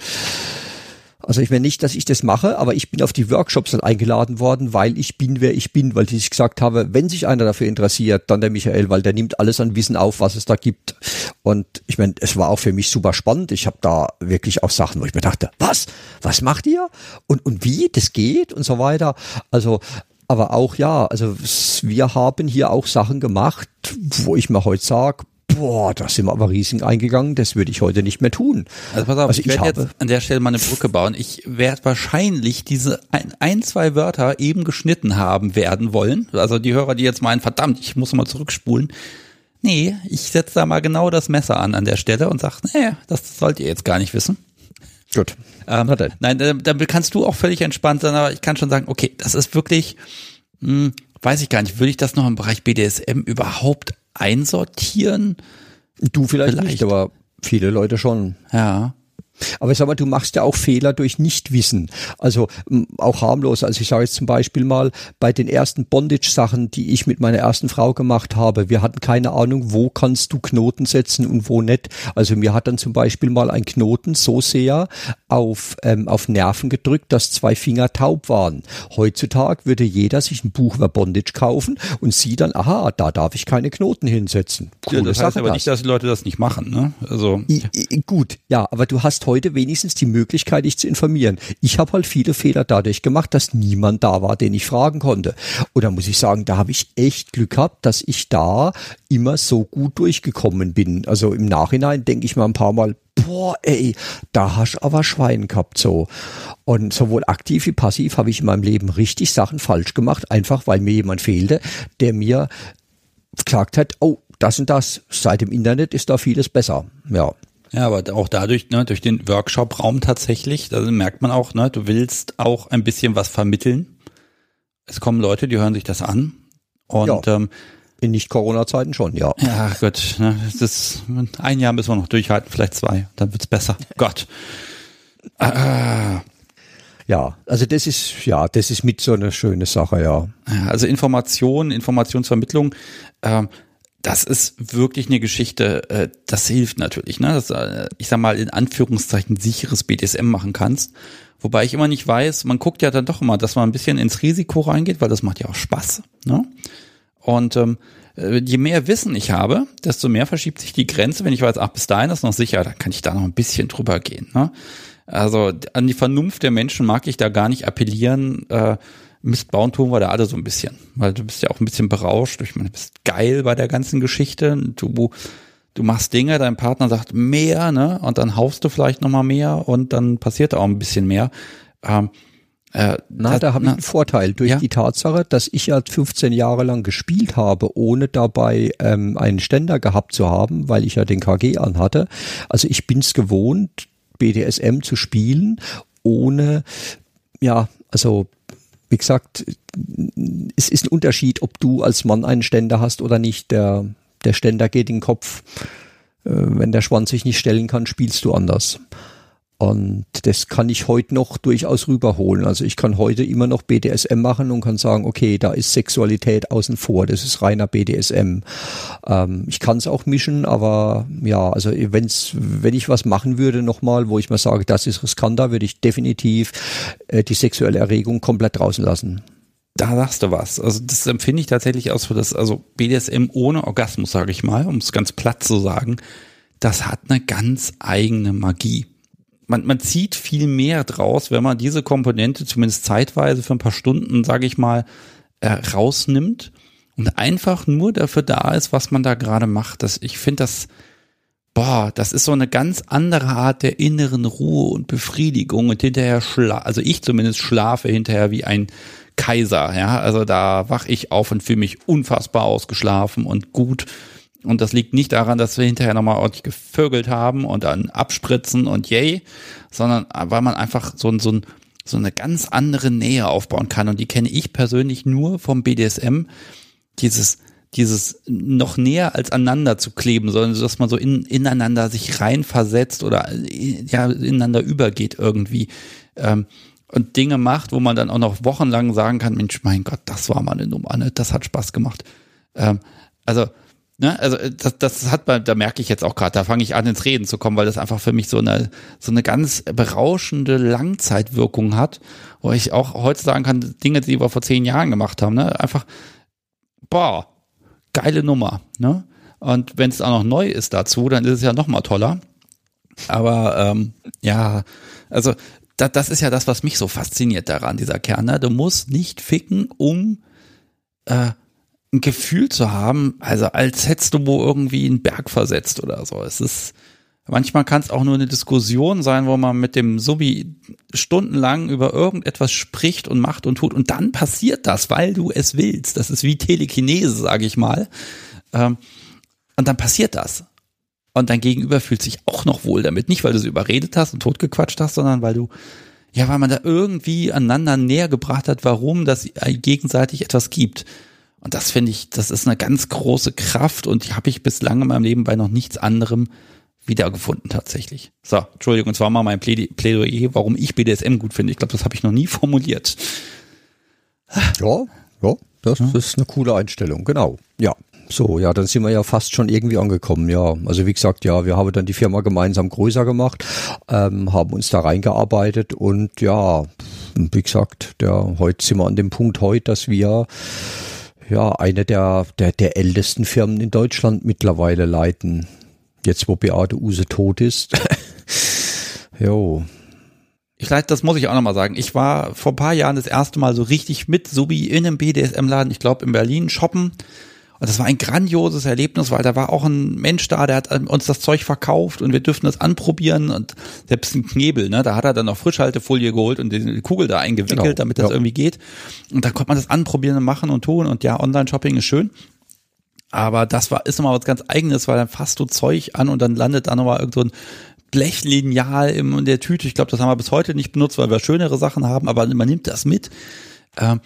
[SPEAKER 2] Also ich meine nicht, dass ich das mache, aber ich bin auf die Workshops dann eingeladen worden, weil ich bin, wer ich bin, weil ich gesagt habe, wenn sich einer dafür interessiert, dann der Michael, weil der nimmt alles an Wissen auf, was es da gibt. Und ich meine, es war auch für mich super spannend. Ich habe da wirklich auch Sachen, wo ich mir dachte, was? Was macht ihr? Und, und wie? Das geht? Und so weiter. Also aber auch ja, also wir haben hier auch Sachen gemacht, wo ich mir heute sage, boah, da sind wir aber riesig eingegangen, das würde ich heute nicht mehr tun.
[SPEAKER 1] Also pass auf, also ich, ich werde jetzt an der Stelle mal eine Brücke bauen. Ich werde wahrscheinlich diese ein, ein, zwei Wörter eben geschnitten haben werden wollen. Also die Hörer, die jetzt meinen, verdammt, ich muss mal zurückspulen. Nee, ich setze da mal genau das Messer an an der Stelle und sage, nee, das sollt ihr jetzt gar nicht wissen.
[SPEAKER 2] Gut.
[SPEAKER 1] Ähm, nein, da, da kannst du auch völlig entspannt sein, aber ich kann schon sagen, okay, das ist wirklich, hm, weiß ich gar nicht, würde ich das noch im Bereich BDSM überhaupt einsortieren?
[SPEAKER 2] Du vielleicht, vielleicht. nicht, aber viele Leute schon.
[SPEAKER 1] Ja.
[SPEAKER 2] Aber sag mal, du machst ja auch Fehler durch Nichtwissen. Also auch harmlos. Also ich sage jetzt zum Beispiel mal bei den ersten Bondage-Sachen, die ich mit meiner ersten Frau gemacht habe. Wir hatten keine Ahnung, wo kannst du Knoten setzen und wo nicht. Also mir hat dann zum Beispiel mal ein Knoten so sehr auf, ähm, auf Nerven gedrückt, dass zwei Finger taub waren. Heutzutage würde jeder sich ein Buch über Bondage kaufen und sieht dann, aha, da darf ich keine Knoten hinsetzen.
[SPEAKER 1] Coole ja, das heißt Sache aber das. nicht, dass die Leute das nicht machen. Ne? Also
[SPEAKER 2] I, I, gut, ja, aber du hast heute wenigstens die Möglichkeit, dich zu informieren. Ich habe halt viele Fehler dadurch gemacht, dass niemand da war, den ich fragen konnte. Und da muss ich sagen, da habe ich echt Glück gehabt, dass ich da immer so gut durchgekommen bin. Also im Nachhinein denke ich mal ein paar Mal, boah, ey, da hast aber Schwein gehabt so. Und sowohl aktiv wie passiv habe ich in meinem Leben richtig Sachen falsch gemacht, einfach weil mir jemand fehlte, der mir gesagt hat, oh, das und das, seit dem Internet ist da vieles besser. Ja.
[SPEAKER 1] Ja, aber auch dadurch, ne, durch den Workshop-Raum tatsächlich, da merkt man auch, ne, du willst auch ein bisschen was vermitteln. Es kommen Leute, die hören sich das an und ja. ähm,
[SPEAKER 2] In Nicht-Corona-Zeiten schon, ja.
[SPEAKER 1] Ja, gut. Ne, das, ein Jahr müssen wir noch durchhalten, vielleicht zwei. Dann wird's besser. Gott.
[SPEAKER 2] Ah. Ja, also das ist, ja, das ist mit so eine schöne Sache, ja.
[SPEAKER 1] Also Information, Informationsvermittlung, ähm, das ist wirklich eine Geschichte, äh, das hilft natürlich, ne? Dass, äh, ich sag mal, in Anführungszeichen sicheres BDSM machen kannst. Wobei ich immer nicht weiß, man guckt ja dann doch immer, dass man ein bisschen ins Risiko reingeht, weil das macht ja auch Spaß. Ne? Und ähm, äh, je mehr Wissen ich habe, desto mehr verschiebt sich die Grenze. Wenn ich weiß, ach, bis dahin ist noch sicher, dann kann ich da noch ein bisschen drüber gehen. Ne? Also an die Vernunft der Menschen mag ich da gar nicht appellieren. Äh, Mist bauen tun wir da alle so ein bisschen. Weil du bist ja auch ein bisschen berauscht. Ich meine, du bist geil bei der ganzen Geschichte. Du, du machst Dinge, dein Partner sagt mehr, ne? Und dann haust du vielleicht nochmal mehr und dann passiert auch ein bisschen mehr. Ähm,
[SPEAKER 2] äh, na, da habe ich einen Vorteil durch ja? die Tatsache, dass ich ja 15 Jahre lang gespielt habe, ohne dabei ähm, einen Ständer gehabt zu haben, weil ich ja den KG anhatte. Also ich bin's gewohnt, BDSM zu spielen, ohne, ja, also wie gesagt, es ist ein Unterschied, ob du als Mann einen Ständer hast oder nicht. Der, der Ständer geht in den Kopf. Äh, wenn der Schwanz sich nicht stellen kann, spielst du anders. Und das kann ich heute noch durchaus rüberholen. Also ich kann heute immer noch BDSM machen und kann sagen, okay, da ist Sexualität außen vor, das ist reiner BDSM. Ähm, ich kann es auch mischen, aber ja, also wenn's, wenn ich was machen würde nochmal, wo ich mal sage, das ist riskanter, würde ich definitiv äh, die sexuelle Erregung komplett draußen lassen.
[SPEAKER 1] Da sagst du was. Also das empfinde ich tatsächlich aus für das, also BDSM ohne Orgasmus, sage ich mal, um es ganz platt zu sagen, das hat eine ganz eigene Magie man, man zieht viel mehr draus, wenn man diese Komponente zumindest zeitweise für ein paar Stunden, sage ich mal, äh, rausnimmt und einfach nur dafür da ist, was man da gerade macht. Das, ich finde das, boah, das ist so eine ganz andere Art der inneren Ruhe und Befriedigung und hinterher schla also ich zumindest schlafe hinterher wie ein Kaiser, ja, also da wach ich auf und fühle mich unfassbar ausgeschlafen und gut und das liegt nicht daran, dass wir hinterher nochmal ordentlich gevögelt haben und dann abspritzen und yay, sondern weil man einfach so, so, so eine ganz andere Nähe aufbauen kann. Und die kenne ich persönlich nur vom BDSM. Dieses, dieses noch näher als aneinander zu kleben, sondern dass man so in, ineinander sich reinversetzt oder ja, ineinander übergeht irgendwie. Ähm, und Dinge macht, wo man dann auch noch wochenlang sagen kann, Mensch, mein Gott, das war mal eine Nummer, ne? das hat Spaß gemacht. Ähm, also Ne, also äh, das, das hat man, da merke ich jetzt auch gerade, da fange ich an ins Reden zu kommen, weil das einfach für mich so eine so eine ganz berauschende Langzeitwirkung hat, wo ich auch heute sagen kann, Dinge, die wir vor zehn Jahren gemacht haben, ne, einfach boah, geile Nummer, ne? Und wenn es auch noch neu ist dazu, dann ist es ja noch mal toller. Aber ähm, ja, also da, das ist ja das, was mich so fasziniert daran, dieser Kern. Ne? Du musst nicht ficken, um äh, ein Gefühl zu haben, also als hättest du wo irgendwie einen Berg versetzt oder so. Es ist, manchmal kann es auch nur eine Diskussion sein, wo man mit dem Subi stundenlang über irgendetwas spricht und macht und tut und dann passiert das, weil du es willst. Das ist wie Telekinese, sage ich mal. Ähm, und dann passiert das. Und dein Gegenüber fühlt sich auch noch wohl damit. Nicht, weil du sie überredet hast und totgequatscht hast, sondern weil du, ja, weil man da irgendwie aneinander näher gebracht hat, warum das gegenseitig etwas gibt. Und das finde ich, das ist eine ganz große Kraft und die habe ich bislang in meinem Leben bei noch nichts anderem wiedergefunden tatsächlich. So, Entschuldigung, und zwar mal mein Plädoyer, warum ich BDSM gut finde. Ich glaube, das habe ich noch nie formuliert.
[SPEAKER 2] Ja, ja, das ja. ist eine coole Einstellung, genau. Ja. So, ja, dann sind wir ja fast schon irgendwie angekommen, ja. Also wie gesagt, ja, wir haben dann die Firma gemeinsam größer gemacht, ähm, haben uns da reingearbeitet und ja, wie gesagt, der, heute sind wir an dem Punkt heute, dass wir ja, eine der, der, der ältesten Firmen in Deutschland mittlerweile leiten. Jetzt, wo Beate Use tot ist. jo.
[SPEAKER 1] Ich leite, das muss ich auch nochmal sagen. Ich war vor ein paar Jahren das erste Mal so richtig mit Subi in einem BDSM-Laden, ich glaube in Berlin, shoppen. Und das war ein grandioses Erlebnis, weil da war auch ein Mensch da, der hat uns das Zeug verkauft und wir dürften das anprobieren und selbst ein Knebel, ne, da hat er dann noch Frischhaltefolie geholt und die Kugel da eingewickelt, genau, damit das ja. irgendwie geht. Und da konnte man das anprobieren und machen und tun und ja, Online-Shopping ist schön. Aber das war, ist nochmal was ganz eigenes, weil dann fasst du Zeug an und dann landet da nochmal irgend so ein Blechlineal in der Tüte. Ich glaube, das haben wir bis heute nicht benutzt, weil wir schönere Sachen haben, aber man nimmt das mit. Ähm,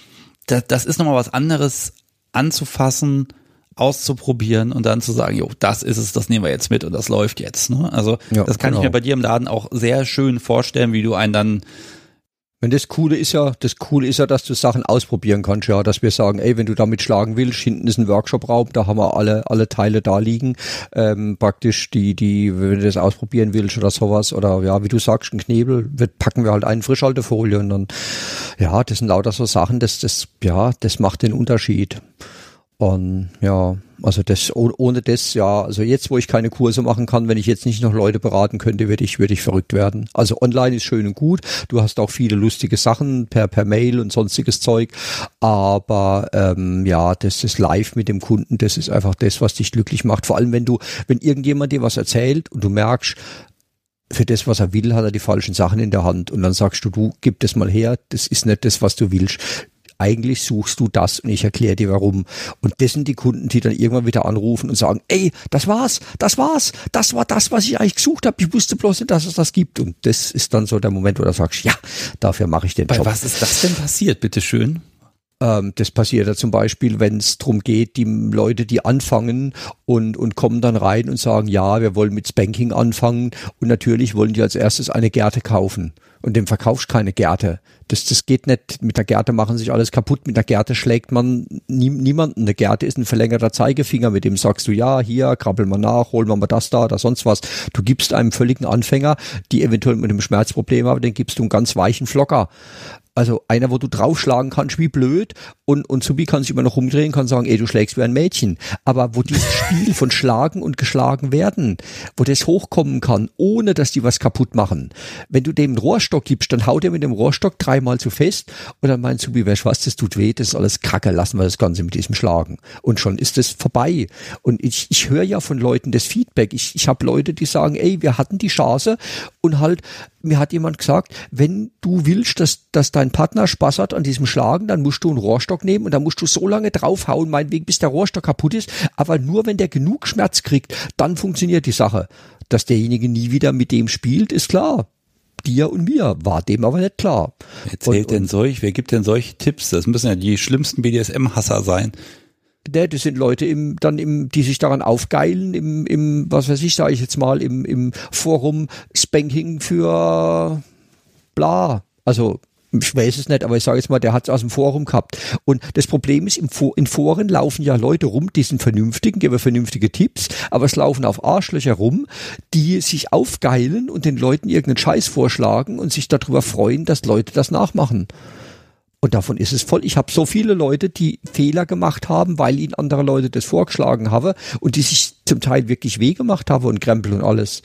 [SPEAKER 1] das ist nochmal was anderes anzufassen auszuprobieren und dann zu sagen, jo, das ist es, das nehmen wir jetzt mit und das läuft jetzt. Ne? Also ja, das kann genau. ich mir bei dir im Laden auch sehr schön vorstellen, wie du einen dann
[SPEAKER 2] wenn das Coole ist ja, das Coole ist ja, dass du Sachen ausprobieren kannst, ja, dass wir sagen, ey, wenn du damit schlagen willst, hinten ist ein Workshop-Raum, da haben wir alle, alle Teile da liegen, ähm, praktisch die, die, wenn du das ausprobieren willst oder sowas, oder ja, wie du sagst, ein Knebel, wird, packen wir halt einen Frischhaltefolie und dann, ja, das sind lauter so Sachen, das, das, ja, das macht den Unterschied. Und ja, also das ohne das ja, also jetzt, wo ich keine Kurse machen kann, wenn ich jetzt nicht noch Leute beraten könnte, würde ich würde ich verrückt werden. Also online ist schön und gut. Du hast auch viele lustige Sachen per per Mail und sonstiges Zeug, aber ähm, ja, das ist live mit dem Kunden. Das ist einfach das, was dich glücklich macht. Vor allem wenn du, wenn irgendjemand dir was erzählt und du merkst, für das, was er will, hat er die falschen Sachen in der Hand. Und dann sagst du, du, gib das mal her, das ist nicht das, was du willst eigentlich suchst du das und ich erkläre dir warum. Und das sind die Kunden, die dann irgendwann wieder anrufen und sagen, ey, das war's, das war's, das war das, was ich eigentlich gesucht habe. Ich wusste bloß nicht, dass es das gibt. Und das ist dann so der Moment, wo du sagst, ja, dafür mache ich den
[SPEAKER 1] Bei Job. Was ist das denn passiert, bitteschön?
[SPEAKER 2] Ähm, das passiert ja zum Beispiel, wenn es darum geht, die Leute, die anfangen und, und kommen dann rein und sagen, ja, wir wollen mit Spanking anfangen und natürlich wollen die als erstes eine Gerte kaufen und dem verkaufst keine Gerte. Das, das geht nicht. Mit der Gerte machen sich alles kaputt. Mit der Gerte schlägt man nie, niemanden. Eine Gerte ist ein verlängerter Zeigefinger, mit dem sagst du, ja, hier, krabbel mal nach, hol mal das da oder sonst was. Du gibst einem völligen Anfänger, die eventuell mit einem Schmerzproblem haben, den gibst du einen ganz weichen Flocker. Also einer, wo du draufschlagen kannst wie blöd und, und Subi kann sich immer noch rumdrehen, kann sagen, ey, du schlägst wie ein Mädchen. Aber wo dieses Spiel von Schlagen und geschlagen werden, wo das hochkommen kann, ohne dass die was kaputt machen. Wenn du dem einen Rohrstock gibst, dann haut er mit dem Rohrstock dreimal zu fest und dann meint Subi, weißt was, das tut weh, das ist alles Kacke, lassen wir das Ganze mit diesem Schlagen. Und schon ist es vorbei. Und ich, ich höre ja von Leuten das Feedback. Ich, ich habe Leute, die sagen, ey, wir hatten die Chance und halt mir hat jemand gesagt, wenn du willst, dass, dass dein Partner Spaß hat an diesem Schlagen, dann musst du einen Rohrstock nehmen und dann musst du so lange draufhauen, meinetwegen, bis der Rohrstock kaputt ist. Aber nur wenn der genug Schmerz kriegt, dann funktioniert die Sache. Dass derjenige nie wieder mit dem spielt, ist klar dir und mir, war dem aber nicht klar.
[SPEAKER 1] Wer erzählt und, denn solch, wer gibt denn solche Tipps? Das müssen ja die schlimmsten BDSM-Hasser sein
[SPEAKER 2] ne, das sind Leute im, dann im, die sich daran aufgeilen, im, im, was weiß ich, sage ich jetzt mal, im, im Forum Spanking für bla. Also ich weiß es nicht, aber ich sage jetzt mal, der hat es aus dem Forum gehabt. Und das Problem ist, im in Foren laufen ja Leute rum, die sind vernünftig, geben vernünftige Tipps, aber es laufen auf Arschlöcher rum, die sich aufgeilen und den Leuten irgendeinen Scheiß vorschlagen und sich darüber freuen, dass Leute das nachmachen. Und davon ist es voll. Ich habe so viele Leute, die Fehler gemacht haben, weil ihnen andere Leute das vorgeschlagen haben und die sich zum Teil wirklich weh gemacht haben und Krempel und alles.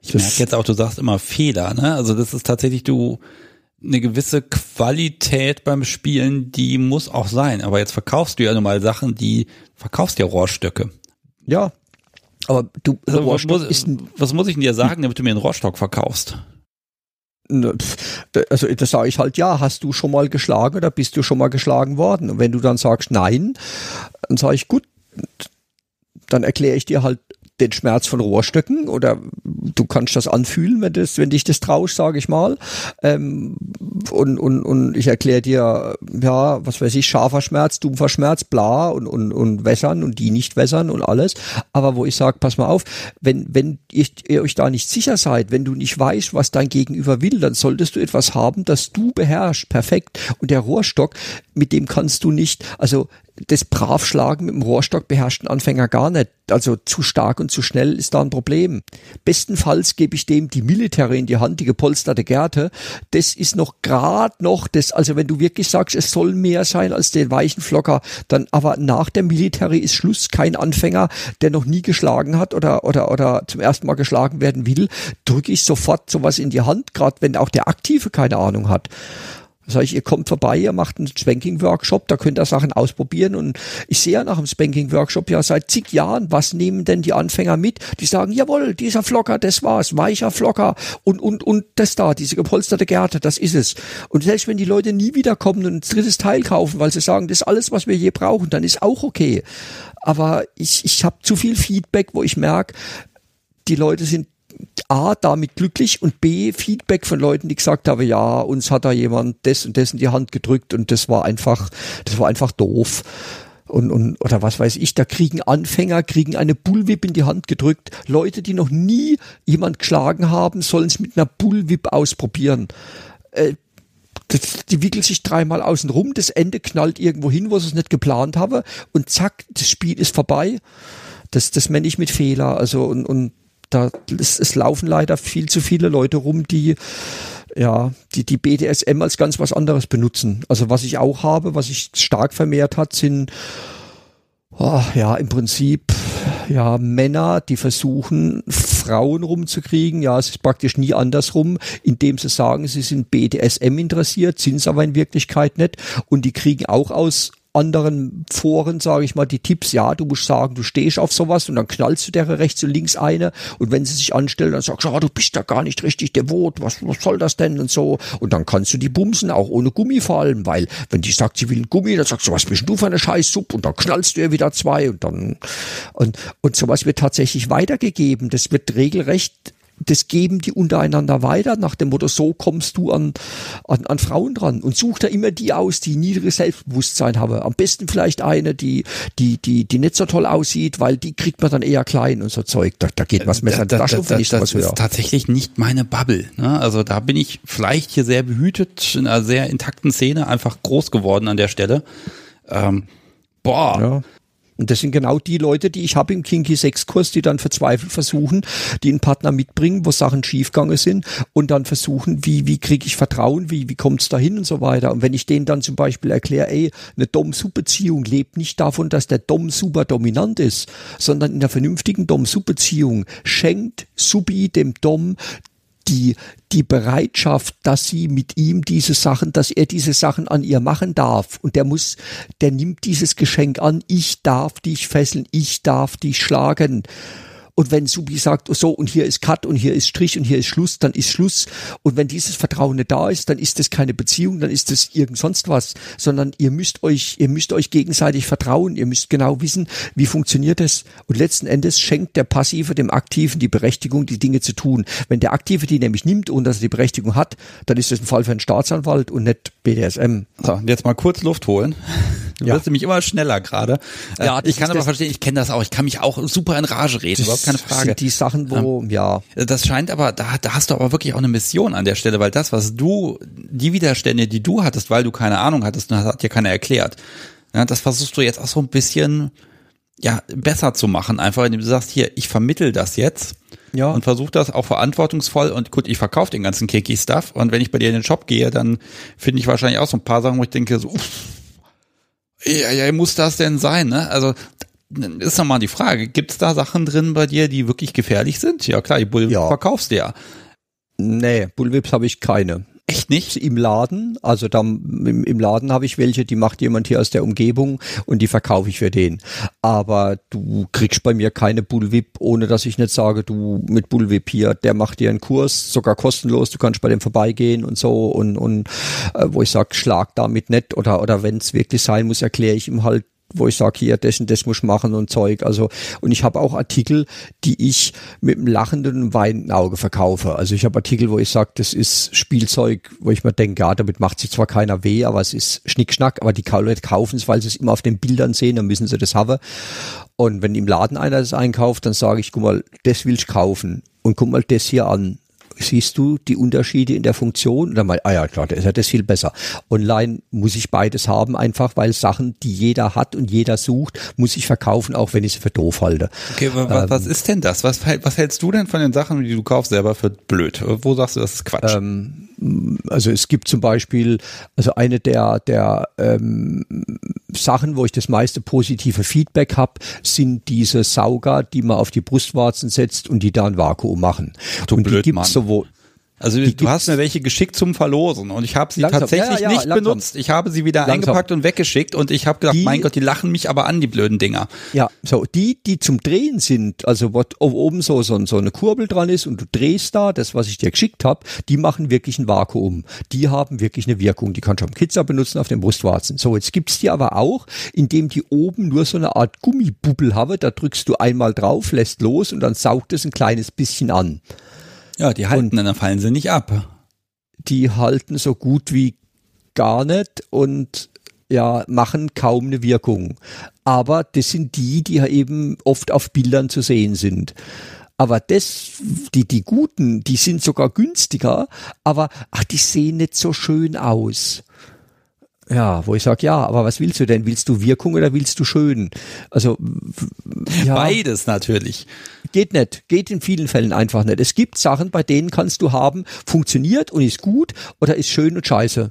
[SPEAKER 1] Ich merke jetzt auch, du sagst immer Fehler, ne? Also das ist tatsächlich du eine gewisse Qualität beim Spielen, die muss auch sein. Aber jetzt verkaufst du ja nun mal Sachen, die verkaufst ja Rohrstöcke.
[SPEAKER 2] Ja. Aber du,
[SPEAKER 1] also, was, muss, was muss ich denn dir sagen, damit du mir einen Rohrstock verkaufst?
[SPEAKER 2] also da sage ich halt, ja, hast du schon mal geschlagen oder bist du schon mal geschlagen worden? Und wenn du dann sagst nein, dann sage ich, gut, dann erkläre ich dir halt den Schmerz von Rohrstöcken oder du kannst das anfühlen, wenn, das, wenn dich das traust, sage ich mal. Ähm, und, und, und ich erkläre dir, ja, was weiß ich, scharfer Schmerz, dumpfer Schmerz, bla und, und, und wässern und die nicht wässern und alles. Aber wo ich sage, pass mal auf, wenn, wenn ihr, ihr euch da nicht sicher seid, wenn du nicht weißt, was dein Gegenüber will, dann solltest du etwas haben, das du beherrschst, perfekt. Und der Rohrstock, mit dem kannst du nicht, also das Bravschlagen mit dem Rohrstock beherrscht ein Anfänger gar nicht. Also zu stark und zu schnell ist da ein Problem. Bestenfalls gebe ich dem die Military in die Hand, die gepolsterte Gerte. Das ist noch gerade noch das, also wenn du wirklich sagst, es soll mehr sein als den weichen Flocker, dann aber nach der Military ist Schluss. Kein Anfänger, der noch nie geschlagen hat oder, oder, oder zum ersten Mal geschlagen werden will, drücke ich sofort sowas in die Hand, gerade wenn auch der Aktive keine Ahnung hat. Sag ich, ihr kommt vorbei, ihr macht einen Spanking-Workshop, da könnt ihr Sachen ausprobieren. Und ich sehe ja nach dem Spanking-Workshop ja seit zig Jahren, was nehmen denn die Anfänger mit? Die sagen, jawohl, dieser Flocker, das war's, weicher Flocker und, und, und das da, diese gepolsterte Gerte, das ist es. Und selbst wenn die Leute nie wieder kommen und ein drittes Teil kaufen, weil sie sagen, das ist alles, was wir je brauchen, dann ist auch okay. Aber ich, ich habe zu viel Feedback, wo ich merke, die Leute sind A, damit glücklich und B, Feedback von Leuten, die gesagt haben, ja, uns hat da jemand das und das in die Hand gedrückt und das war einfach, das war einfach doof. und, und oder was weiß ich, da kriegen Anfänger, kriegen eine Bullwhip in die Hand gedrückt. Leute, die noch nie jemand geschlagen haben, sollen es mit einer Bullwhip ausprobieren. Äh, das, die wickelt sich dreimal außen rum, das Ende knallt irgendwo hin, wo sie es nicht geplant haben und zack, das Spiel ist vorbei. Das, das meine ich mit Fehler. Also und, und da es, es laufen leider viel zu viele Leute rum, die ja, die, die BDSM als ganz was anderes benutzen. Also was ich auch habe, was sich stark vermehrt hat, sind oh, ja im Prinzip ja Männer, die versuchen Frauen rumzukriegen. Ja, es ist praktisch nie andersrum, indem sie sagen, sie sind BDSM interessiert, sind es aber in Wirklichkeit nicht. Und die kriegen auch aus anderen Foren, sage ich mal, die Tipps, ja, du musst sagen, du stehst auf sowas und dann knallst du der rechts und links eine und wenn sie sich anstellen, dann sagst du, ah, du bist da gar nicht richtig devot, was, was soll das denn und so und dann kannst du die bumsen, auch ohne Gummi vor allem, weil wenn die sagt, sie will einen Gummi, dann sagst du, was bist du für eine Scheißsuppe und dann knallst du ihr wieder zwei und dann und, und sowas wird tatsächlich weitergegeben, das wird regelrecht das geben die untereinander weiter nach dem Motto, so kommst du an, an, an Frauen dran und such da immer die aus, die niedriges Selbstbewusstsein haben. Am besten vielleicht eine, die, die, die, die nicht so toll aussieht, weil die kriegt man dann eher klein und so Zeug. Da, da geht was Messer
[SPEAKER 1] da, da, da, nicht Das ist tatsächlich nicht meine Bubble. Ne? Also da bin ich vielleicht hier sehr behütet, in einer sehr intakten Szene einfach groß geworden an der Stelle. Ähm, boah, ja.
[SPEAKER 2] Und das sind genau die Leute, die ich habe im Kinky Sex Kurs, die dann verzweifelt versuchen, die einen Partner mitbringen, wo Sachen schiefgegangen sind und dann versuchen, wie, wie kriege ich Vertrauen, wie, wie kommt's dahin und so weiter. Und wenn ich denen dann zum Beispiel erkläre, ey, eine Dom-Sub-Beziehung lebt nicht davon, dass der Dom super dominant ist, sondern in einer vernünftigen Dom-Sub-Beziehung schenkt Subi dem Dom die, die Bereitschaft, dass sie mit ihm diese Sachen, dass er diese Sachen an ihr machen darf. Und der muss, der nimmt dieses Geschenk an. Ich darf dich fesseln. Ich darf dich schlagen. Und wenn Subi sagt, oh so, und hier ist Cut und hier ist Strich und hier ist Schluss, dann ist Schluss. Und wenn dieses Vertrauen nicht da ist, dann ist das keine Beziehung, dann ist das irgend sonst was, sondern ihr müsst euch, ihr müsst euch gegenseitig vertrauen, ihr müsst genau wissen, wie funktioniert es. Und letzten Endes schenkt der Passive dem Aktiven die Berechtigung, die Dinge zu tun. Wenn der Aktive die nämlich nimmt und dass er die Berechtigung hat, dann ist das ein Fall für einen Staatsanwalt und nicht BDSM.
[SPEAKER 1] So, jetzt mal kurz Luft holen. Du ja. wirst nämlich immer schneller gerade. Äh, ja, ich kann aber verstehen, ich kenne das auch. Ich kann mich auch super in Rage reden, überhaupt keine Frage. Sind
[SPEAKER 2] die Sachen, wo, ja.
[SPEAKER 1] ja. Das scheint aber, da, da hast du aber wirklich auch eine Mission an der Stelle, weil das, was du, die Widerstände, die du hattest, weil du keine Ahnung hattest, hat dir keiner erklärt. Ja, das versuchst du jetzt auch so ein bisschen, ja, besser zu machen. Einfach, indem du sagst, hier, ich vermittel das jetzt. Ja. Und versuche das auch verantwortungsvoll und gut, ich verkaufe den ganzen Kiki-Stuff und wenn ich bei dir in den Shop gehe, dann finde ich wahrscheinlich auch so ein paar Sachen, wo ich denke, so, uff, ja, ja, muss das denn sein, ne? Also ist nochmal die Frage, gibt's da Sachen drin bei dir, die wirklich gefährlich sind? Ja klar, die Bullwhip ja. verkaufst du ja.
[SPEAKER 2] Nee, Bullwhips habe ich keine.
[SPEAKER 1] Echt nicht?
[SPEAKER 2] Im Laden, also da im, im Laden habe ich welche, die macht jemand hier aus der Umgebung und die verkaufe ich für den. Aber du kriegst bei mir keine Bullwhip, ohne dass ich nicht sage, du mit Bullwhip hier, der macht dir einen Kurs, sogar kostenlos, du kannst bei dem vorbeigehen und so und, und äh, wo ich sage, schlag damit nicht oder, oder wenn es wirklich sein muss, erkläre ich ihm halt, wo ich sage, hier, das und das muss machen und Zeug. Also, und ich habe auch Artikel, die ich mit einem lachenden und weinenden Auge verkaufe. Also ich habe Artikel, wo ich sage, das ist Spielzeug, wo ich mir denke, ja, damit macht sich zwar keiner weh, aber es ist Schnickschnack, aber die Leute kaufen es, weil sie es immer auf den Bildern sehen, dann müssen sie das haben. Und wenn im Laden einer das einkauft, dann sage ich, guck mal, das will ich kaufen. Und guck mal das hier an siehst du die Unterschiede in der Funktion? Und dann mal, ah ja, klar, da ist ja das viel besser. Online muss ich beides haben, einfach weil Sachen, die jeder hat und jeder sucht, muss ich verkaufen, auch wenn ich sie für doof halte.
[SPEAKER 1] Okay, was, ähm, was ist denn das? Was, was hältst du denn von den Sachen, die du kaufst, selber für blöd? Wo sagst du, das ist Quatsch? Ähm,
[SPEAKER 2] also es gibt zum Beispiel, also eine der, der ähm, Sachen, wo ich das meiste positive Feedback habe, sind diese Sauger, die man auf die Brustwarzen setzt und die da ein Vakuum machen.
[SPEAKER 1] Du
[SPEAKER 2] und
[SPEAKER 1] blöd,
[SPEAKER 2] die gibt's sowohl
[SPEAKER 1] also die du hast mir welche geschickt zum Verlosen und ich habe sie langsam. tatsächlich ja, ja, nicht langsam. benutzt. Ich habe sie wieder langsam. eingepackt und weggeschickt und ich habe gedacht, die, mein Gott, die lachen mich aber an, die blöden Dinger.
[SPEAKER 2] Ja, so die, die zum Drehen sind, also wo oben so, so, so eine Kurbel dran ist und du drehst da, das, was ich dir geschickt habe, die machen wirklich ein Vakuum. Die haben wirklich eine Wirkung. Die kannst du am Kitzer benutzen auf den Brustwarzen. So, jetzt gibt's die aber auch, indem die oben nur so eine Art Gummibubbel haben. Da drückst du einmal drauf, lässt los und dann saugt es ein kleines bisschen an.
[SPEAKER 1] Ja, die halten, und dann fallen sie nicht ab.
[SPEAKER 2] Die halten so gut wie gar nicht und ja, machen kaum eine Wirkung. Aber das sind die, die ja eben oft auf Bildern zu sehen sind. Aber das, die, die guten, die sind sogar günstiger, aber ach, die sehen nicht so schön aus. Ja, wo ich sage, ja, aber was willst du denn? Willst du Wirkung oder willst du schön? Also
[SPEAKER 1] ja, beides natürlich.
[SPEAKER 2] Geht nicht, geht in vielen Fällen einfach nicht. Es gibt Sachen, bei denen kannst du haben, funktioniert und ist gut oder ist schön und scheiße.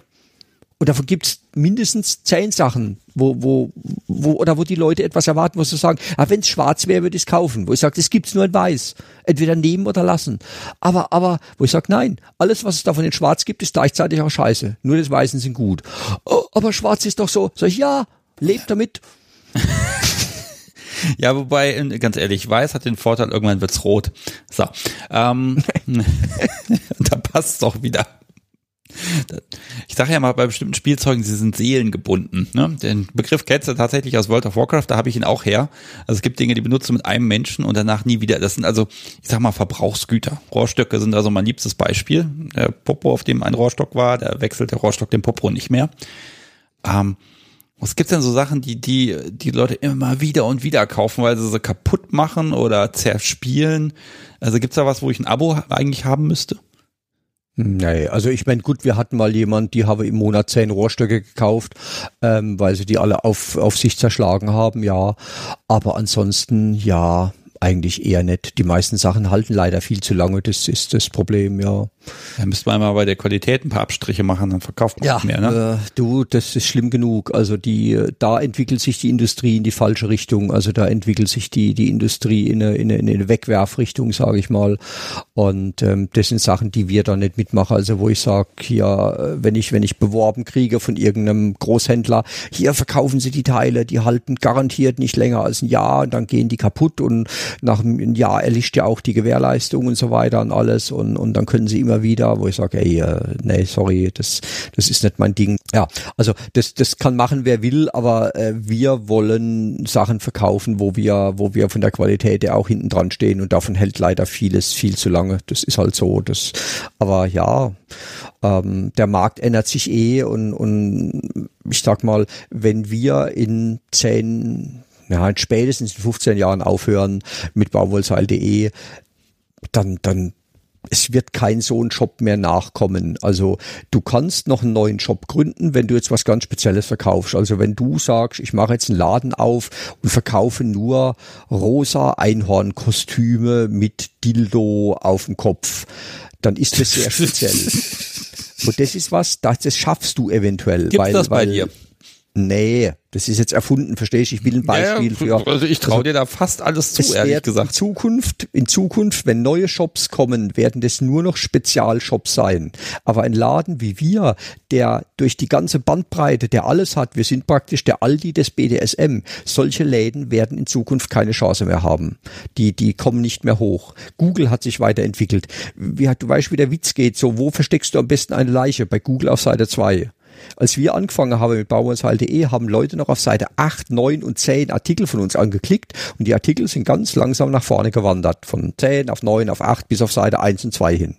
[SPEAKER 2] Und davon gibt's mindestens zehn Sachen, wo, wo, wo, oder wo die Leute etwas erwarten, wo sie sagen, ah, wenn es schwarz wäre, würde ich es kaufen. Wo ich sage, das gibt's nur in weiß. Entweder nehmen oder lassen. Aber, aber, wo ich sage, nein, alles, was es davon in schwarz gibt, ist gleichzeitig auch scheiße. Nur das Weißen sind gut. Oh, aber schwarz ist doch so. Sag ich, ja, lebt damit.
[SPEAKER 1] Ja, wobei, ganz ehrlich, weiß hat den Vorteil, irgendwann wird's rot. So. Ähm, da passt doch wieder. Ich sage ja mal bei bestimmten Spielzeugen, sie sind seelengebunden. Ne? Den Begriff kennst du tatsächlich aus World of Warcraft, da habe ich ihn auch her. Also es gibt Dinge, die benutzt du mit einem Menschen und danach nie wieder. Das sind also, ich sag mal, Verbrauchsgüter. Rohrstöcke sind also mein liebstes Beispiel. Der Popo, auf dem ein Rohrstock war, der wechselt der Rohrstock den Popo nicht mehr. Ähm, was gibt's denn so Sachen, die, die, die Leute immer wieder und wieder kaufen, weil sie sie kaputt machen oder zerspielen? Also gibt's da was, wo ich ein Abo eigentlich haben müsste?
[SPEAKER 2] Nee, also ich meine, gut, wir hatten mal jemand, die haben im Monat zehn Rohrstöcke gekauft, ähm, weil sie die alle auf, auf sich zerschlagen haben, ja. Aber ansonsten, ja, eigentlich eher nicht. Die meisten Sachen halten leider viel zu lange, das ist das Problem, ja.
[SPEAKER 1] Da müsste man mal bei der Qualität ein paar Abstriche machen, dann verkauft man
[SPEAKER 2] ja,
[SPEAKER 1] mehr, ne?
[SPEAKER 2] Äh, du, das ist schlimm genug. Also die, da entwickelt sich die Industrie in die falsche Richtung. Also da entwickelt sich die, die Industrie in eine, in eine, in eine Wegwerfrichtung, sage ich mal. Und ähm, das sind Sachen, die wir da nicht mitmachen. Also wo ich sage, ja, wenn ich, wenn ich beworben kriege von irgendeinem Großhändler, hier verkaufen sie die Teile, die halten garantiert nicht länger als ein Jahr und dann gehen die kaputt und nach einem Jahr erlischt ja auch die Gewährleistung und so weiter und alles und, und dann können sie immer wieder, wo ich sage, ey, äh, nee, sorry, das, das ist nicht mein Ding. Ja, also das, das kann machen, wer will, aber äh, wir wollen Sachen verkaufen, wo wir, wo wir von der Qualität ja auch hinten dran stehen und davon hält leider vieles viel zu lange. Das ist halt so. Das, aber ja, ähm, der Markt ändert sich eh und, und ich sag mal, wenn wir in zehn ja, spätestens in 15 Jahren aufhören mit baumwollseil.de, dann, dann es wird kein so ein Shop mehr nachkommen. Also du kannst noch einen neuen Shop gründen, wenn du jetzt was ganz Spezielles verkaufst. Also wenn du sagst, ich mache jetzt einen Laden auf und verkaufe nur rosa Einhornkostüme mit Dildo auf dem Kopf, dann ist das sehr speziell. und das ist was, das, das schaffst du eventuell.
[SPEAKER 1] Gibt's weil, das bei weil, dir?
[SPEAKER 2] Nee, das ist jetzt erfunden, verstehst du? Ich will ein Beispiel
[SPEAKER 1] ja, für. Also ich traue also, dir da fast alles zu, ehrlich gesagt.
[SPEAKER 2] In Zukunft, in Zukunft, wenn neue Shops kommen, werden das nur noch Spezialshops sein. Aber ein Laden wie wir, der durch die ganze Bandbreite, der alles hat, wir sind praktisch der Aldi des BDSM. Solche Läden werden in Zukunft keine Chance mehr haben. Die, die kommen nicht mehr hoch. Google hat sich weiterentwickelt. Wie, du weißt, wie der Witz geht. So, wo versteckst du am besten eine Leiche? Bei Google auf Seite 2. Als wir angefangen haben mit bauernsheil.de, haben Leute noch auf Seite 8, 9 und 10 Artikel von uns angeklickt und die Artikel sind ganz langsam nach vorne gewandert. Von 10 auf 9 auf 8 bis auf Seite 1 und 2 hin.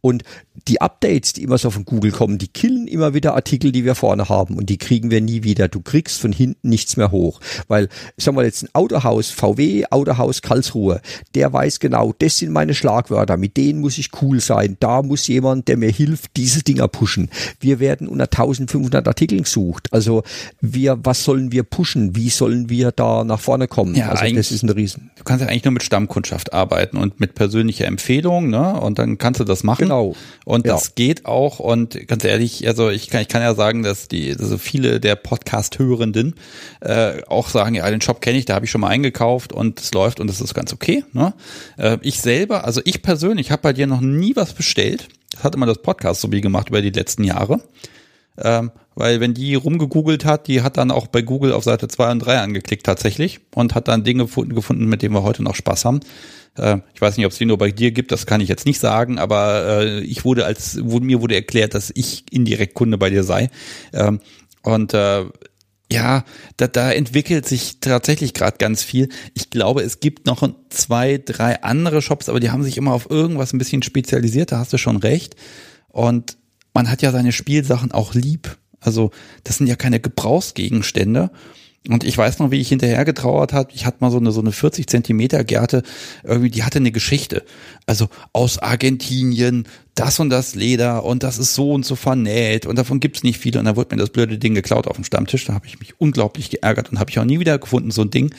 [SPEAKER 2] Und die Updates, die immer so von Google kommen, die killen immer wieder Artikel, die wir vorne haben und die kriegen wir nie wieder. Du kriegst von hinten nichts mehr hoch, weil, sag mal jetzt ein Autohaus, VW, Autohaus Karlsruhe, der weiß genau, das sind meine Schlagwörter, mit denen muss ich cool sein, da muss jemand, der mir hilft, diese Dinger pushen. Wir werden unter 1500 Artikeln gesucht. Also wir, was sollen wir pushen? Wie sollen wir da nach vorne kommen?
[SPEAKER 1] Ja,
[SPEAKER 2] also
[SPEAKER 1] das ist ein Riesen. Du kannst ja eigentlich nur mit Stammkundschaft arbeiten und mit persönlicher Empfehlung, ne? Und dann kannst du das machen.
[SPEAKER 2] Genau.
[SPEAKER 1] Und ja. das geht auch. Und ganz ehrlich, also ich kann, ich kann ja sagen, dass die, also viele der Podcast-Hörenden äh, auch sagen, ja, den Shop kenne ich, da habe ich schon mal eingekauft und es läuft und es ist ganz okay. Ne? Äh, ich selber, also ich persönlich habe bei dir noch nie was bestellt. Das hat immer das Podcast so wie gemacht über die letzten Jahre. Ähm, weil wenn die rumgegoogelt hat, die hat dann auch bei Google auf Seite 2 und 3 angeklickt tatsächlich und hat dann Dinge gefunden, mit denen wir heute noch Spaß haben. Äh, ich weiß nicht, ob es die nur bei dir gibt, das kann ich jetzt nicht sagen, aber äh, ich wurde als, mir wurde erklärt, dass ich indirekt Kunde bei dir sei. Ähm, und äh, ja, da, da entwickelt sich tatsächlich gerade ganz viel. Ich glaube, es gibt noch zwei, drei andere Shops, aber die haben sich immer auf irgendwas ein bisschen spezialisiert, da hast du schon recht. Und man hat ja seine Spielsachen auch lieb. Also das sind ja keine Gebrauchsgegenstände. Und ich weiß noch, wie ich hinterher getrauert habe. Ich hatte mal so eine, so eine 40 Zentimeter Gerte, irgendwie, die hatte eine Geschichte. Also aus Argentinien, das und das Leder und das ist so und so vernäht und davon gibt's nicht viele. Und da wurde mir das blöde Ding geklaut auf dem Stammtisch. Da habe ich mich unglaublich geärgert und habe ich auch nie wieder gefunden, so ein Ding.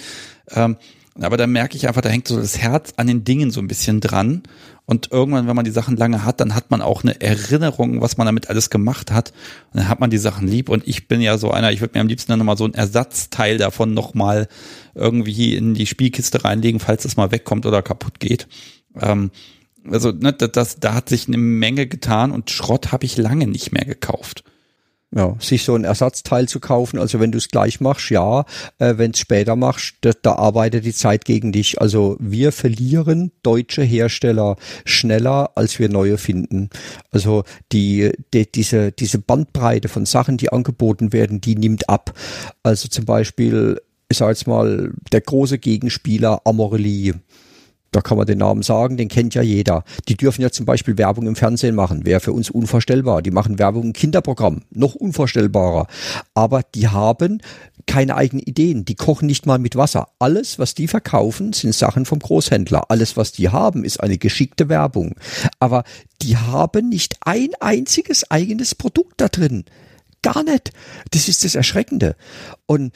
[SPEAKER 1] Ähm, aber da merke ich einfach, da hängt so das Herz an den Dingen so ein bisschen dran. Und irgendwann, wenn man die Sachen lange hat, dann hat man auch eine Erinnerung, was man damit alles gemacht hat. Und dann hat man die Sachen lieb. Und ich bin ja so einer, ich würde mir am liebsten dann nochmal so ein Ersatzteil davon nochmal irgendwie in die Spielkiste reinlegen, falls es mal wegkommt oder kaputt geht. Ähm, also ne, das, da hat sich eine Menge getan und Schrott habe ich lange nicht mehr gekauft.
[SPEAKER 2] Ja, sich so ein Ersatzteil zu kaufen, also wenn du es gleich machst, ja, äh, wenn es später machst, da, da arbeitet die Zeit gegen dich. Also wir verlieren deutsche Hersteller schneller, als wir neue finden. Also die, die diese diese Bandbreite von Sachen, die angeboten werden, die nimmt ab. Also zum Beispiel, ich sag jetzt mal, der große Gegenspieler Amorelie da kann man den Namen sagen, den kennt ja jeder. Die dürfen ja zum Beispiel Werbung im Fernsehen machen, wäre für uns unvorstellbar. Die machen Werbung im Kinderprogramm, noch unvorstellbarer. Aber die haben keine eigenen Ideen. Die kochen nicht mal mit Wasser. Alles, was die verkaufen, sind Sachen vom Großhändler. Alles, was die haben, ist eine geschickte Werbung. Aber die haben nicht ein einziges eigenes Produkt da drin. Gar nicht. Das ist das Erschreckende. Und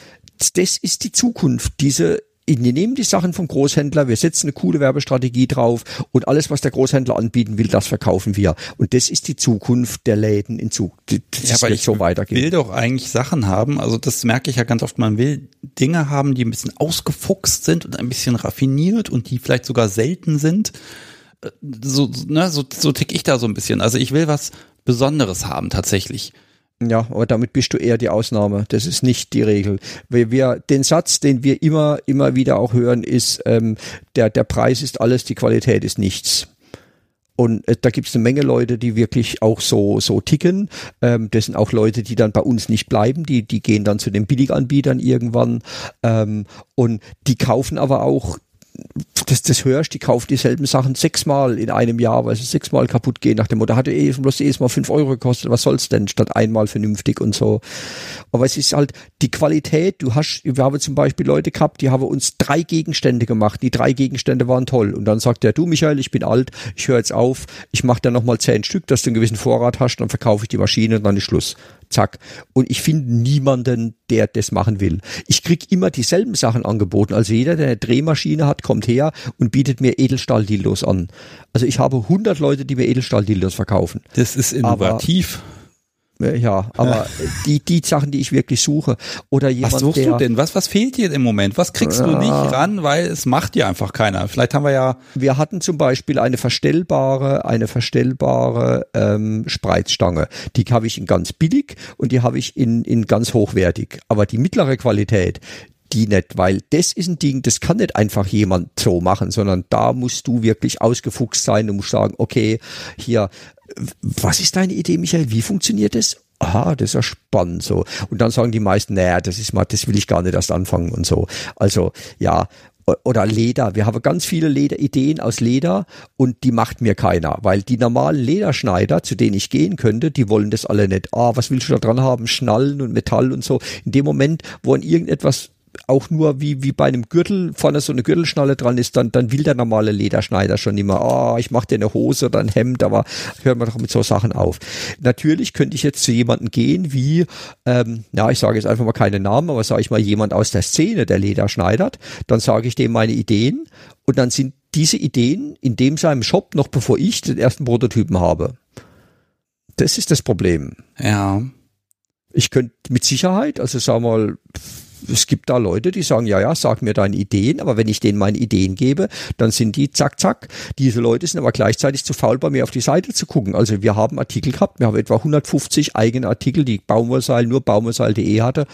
[SPEAKER 2] das ist die Zukunft. Diese wir nehmen die Sachen vom Großhändler, wir setzen eine coole Werbestrategie drauf und alles, was der Großhändler anbieten will, das verkaufen wir. Und das ist die Zukunft der Läden in Zukunft.
[SPEAKER 1] Das ja, aber ich so weitergehen. will doch eigentlich Sachen haben, also das merke ich ja ganz oft, man will Dinge haben, die ein bisschen ausgefuchst sind und ein bisschen raffiniert und die vielleicht sogar selten sind. Äh, so, ne, so, so tick ich da so ein bisschen. Also ich will was Besonderes haben tatsächlich.
[SPEAKER 2] Ja, aber damit bist du eher die Ausnahme. Das ist nicht die Regel. Wir, wir, den Satz, den wir immer, immer wieder auch hören, ist, ähm, der, der Preis ist alles, die Qualität ist nichts. Und äh, da gibt es eine Menge Leute, die wirklich auch so, so ticken. Ähm, das sind auch Leute, die dann bei uns nicht bleiben, die, die gehen dann zu den Billiganbietern irgendwann. Ähm, und die kaufen aber auch das, das hörst, die kaufen dieselben Sachen sechsmal in einem Jahr, weil sie sechsmal kaputt gehen nach dem Motto, hatte eh bloß jedes Mal fünf Euro gekostet, was soll's denn, statt einmal vernünftig und so. Aber es ist halt die Qualität, du hast, wir haben zum Beispiel Leute gehabt, die haben uns drei Gegenstände gemacht, die drei Gegenstände waren toll. Und dann sagt der, du Michael, ich bin alt, ich höre jetzt auf, ich mache da nochmal zehn Stück, dass du einen gewissen Vorrat hast, dann verkaufe ich die Maschine und dann ist Schluss zack. Und ich finde niemanden, der das machen will. Ich krieg immer dieselben Sachen angeboten. Also jeder, der eine Drehmaschine hat, kommt her und bietet mir Edelstahl-Dildos an. Also ich habe 100 Leute, die mir Edelstahl-Dildos verkaufen.
[SPEAKER 1] Das ist innovativ.
[SPEAKER 2] Aber ja, aber die, die Sachen, die ich wirklich suche. Oder jemand,
[SPEAKER 1] was suchst
[SPEAKER 2] der,
[SPEAKER 1] du denn? Was, was fehlt dir im Moment? Was kriegst du nicht ran, weil es macht dir einfach keiner? Vielleicht haben wir ja.
[SPEAKER 2] Wir hatten zum Beispiel eine verstellbare, eine verstellbare ähm, Spreizstange. Die habe ich in ganz billig und die habe ich in, in ganz hochwertig. Aber die mittlere Qualität, die nicht, weil das ist ein Ding, das kann nicht einfach jemand so machen, sondern da musst du wirklich ausgefuchst sein und musst sagen, okay, hier was ist deine Idee, Michael? Wie funktioniert das? Aha, das ist ja spannend so. Und dann sagen die meisten, naja, das ist mal, das will ich gar nicht erst anfangen und so. Also ja, oder Leder. Wir haben ganz viele Lederideen aus Leder und die macht mir keiner, weil die normalen Lederschneider, zu denen ich gehen könnte, die wollen das alle nicht. Ah, was willst du da dran haben? Schnallen und Metall und so. In dem Moment, wo an irgendetwas auch nur wie, wie bei einem Gürtel vorne so eine Gürtelschnalle dran ist, dann, dann will der normale Lederschneider schon immer, ah, oh, ich mache dir eine Hose oder ein Hemd, aber hören wir doch mit so Sachen auf. Natürlich könnte ich jetzt zu jemandem gehen, wie, ähm, ja, ich sage jetzt einfach mal keine Namen, aber sage ich mal jemand aus der Szene, der Leder schneidert, dann sage ich dem meine Ideen und dann sind diese Ideen in dem seinem Shop noch bevor ich den ersten Prototypen habe. Das ist das Problem.
[SPEAKER 1] Ja.
[SPEAKER 2] Ich könnte mit Sicherheit, also sag mal, es gibt da Leute, die sagen, ja, ja, sag mir deine Ideen, aber wenn ich denen meine Ideen gebe, dann sind die zack, zack. Diese Leute sind aber gleichzeitig zu faul, bei mir auf die Seite zu gucken. Also wir haben Artikel gehabt, wir haben etwa 150 eigene Artikel, die Baumwollseil, nur baumwollseil.de hatte.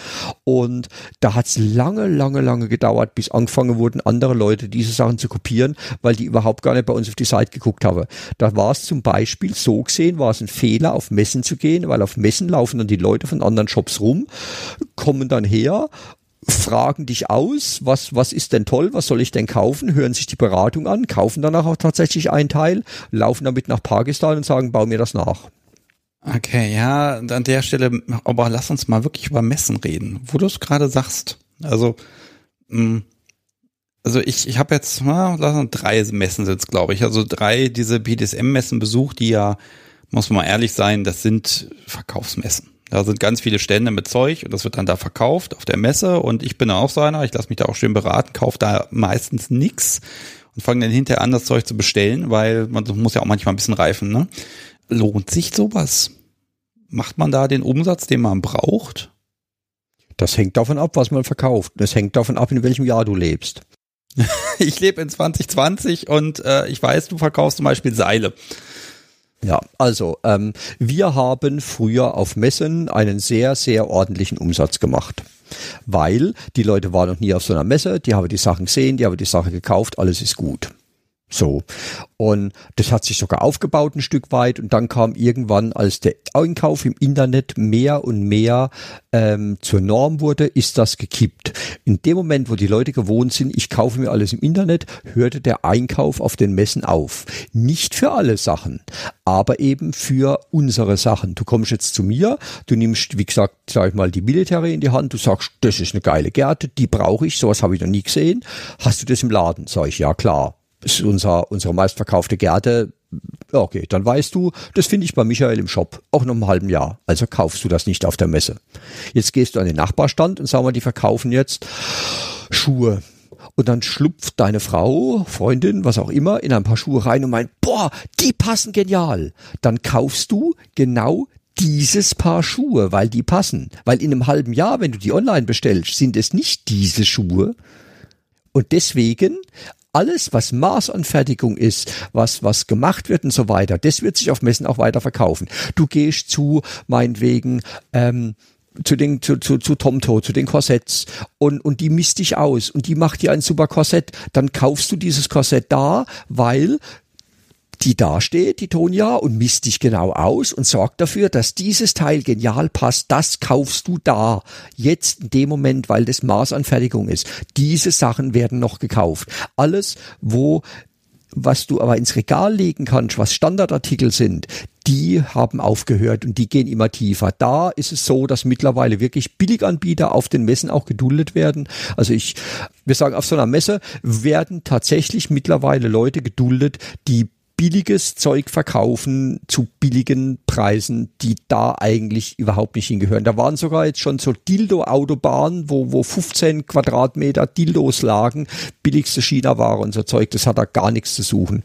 [SPEAKER 2] Und da hat es lange, lange, lange gedauert, bis angefangen wurden, andere Leute diese Sachen zu kopieren, weil die überhaupt gar nicht bei uns auf die Seite geguckt haben. Da war es zum Beispiel so gesehen, war es ein Fehler, auf Messen zu gehen, weil auf Messen laufen dann die Leute von anderen Shops rum, kommen dann her fragen dich aus, was, was ist denn toll, was soll ich denn kaufen, hören sich die Beratung an, kaufen danach auch tatsächlich einen Teil, laufen damit nach Pakistan und sagen, bau mir das nach.
[SPEAKER 1] Okay, ja, an der Stelle, aber lass uns mal wirklich über Messen reden, wo du es gerade sagst. Also, mh, mm, also ich, ich habe jetzt na, drei Messen sind glaube ich, also drei diese BDSM-Messen besucht, die ja, muss man mal ehrlich sein, das sind Verkaufsmessen. Da sind ganz viele Stände mit Zeug und das wird dann da verkauft auf der Messe und ich bin auch so einer, ich lasse mich da auch schön beraten, kaufe da meistens nix und fange dann hinterher an, das Zeug zu bestellen, weil man muss ja auch manchmal ein bisschen reifen. Ne? Lohnt sich sowas? Macht man da den Umsatz, den man braucht?
[SPEAKER 2] Das hängt davon ab, was man verkauft. Das hängt davon ab, in welchem Jahr du lebst.
[SPEAKER 1] ich lebe in 2020 und äh, ich weiß, du verkaufst zum Beispiel Seile.
[SPEAKER 2] Ja, also ähm, wir haben früher auf Messen einen sehr, sehr ordentlichen Umsatz gemacht. Weil die Leute waren noch nie auf so einer Messe, die haben die Sachen gesehen, die haben die Sache gekauft, alles ist gut. So. Und das hat sich sogar aufgebaut ein Stück weit und dann kam irgendwann, als der Einkauf im Internet mehr und mehr ähm, zur Norm wurde, ist das gekippt. In dem Moment, wo die Leute gewohnt sind, ich kaufe mir alles im Internet, hörte der Einkauf auf den Messen auf. Nicht für alle Sachen, aber eben für unsere Sachen. Du kommst jetzt zu mir, du nimmst, wie gesagt, sag ich mal, die Military in die Hand, du sagst, das ist eine geile Gerte, die brauche ich, sowas habe ich noch nie gesehen. Hast du das im Laden? Sag ich, ja klar ist unser, unsere meistverkaufte Gerte. Okay, dann weißt du, das finde ich bei Michael im Shop, auch noch einem halben Jahr. Also kaufst du das nicht auf der Messe. Jetzt gehst du an den Nachbarstand und sagen wir, die verkaufen jetzt Schuhe. Und dann schlupft deine Frau, Freundin, was auch immer, in ein paar Schuhe rein und meint, boah, die passen genial. Dann kaufst du genau dieses Paar Schuhe, weil die passen. Weil in einem halben Jahr, wenn du die online bestellst, sind es nicht diese Schuhe. Und deswegen alles, was Maßanfertigung ist, was, was gemacht wird und so weiter, das wird sich auf Messen auch weiter verkaufen. Du gehst zu, meinetwegen, ähm, zu den zu, zu, zu Tomto, zu den Korsetts und, und die misst dich aus und die macht dir ein super Korsett, dann kaufst du dieses Korsett da, weil die dasteht, die Tonja, und misst dich genau aus und sorgt dafür, dass dieses Teil genial passt. Das kaufst du da. Jetzt in dem Moment, weil das Maßanfertigung ist. Diese Sachen werden noch gekauft. Alles, wo was du aber ins Regal legen kannst, was Standardartikel sind, die haben aufgehört und die gehen immer tiefer. Da ist es so, dass mittlerweile wirklich Billiganbieter auf den Messen auch geduldet werden. Also ich, wir sagen, auf so einer Messe werden tatsächlich mittlerweile Leute geduldet, die billiges Zeug verkaufen zu billigen Preisen, die da eigentlich überhaupt nicht hingehören. Da waren sogar jetzt schon so Dildo-Autobahnen, wo, wo 15 Quadratmeter Dildos lagen, billigste China-Ware und so Zeug, das hat da gar nichts zu suchen.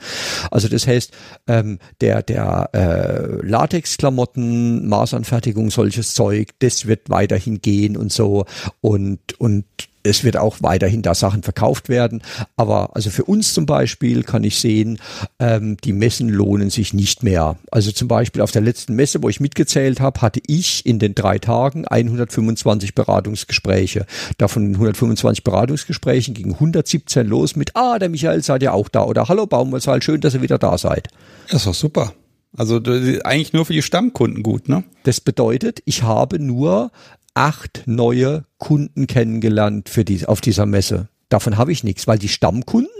[SPEAKER 2] Also das heißt, ähm, der, der äh, Latex-Klamotten, Maßanfertigung, solches Zeug, das wird weiterhin gehen und so und, und es wird auch weiterhin da Sachen verkauft werden. Aber also für uns zum Beispiel kann ich sehen, ähm, die Messen lohnen sich nicht mehr. Also zum Beispiel auf der letzten Messe, wo ich mitgezählt habe, hatte ich in den drei Tagen 125 Beratungsgespräche. Davon 125 Beratungsgesprächen gingen 117 los mit, ah, der Michael seid ja auch da oder Hallo Baumwollsaal, schön, dass ihr wieder da seid.
[SPEAKER 1] Das doch super. Also eigentlich nur für die Stammkunden gut, ne?
[SPEAKER 2] Das bedeutet, ich habe nur acht neue Kunden kennengelernt für die, auf dieser Messe. Davon habe ich nichts, weil die Stammkunden,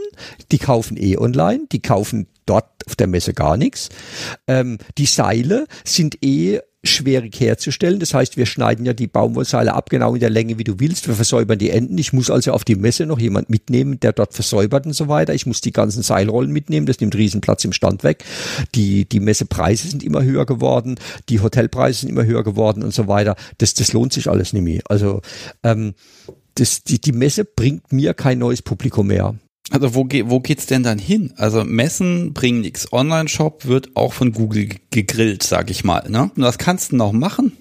[SPEAKER 2] die kaufen eh online, die kaufen dort auf der Messe gar nichts. Ähm, die Seile sind eh schwierig herzustellen. Das heißt, wir schneiden ja die Baumwollseile ab, genau in der Länge, wie du willst. Wir versäubern die Enden. Ich muss also auf die Messe noch jemand mitnehmen, der dort versäubert und so weiter. Ich muss die ganzen Seilrollen mitnehmen. Das nimmt riesen Platz im Stand weg. Die, die Messepreise sind immer höher geworden. Die Hotelpreise sind immer höher geworden und so weiter. Das, das lohnt sich alles nicht mehr. Also, ähm, das, die, die Messe bringt mir kein neues Publikum mehr.
[SPEAKER 1] Also wo, ge wo geht's denn dann hin? Also Messen bringen nichts. Online-Shop wird auch von Google gegrillt, sag ich mal. Ne? Und was kannst du noch machen?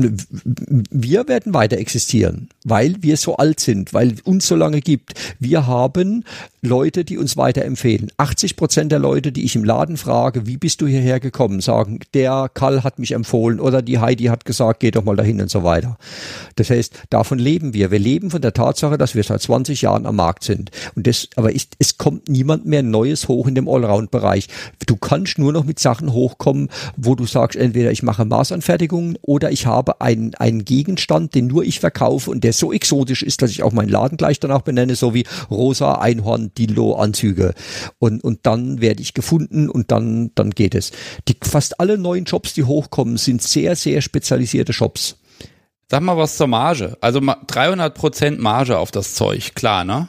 [SPEAKER 2] Wir werden weiter existieren, weil wir so alt sind, weil uns so lange gibt. Wir haben Leute, die uns weiterempfehlen. 80 Prozent der Leute, die ich im Laden frage, wie bist du hierher gekommen, sagen, der Karl hat mich empfohlen oder die Heidi hat gesagt, geh doch mal dahin und so weiter. Das heißt, davon leben wir. Wir leben von der Tatsache, dass wir seit 20 Jahren am Markt sind. Und das, aber ich, es kommt niemand mehr Neues hoch in dem Allround-Bereich. Du kannst nur noch mit Sachen hochkommen, wo du sagst, entweder ich mache Maßanfertigungen oder ich habe habe einen, einen Gegenstand, den nur ich verkaufe und der so exotisch ist, dass ich auch meinen Laden gleich danach benenne, so wie rosa Einhorn Dillo Anzüge. Und, und dann werde ich gefunden und dann, dann geht es. Die, fast alle neuen Shops, die hochkommen, sind sehr, sehr spezialisierte Shops.
[SPEAKER 1] Sag mal was zur Marge. Also 300 Prozent Marge auf das Zeug, klar, ne?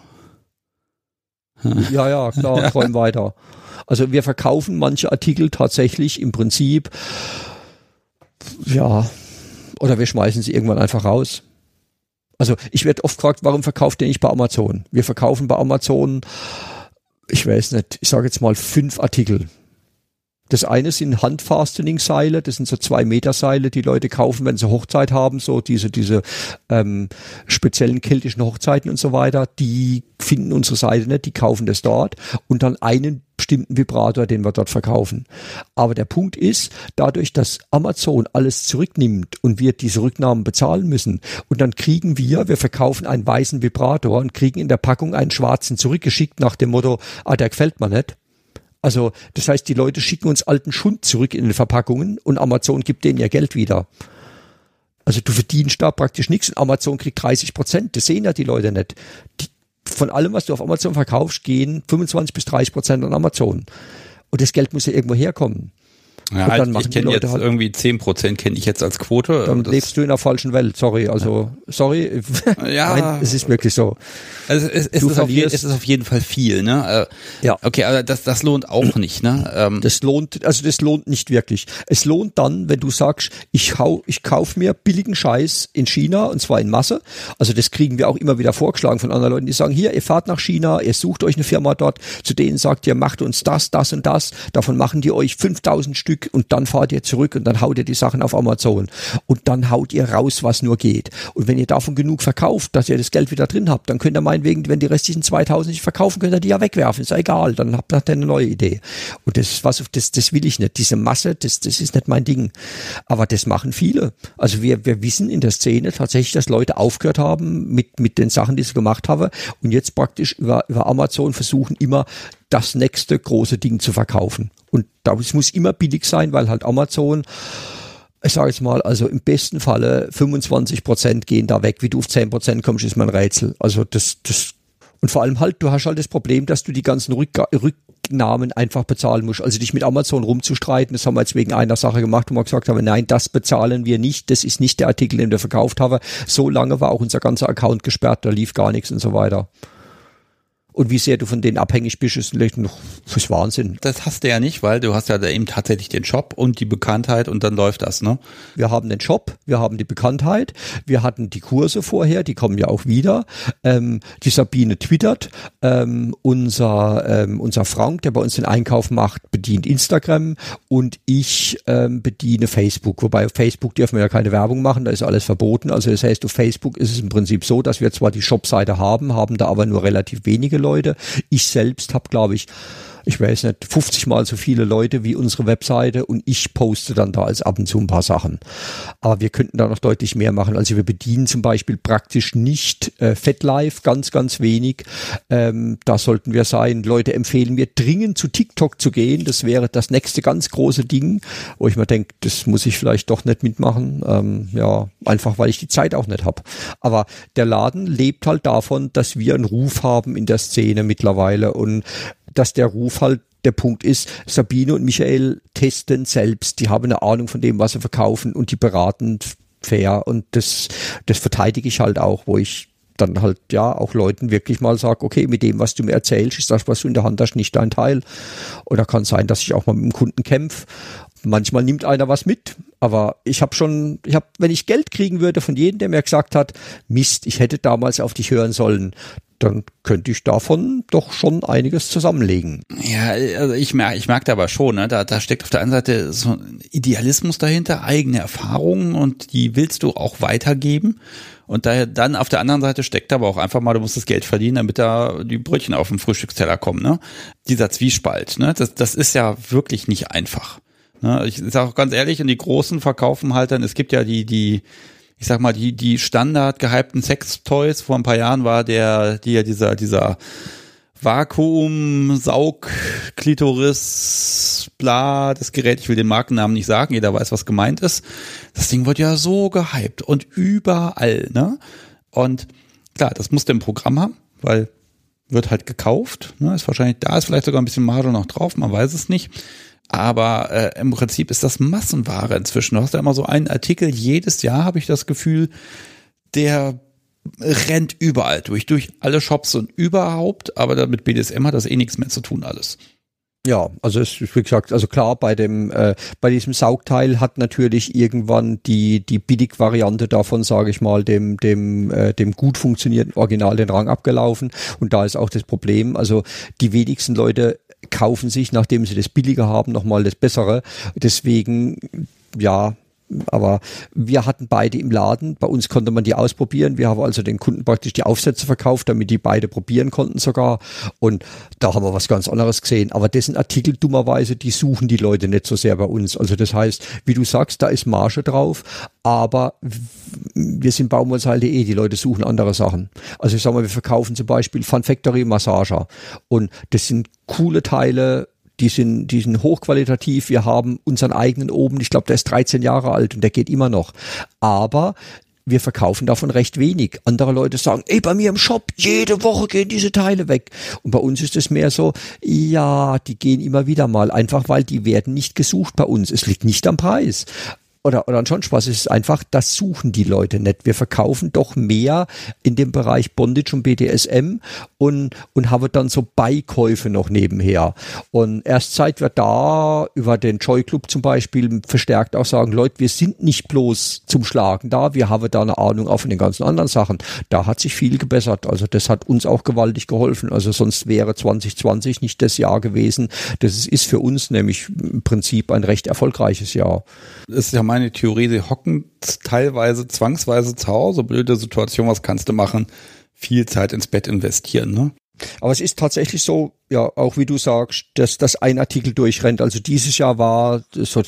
[SPEAKER 2] Ja, ja, klar, träum weiter. Also wir verkaufen manche Artikel tatsächlich im Prinzip, ja, oder wir schmeißen sie irgendwann einfach raus. Also ich werde oft gefragt, warum verkauft ihr nicht bei Amazon? Wir verkaufen bei Amazon, ich weiß nicht, ich sage jetzt mal fünf Artikel. Das eine sind Handfastening-Seile, das sind so zwei Meter Seile, die Leute kaufen, wenn sie Hochzeit haben, so diese, diese ähm, speziellen keltischen Hochzeiten und so weiter, die finden unsere Seite nicht, die kaufen das dort und dann einen bestimmten Vibrator, den wir dort verkaufen. Aber der Punkt ist, dadurch, dass Amazon alles zurücknimmt und wir diese Rücknahmen bezahlen müssen und dann kriegen wir, wir verkaufen einen weißen Vibrator und kriegen in der Packung einen schwarzen zurückgeschickt nach dem Motto, ah, der gefällt mir nicht also das heißt, die Leute schicken uns alten Schund zurück in den Verpackungen und Amazon gibt denen ihr Geld wieder. Also du verdienst da praktisch nichts und Amazon kriegt 30 Prozent. Das sehen ja die Leute nicht. Die, von allem, was du auf Amazon verkaufst, gehen 25 bis 30 Prozent an Amazon. Und das Geld muss ja irgendwo herkommen.
[SPEAKER 1] Ja, und dann halt, ich kenne jetzt halt, irgendwie zehn Prozent kenne ich jetzt als Quote.
[SPEAKER 2] Dann lebst du in der falschen Welt, sorry. Also, ja. sorry.
[SPEAKER 1] Ja.
[SPEAKER 2] Nein, es ist wirklich so.
[SPEAKER 1] Also es, es, ist auf, es, ist auf jeden Fall viel, ne? Äh, ja. Okay, aber das, das lohnt auch nicht, ne?
[SPEAKER 2] Ähm. Das lohnt, also das lohnt nicht wirklich. Es lohnt dann, wenn du sagst, ich hau, ich kauf mir billigen Scheiß in China und zwar in Masse. Also das kriegen wir auch immer wieder vorgeschlagen von anderen Leuten, die sagen, hier, ihr fahrt nach China, ihr sucht euch eine Firma dort, zu denen sagt ihr, macht uns das, das und das, davon machen die euch 5000 Stück Stück und dann fahrt ihr zurück und dann haut ihr die Sachen auf Amazon und dann haut ihr raus, was nur geht. Und wenn ihr davon genug verkauft, dass ihr das Geld wieder drin habt, dann könnt ihr meinetwegen, wenn die restlichen 2000 nicht verkaufen, könnt ihr die ja wegwerfen. Ist ja egal, dann habt ihr eine neue Idee. Und das ist was, das, das will ich nicht. Diese Masse, das, das ist nicht mein Ding. Aber das machen viele. Also wir, wir wissen in der Szene tatsächlich, dass Leute aufgehört haben mit, mit den Sachen, die sie gemacht haben und jetzt praktisch über, über Amazon versuchen immer das nächste große Ding zu verkaufen. Und das muss immer billig sein, weil halt Amazon ich sage jetzt mal, also im besten Falle 25 Prozent gehen da weg. Wie du auf 10 Prozent kommst, ist mein Rätsel. Also das, das, und vor allem halt, du hast halt das Problem, dass du die ganzen Rück, Rücknahmen einfach bezahlen musst. Also dich mit Amazon rumzustreiten, das haben wir jetzt wegen einer Sache gemacht, wo wir gesagt haben, nein, das bezahlen wir nicht, das ist nicht der Artikel, den wir verkauft haben. So lange war auch unser ganzer Account gesperrt, da lief gar nichts und so weiter. Und wie sehr du von denen abhängig bist, ist vielleicht noch fürs Wahnsinn.
[SPEAKER 1] Das hast du ja nicht, weil du hast ja da eben tatsächlich den Shop und die Bekanntheit und dann läuft das, ne?
[SPEAKER 2] Wir haben den Shop, wir haben die Bekanntheit, wir hatten die Kurse vorher, die kommen ja auch wieder. Ähm, die Sabine twittert, ähm, unser, ähm, unser Frank, der bei uns den Einkauf macht, bedient Instagram und ich ähm, bediene Facebook. Wobei auf Facebook dürfen wir ja keine Werbung machen, da ist alles verboten. Also das heißt, auf Facebook ist es im Prinzip so, dass wir zwar die Shopseite haben, haben da aber nur relativ wenige Leute. Ich selbst habe, glaube ich, ich weiß nicht, 50 mal so viele Leute wie unsere Webseite und ich poste dann da als ab und zu ein paar Sachen. Aber wir könnten da noch deutlich mehr machen. Also wir bedienen zum Beispiel praktisch nicht äh, FetLife, ganz, ganz wenig. Ähm, da sollten wir sein. Leute empfehlen mir dringend zu TikTok zu gehen. Das wäre das nächste ganz große Ding, wo ich mir denke, das muss ich vielleicht doch nicht mitmachen. Ähm, ja, einfach weil ich die Zeit auch nicht habe. Aber der Laden lebt halt davon, dass wir einen Ruf haben in der Szene mittlerweile und dass der Ruf halt der Punkt ist, Sabine und Michael testen selbst, die haben eine Ahnung von dem, was sie verkaufen und die beraten fair und das, das verteidige ich halt auch, wo ich dann halt ja auch Leuten wirklich mal sage, okay, mit dem, was du mir erzählst, ist das, was du in der Hand hast, nicht dein Teil. Oder kann sein, dass ich auch mal mit dem Kunden kämpfe. Manchmal nimmt einer was mit, aber ich habe schon, ich habe, wenn ich Geld kriegen würde von jedem, der mir gesagt hat, Mist, ich hätte damals auf dich hören sollen, dann könnte ich davon doch schon einiges zusammenlegen.
[SPEAKER 1] Ja, also ich merke, ich merke aber schon, ne, da, da steckt auf der einen Seite so ein Idealismus dahinter, eigene Erfahrungen und die willst du auch weitergeben. Und daher dann auf der anderen Seite steckt aber auch einfach mal, du musst das Geld verdienen, damit da die Brötchen auf dem Frühstücksteller kommen. Ne? Dieser Zwiespalt, ne? das, das ist ja wirklich nicht einfach. Ne? Ich sage auch ganz ehrlich, und die Großen verkaufen halt dann, es gibt ja die, die ich sag mal, die, die Standard gehypten Sex-Toys vor ein paar Jahren war der, die ja dieser, dieser Vakuum, Saug, Klitoris, bla, das Gerät, ich will den Markennamen nicht sagen, jeder weiß, was gemeint ist. Das Ding wird ja so gehypt und überall, ne? Und klar, das musste im Programm haben, weil wird halt gekauft, ne? Ist wahrscheinlich, da ist vielleicht sogar ein bisschen Marge noch drauf, man weiß es nicht. Aber äh, im Prinzip ist das Massenware inzwischen. Du hast ja immer so einen Artikel, jedes Jahr habe ich das Gefühl, der rennt überall durch, durch alle Shops und überhaupt, aber mit BDSM hat das eh nichts mehr zu tun alles.
[SPEAKER 2] Ja, also es ist wie gesagt, also klar, bei dem äh, bei diesem Saugteil hat natürlich irgendwann die die Billig-Variante davon, sage ich mal, dem dem äh, dem gut funktionierenden Original den Rang abgelaufen und da ist auch das Problem, also die wenigsten Leute kaufen sich, nachdem sie das billiger haben, nochmal das bessere. Deswegen ja, aber wir hatten beide im Laden. Bei uns konnte man die ausprobieren. Wir haben also den Kunden praktisch die Aufsätze verkauft, damit die beide probieren konnten sogar. Und da haben wir was ganz anderes gesehen. Aber dessen Artikel dummerweise, die suchen die Leute nicht so sehr bei uns. Also das heißt, wie du sagst, da ist Marge drauf. Aber wir sind baumwollseil.de, die Leute suchen andere Sachen. Also ich sag mal, wir verkaufen zum Beispiel Fun Factory Massager. Und das sind coole Teile, die sind, die sind hochqualitativ. Wir haben unseren eigenen oben, ich glaube, der ist 13 Jahre alt und der geht immer noch. Aber wir verkaufen davon recht wenig. Andere Leute sagen, ey, bei mir im Shop, jede Woche gehen diese Teile weg. Und bei uns ist es mehr so, ja, die gehen immer wieder mal, einfach weil die werden nicht gesucht bei uns. Es liegt nicht am Preis oder, oder schon Spaß. Es ist einfach, das suchen die Leute nicht. Wir verkaufen doch mehr in dem Bereich Bondage und BDSM und, und haben dann so Beikäufe noch nebenher. Und erst seit wir da über den Joy Club zum Beispiel verstärkt auch sagen, Leute, wir sind nicht bloß zum Schlagen da, wir haben da eine Ahnung auch von den ganzen anderen Sachen. Da hat sich viel gebessert. Also das hat uns auch gewaltig geholfen. Also sonst wäre 2020 nicht das Jahr gewesen. Das ist für uns nämlich im Prinzip ein recht erfolgreiches Jahr.
[SPEAKER 1] Das ist ja meine Theorie, sie hocken teilweise zwangsweise zu Hause, blöde Situation, was kannst du machen? Viel Zeit ins Bett investieren, ne?
[SPEAKER 2] Aber es ist tatsächlich so, ja, auch wie du sagst, dass das ein Artikel durchrennt. Also dieses Jahr war, soll,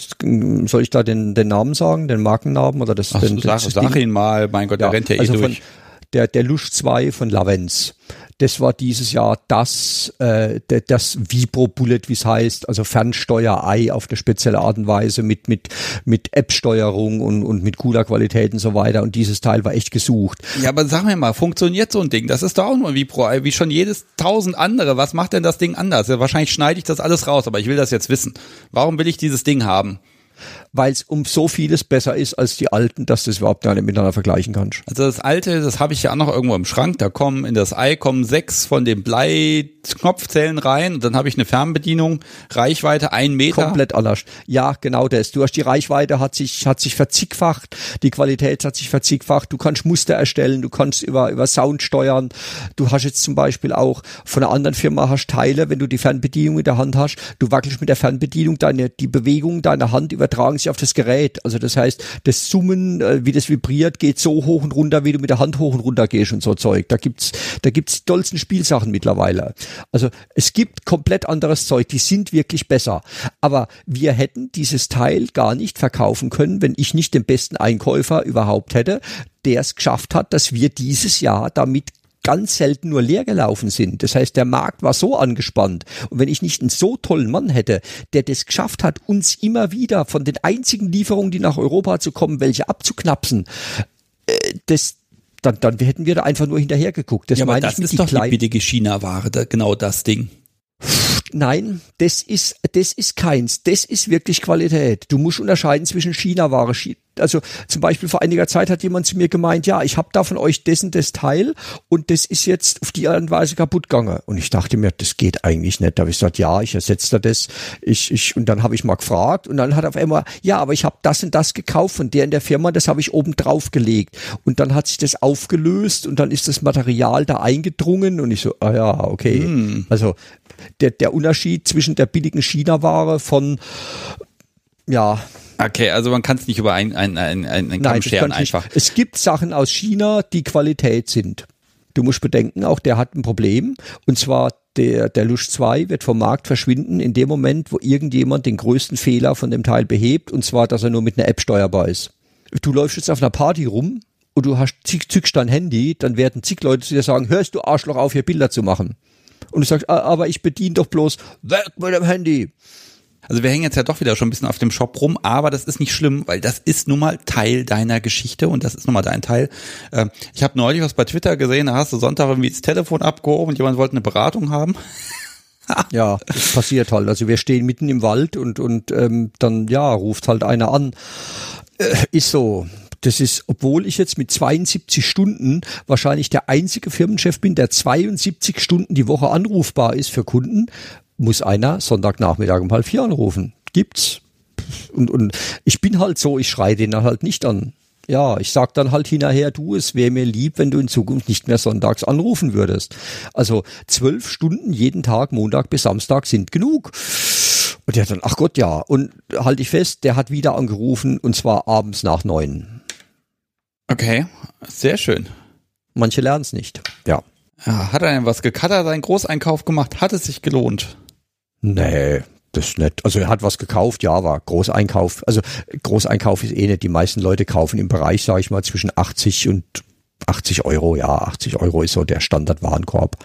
[SPEAKER 2] soll ich da den, den Namen sagen, den Markennamen oder das?
[SPEAKER 1] Ach,
[SPEAKER 2] den,
[SPEAKER 1] sag, sag ihn mal, mein Gott, der rennt ja eh also durch.
[SPEAKER 2] Von, der, der Lusch 2 von Lavens das war dieses Jahr das, äh, das Vibro Bullet, wie es heißt, also Fernsteuer-Ei auf eine spezielle Art und Weise mit, mit, mit App-Steuerung und, und mit cooler Qualität und so weiter. Und dieses Teil war echt gesucht.
[SPEAKER 1] Ja, aber sag mir mal, funktioniert so ein Ding? Das ist doch auch nur ein Vibro-Ei, wie schon jedes tausend andere. Was macht denn das Ding anders? Ja, wahrscheinlich schneide ich das alles raus, aber ich will das jetzt wissen. Warum will ich dieses Ding haben?
[SPEAKER 2] Weil es um so vieles besser ist als die alten, dass du es überhaupt nicht miteinander vergleichen kannst.
[SPEAKER 1] Also das alte, das habe ich ja auch noch irgendwo im Schrank, da kommen in das Ei kommen sechs von den Blei-Knopfzellen rein und dann habe ich eine Fernbedienung, Reichweite ein Meter.
[SPEAKER 2] Komplett anders. Ja, genau das. Du hast die Reichweite hat sich, hat sich verzigfacht, die Qualität hat sich verzigfacht, du kannst Muster erstellen, du kannst über, über Sound steuern. Du hast jetzt zum Beispiel auch von einer anderen Firma hast Teile, wenn du die Fernbedienung in der Hand hast, du wackelst mit der Fernbedienung deine, die Bewegung deiner Hand übertragen sich auf das Gerät. Also das heißt, das Summen, äh, wie das vibriert, geht so hoch und runter, wie du mit der Hand hoch und runter gehst und so Zeug. Da gibt's, da gibt's tollsten Spielsachen mittlerweile. Also es gibt komplett anderes Zeug, die sind wirklich besser. Aber wir hätten dieses Teil gar nicht verkaufen können, wenn ich nicht den besten Einkäufer überhaupt hätte, der es geschafft hat, dass wir dieses Jahr damit ganz selten nur leer gelaufen sind. Das heißt, der Markt war so angespannt. Und wenn ich nicht einen so tollen Mann hätte, der das geschafft hat, uns immer wieder von den einzigen Lieferungen, die nach Europa zu kommen, welche abzuknapsen, äh, das, dann, dann hätten wir da einfach nur hinterher geguckt.
[SPEAKER 1] Das ja, aber das ist doch die billige China-Ware, genau das Ding.
[SPEAKER 2] Nein, das ist, das ist keins. Das ist wirklich Qualität. Du musst unterscheiden zwischen China-Ware also zum Beispiel vor einiger Zeit hat jemand zu mir gemeint, ja, ich habe da von euch dessen das Teil und das ist jetzt auf die Art und Weise kaputt gegangen. Und ich dachte mir, das geht eigentlich nicht. Da habe ich gesagt, ja, ich ersetze da das. Ich, ich, und dann habe ich mal gefragt und dann hat er auf einmal, ja, aber ich habe das und das gekauft von der in der Firma, das habe ich oben drauf gelegt. Und dann hat sich das aufgelöst und dann ist das Material da eingedrungen und ich so, ah ja, okay. Hm. Also der, der Unterschied zwischen der billigen China-Ware von ja,
[SPEAKER 1] Okay, also man kann es nicht über ein, ein, ein, ein Kamm scheren einfach.
[SPEAKER 2] Nicht. Es gibt Sachen aus China, die Qualität sind. Du musst bedenken, auch der hat ein Problem. Und zwar der, der Lush 2 wird vom Markt verschwinden in dem Moment, wo irgendjemand den größten Fehler von dem Teil behebt. Und zwar, dass er nur mit einer App steuerbar ist. Du läufst jetzt auf einer Party rum und du hast zig, zückst dein Handy, dann werden zig Leute zu dir sagen, hörst du Arschloch auf, hier Bilder zu machen. Und du sagst, ah, aber ich bediene doch bloß weg mit dem Handy.
[SPEAKER 1] Also wir hängen jetzt ja doch wieder schon ein bisschen auf dem Shop rum, aber das ist nicht schlimm, weil das ist nun mal Teil deiner Geschichte und das ist nun mal dein Teil. Ähm, ich habe neulich was bei Twitter gesehen, da hast du Sonntag irgendwie das Telefon abgehoben und jemand wollte eine Beratung haben.
[SPEAKER 2] ja, das passiert halt. Also wir stehen mitten im Wald und, und ähm, dann, ja, ruft halt einer an. Äh, ist so. Das ist, obwohl ich jetzt mit 72 Stunden wahrscheinlich der einzige Firmenchef bin, der 72 Stunden die Woche anrufbar ist für Kunden, muss einer Sonntagnachmittag um halb vier anrufen. Gibt's. Und, und ich bin halt so, ich schreie den dann halt nicht an. Ja, ich sag dann halt hinterher, du, es wäre mir lieb, wenn du in Zukunft nicht mehr sonntags anrufen würdest. Also zwölf Stunden jeden Tag, Montag bis Samstag sind genug. Und der dann, ach Gott, ja. Und halte ich fest, der hat wieder angerufen und zwar abends nach neun.
[SPEAKER 1] Okay, sehr schön.
[SPEAKER 2] Manche lernen es nicht, ja.
[SPEAKER 1] ja. Hat er denn was Hat er seinen Großeinkauf gemacht? Hat es sich gelohnt?
[SPEAKER 2] Nee, das ist nett. Also er hat was gekauft, ja, war Großeinkauf. Also Großeinkauf ist eh nicht. Die meisten Leute kaufen im Bereich, sage ich mal, zwischen 80 und 80 Euro. Ja, 80 Euro ist so der Standardwarenkorb.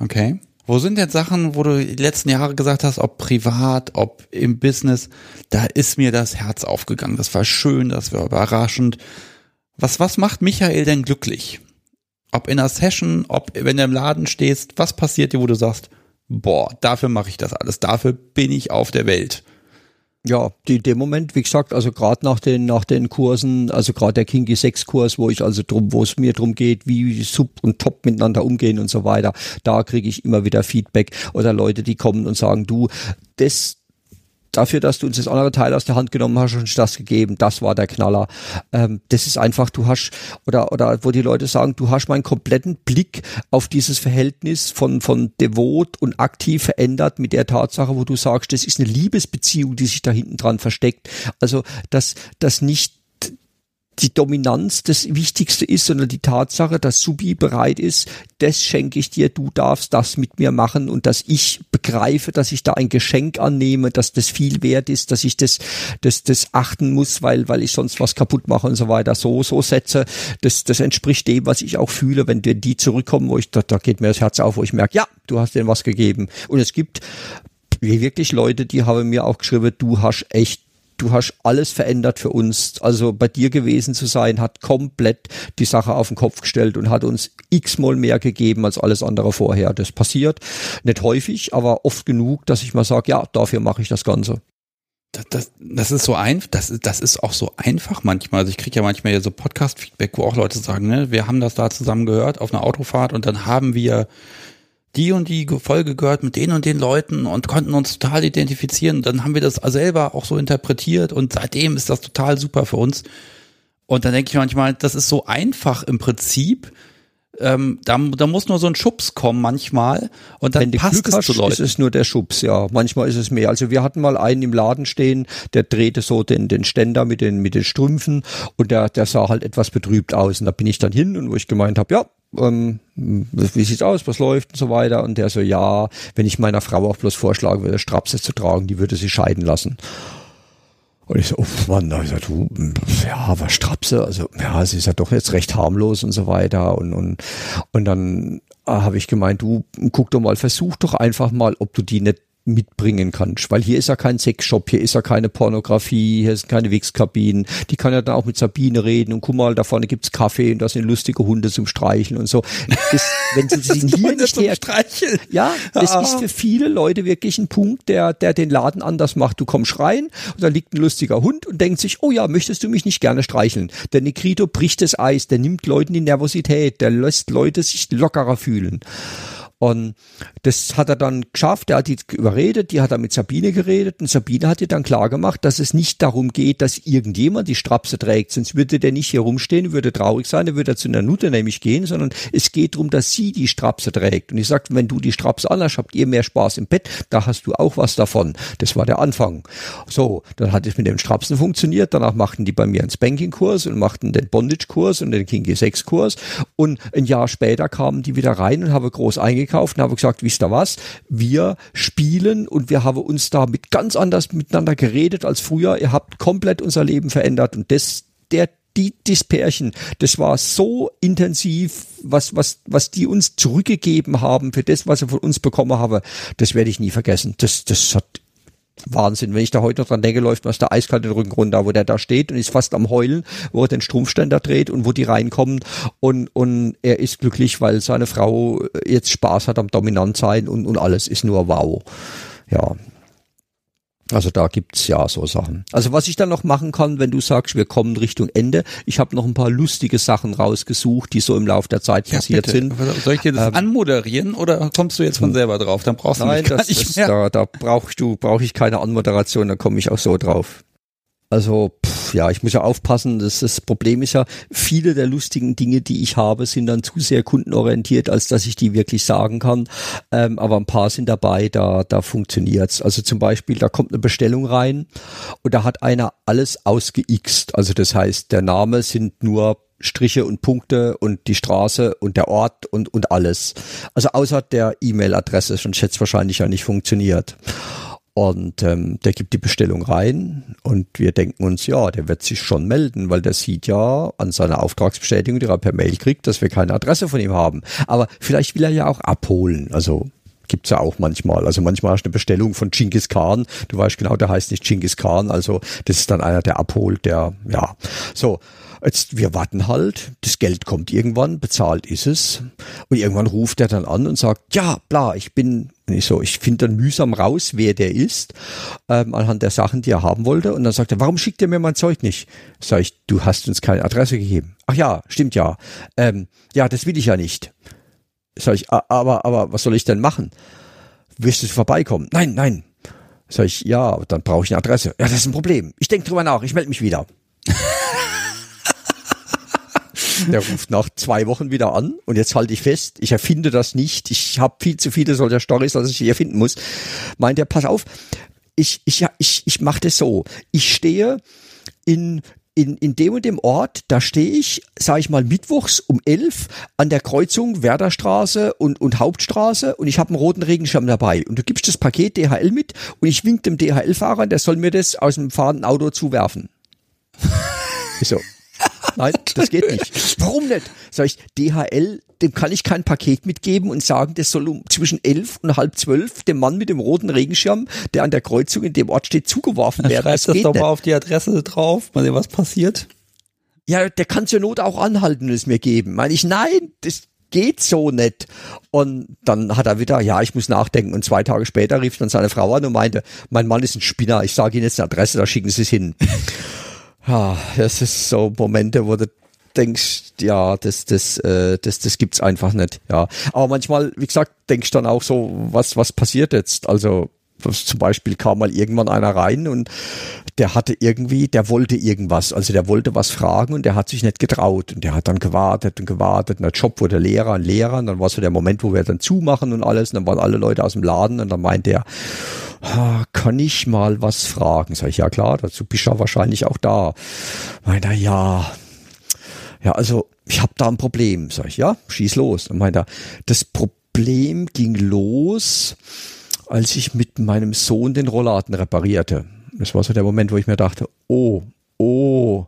[SPEAKER 1] Okay. Wo sind jetzt Sachen, wo du die letzten Jahre gesagt hast, ob privat, ob im Business, da ist mir das Herz aufgegangen. Das war schön, das war überraschend. Was, was macht Michael denn glücklich? Ob in einer Session, ob wenn du im Laden stehst, was passiert dir, wo du sagst, boah, dafür mache ich das alles, dafür bin ich auf der Welt.
[SPEAKER 2] Ja, die, dem Moment, wie gesagt, also gerade nach den nach den Kursen, also gerade der Kinky 6 Kurs, wo ich also drum, wo es mir drum geht, wie Sub und Top miteinander umgehen und so weiter, da kriege ich immer wieder Feedback oder Leute, die kommen und sagen, du, das dafür, dass du uns das andere Teil aus der Hand genommen hast und das gegeben, das war der Knaller. Ähm, das ist einfach, du hast, oder, oder wo die Leute sagen, du hast meinen kompletten Blick auf dieses Verhältnis von, von devot und aktiv verändert mit der Tatsache, wo du sagst, das ist eine Liebesbeziehung, die sich da hinten dran versteckt. Also, dass, dass nicht die Dominanz das Wichtigste ist, sondern die Tatsache, dass Subi bereit ist, das schenke ich dir, du darfst das mit mir machen und dass ich begreife, dass ich da ein Geschenk annehme, dass das viel wert ist, dass ich das, das, das achten muss, weil, weil ich sonst was kaputt mache und so weiter, so, so setze. Das, das entspricht dem, was ich auch fühle, wenn die zurückkommen, wo ich, da, da geht mir das Herz auf, wo ich merke, ja, du hast denen was gegeben. Und es gibt wirklich Leute, die haben mir auch geschrieben, du hast echt du hast alles verändert für uns. Also bei dir gewesen zu sein, hat komplett die Sache auf den Kopf gestellt und hat uns x-mal mehr gegeben als alles andere vorher. Das passiert nicht häufig, aber oft genug, dass ich mal sage, ja, dafür mache ich das Ganze.
[SPEAKER 1] Das, das, das ist so einfach, das, das ist auch so einfach manchmal. Also ich kriege ja manchmal so Podcast-Feedback, wo auch Leute sagen, ne, wir haben das da zusammen gehört auf einer Autofahrt und dann haben wir die und die Folge gehört mit den und den Leuten und konnten uns total identifizieren. Dann haben wir das selber auch so interpretiert und seitdem ist das total super für uns. Und dann denke ich manchmal, das ist so einfach im Prinzip. Ähm, da, da muss nur so ein Schubs kommen manchmal und dann
[SPEAKER 2] Wenn passt Glück es zu Leuten. ist es nur der Schubs, ja. Manchmal ist es mehr. Also wir hatten mal einen im Laden stehen, der drehte so den, den Ständer mit den, mit den Strümpfen und der, der sah halt etwas betrübt aus. Und da bin ich dann hin und wo ich gemeint habe, ja, ähm, wie sieht's aus, was läuft und so weiter. Und der so, ja, wenn ich meiner Frau auch bloß vorschlagen würde, Strapse zu tragen, die würde sie scheiden lassen. Und ich so, oh Mann, da ich so, du, ja, was Strapse, also ja, sie ist ja doch jetzt recht harmlos und so weiter. Und, und, und dann äh, habe ich gemeint, du, guck doch mal, versuch doch einfach mal, ob du die nicht mitbringen kannst. Weil hier ist ja kein Sexshop, hier ist ja keine Pornografie, hier sind keine Wichskabinen. Die kann ja dann auch mit Sabine reden und guck mal, da vorne gibt's Kaffee und da sind lustige Hunde zum Streicheln und so. Das, wenn sie sie hier nicht her, ja, das ah. ist für viele Leute wirklich ein Punkt, der, der den Laden anders macht. Du kommst rein und da liegt ein lustiger Hund und denkt sich, oh ja, möchtest du mich nicht gerne streicheln? Der Negrito bricht das Eis, der nimmt Leuten die Nervosität, der lässt Leute sich lockerer fühlen. Und das hat er dann geschafft, er hat die überredet, die hat er mit Sabine geredet und Sabine hat ihr dann klar gemacht, dass es nicht darum geht, dass irgendjemand die Strapse trägt, sonst würde der nicht hier rumstehen, würde traurig sein, dann würde er zu einer Nutte nämlich gehen, sondern es geht darum, dass sie die Strapse trägt. Und ich sagte, wenn du die Strapse anhast, habt ihr mehr Spaß im Bett, da hast du auch was davon. Das war der Anfang. So, dann hat es mit dem Strapsen funktioniert, danach machten die bei mir einen Spanking-Kurs und machten den Bondage-Kurs und den Kinky 6-Kurs und ein Jahr später kamen die wieder rein und haben groß eingekauft eingekauft und habe gesagt, wisst ihr was? Wir spielen und wir haben uns da mit ganz anders miteinander geredet als früher. Ihr habt komplett unser Leben verändert und das der die, das Pärchen, das war so intensiv, was, was, was die uns zurückgegeben haben für das, was sie von uns bekommen haben, das werde ich nie vergessen. Das, das hat Wahnsinn. Wenn ich da heute noch dran denke, läuft mir aus der eiskalte Rücken runter, wo der da steht und ist fast am Heulen, wo er den Strumpfständer dreht und wo die reinkommen und, und er ist glücklich, weil seine Frau jetzt Spaß hat am Dominant sein und, und alles ist nur wow. Ja, also da gibt's ja so Sachen. Also was ich dann noch machen kann, wenn du sagst, wir kommen Richtung Ende, ich habe noch ein paar lustige Sachen rausgesucht, die so im Laufe der Zeit ja, passiert bitte. sind.
[SPEAKER 1] Soll ich dir das ähm, anmoderieren oder kommst du jetzt von hm. selber drauf? Dann brauchst du nein, mich gar
[SPEAKER 2] das,
[SPEAKER 1] nicht
[SPEAKER 2] mehr. Da, da brauchst du, brauche ich keine Anmoderation, dann komme ich auch so drauf. Also pff, ja, ich muss ja aufpassen. Das, das Problem ist ja, viele der lustigen Dinge, die ich habe, sind dann zu sehr kundenorientiert, als dass ich die wirklich sagen kann. Ähm, aber ein paar sind dabei, da, da funktioniert's. Also zum Beispiel, da kommt eine Bestellung rein und da hat einer alles ausgeixt. Also das heißt, der Name sind nur Striche und Punkte und die Straße und der Ort und, und alles. Also außer der E-Mail-Adresse, sonst hätte es wahrscheinlich ja nicht funktioniert. Und ähm, der gibt die Bestellung rein und wir denken uns, ja, der wird sich schon melden, weil der sieht ja an seiner Auftragsbestätigung, die er per Mail kriegt, dass wir keine Adresse von ihm haben. Aber vielleicht will er ja auch abholen. Also gibt's ja auch manchmal. Also manchmal hast du eine Bestellung von Genghis Khan. Du weißt genau, der heißt nicht Genghis Khan. Also das ist dann einer, der abholt, der, ja. So. Jetzt, wir warten halt, das Geld kommt irgendwann, bezahlt ist es. Und irgendwann ruft er dann an und sagt, ja, bla, ich bin, ich so, ich finde dann mühsam raus, wer der ist, ähm, anhand der Sachen, die er haben wollte. Und dann sagt er, warum schickt er mir mein Zeug nicht? Sag ich, du hast uns keine Adresse gegeben. Ach ja, stimmt ja. Ähm, ja, das will ich ja nicht. Sag ich, aber, aber, was soll ich denn machen? Wirst du vorbeikommen? Nein, nein. Sag ich, ja, dann brauche ich eine Adresse. Ja, das ist ein Problem. Ich denke drüber nach, ich melde mich wieder. Der ruft nach zwei Wochen wieder an und jetzt halte ich fest, ich erfinde das nicht. Ich habe viel zu viele solcher Storys, als ich erfinden muss. Meint er, pass auf, ich, ich, ich, ich mache das so. Ich stehe in in, in dem und dem Ort, da stehe ich, sage ich mal, mittwochs um elf an der Kreuzung Werderstraße und, und Hauptstraße und ich habe einen roten Regenschirm dabei. Und du gibst das Paket DHL mit und ich wink dem DHL-Fahrer, der soll mir das aus dem fahrenden Auto zuwerfen. so, Nein, das geht nicht. Warum nicht? Sag ich, DHL, dem kann ich kein Paket mitgeben und sagen, das soll um zwischen elf und halb zwölf dem Mann mit dem roten Regenschirm, der an der Kreuzung in dem Ort steht, zugeworfen werden.
[SPEAKER 1] Schreib das, das doch nicht. mal auf die Adresse drauf, mal sehen, was passiert.
[SPEAKER 2] Ja, der kann zur Not auch anhalten und es mir geben. Meine ich, nein, das geht so nicht. Und dann hat er wieder, ja, ich muss nachdenken. Und zwei Tage später rief dann seine Frau an und meinte, mein Mann ist ein Spinner, ich sage Ihnen jetzt eine Adresse, da schicken Sie es hin. Ja, das ist so Momente, wo du denkst, ja, das, das, äh, das, das gibt's einfach nicht. Ja, aber manchmal, wie gesagt, denkst dann auch so, was, was passiert jetzt? Also zum Beispiel kam mal irgendwann einer rein und der hatte irgendwie, der wollte irgendwas, also der wollte was fragen und der hat sich nicht getraut und der hat dann gewartet und gewartet und der Job wurde Lehrer und Lehrer und dann war so der Moment, wo wir dann zumachen und alles und dann waren alle Leute aus dem Laden und dann meinte er, kann ich mal was fragen? Sag ich, ja klar, dazu bist du wahrscheinlich auch da. Meint er, ja, ja, also ich habe da ein Problem. Sag ich, ja, schieß los. Und meint er, das Problem ging los, als ich mit meinem Sohn den Rollladen reparierte. Das war so der Moment, wo ich mir dachte, oh, oh,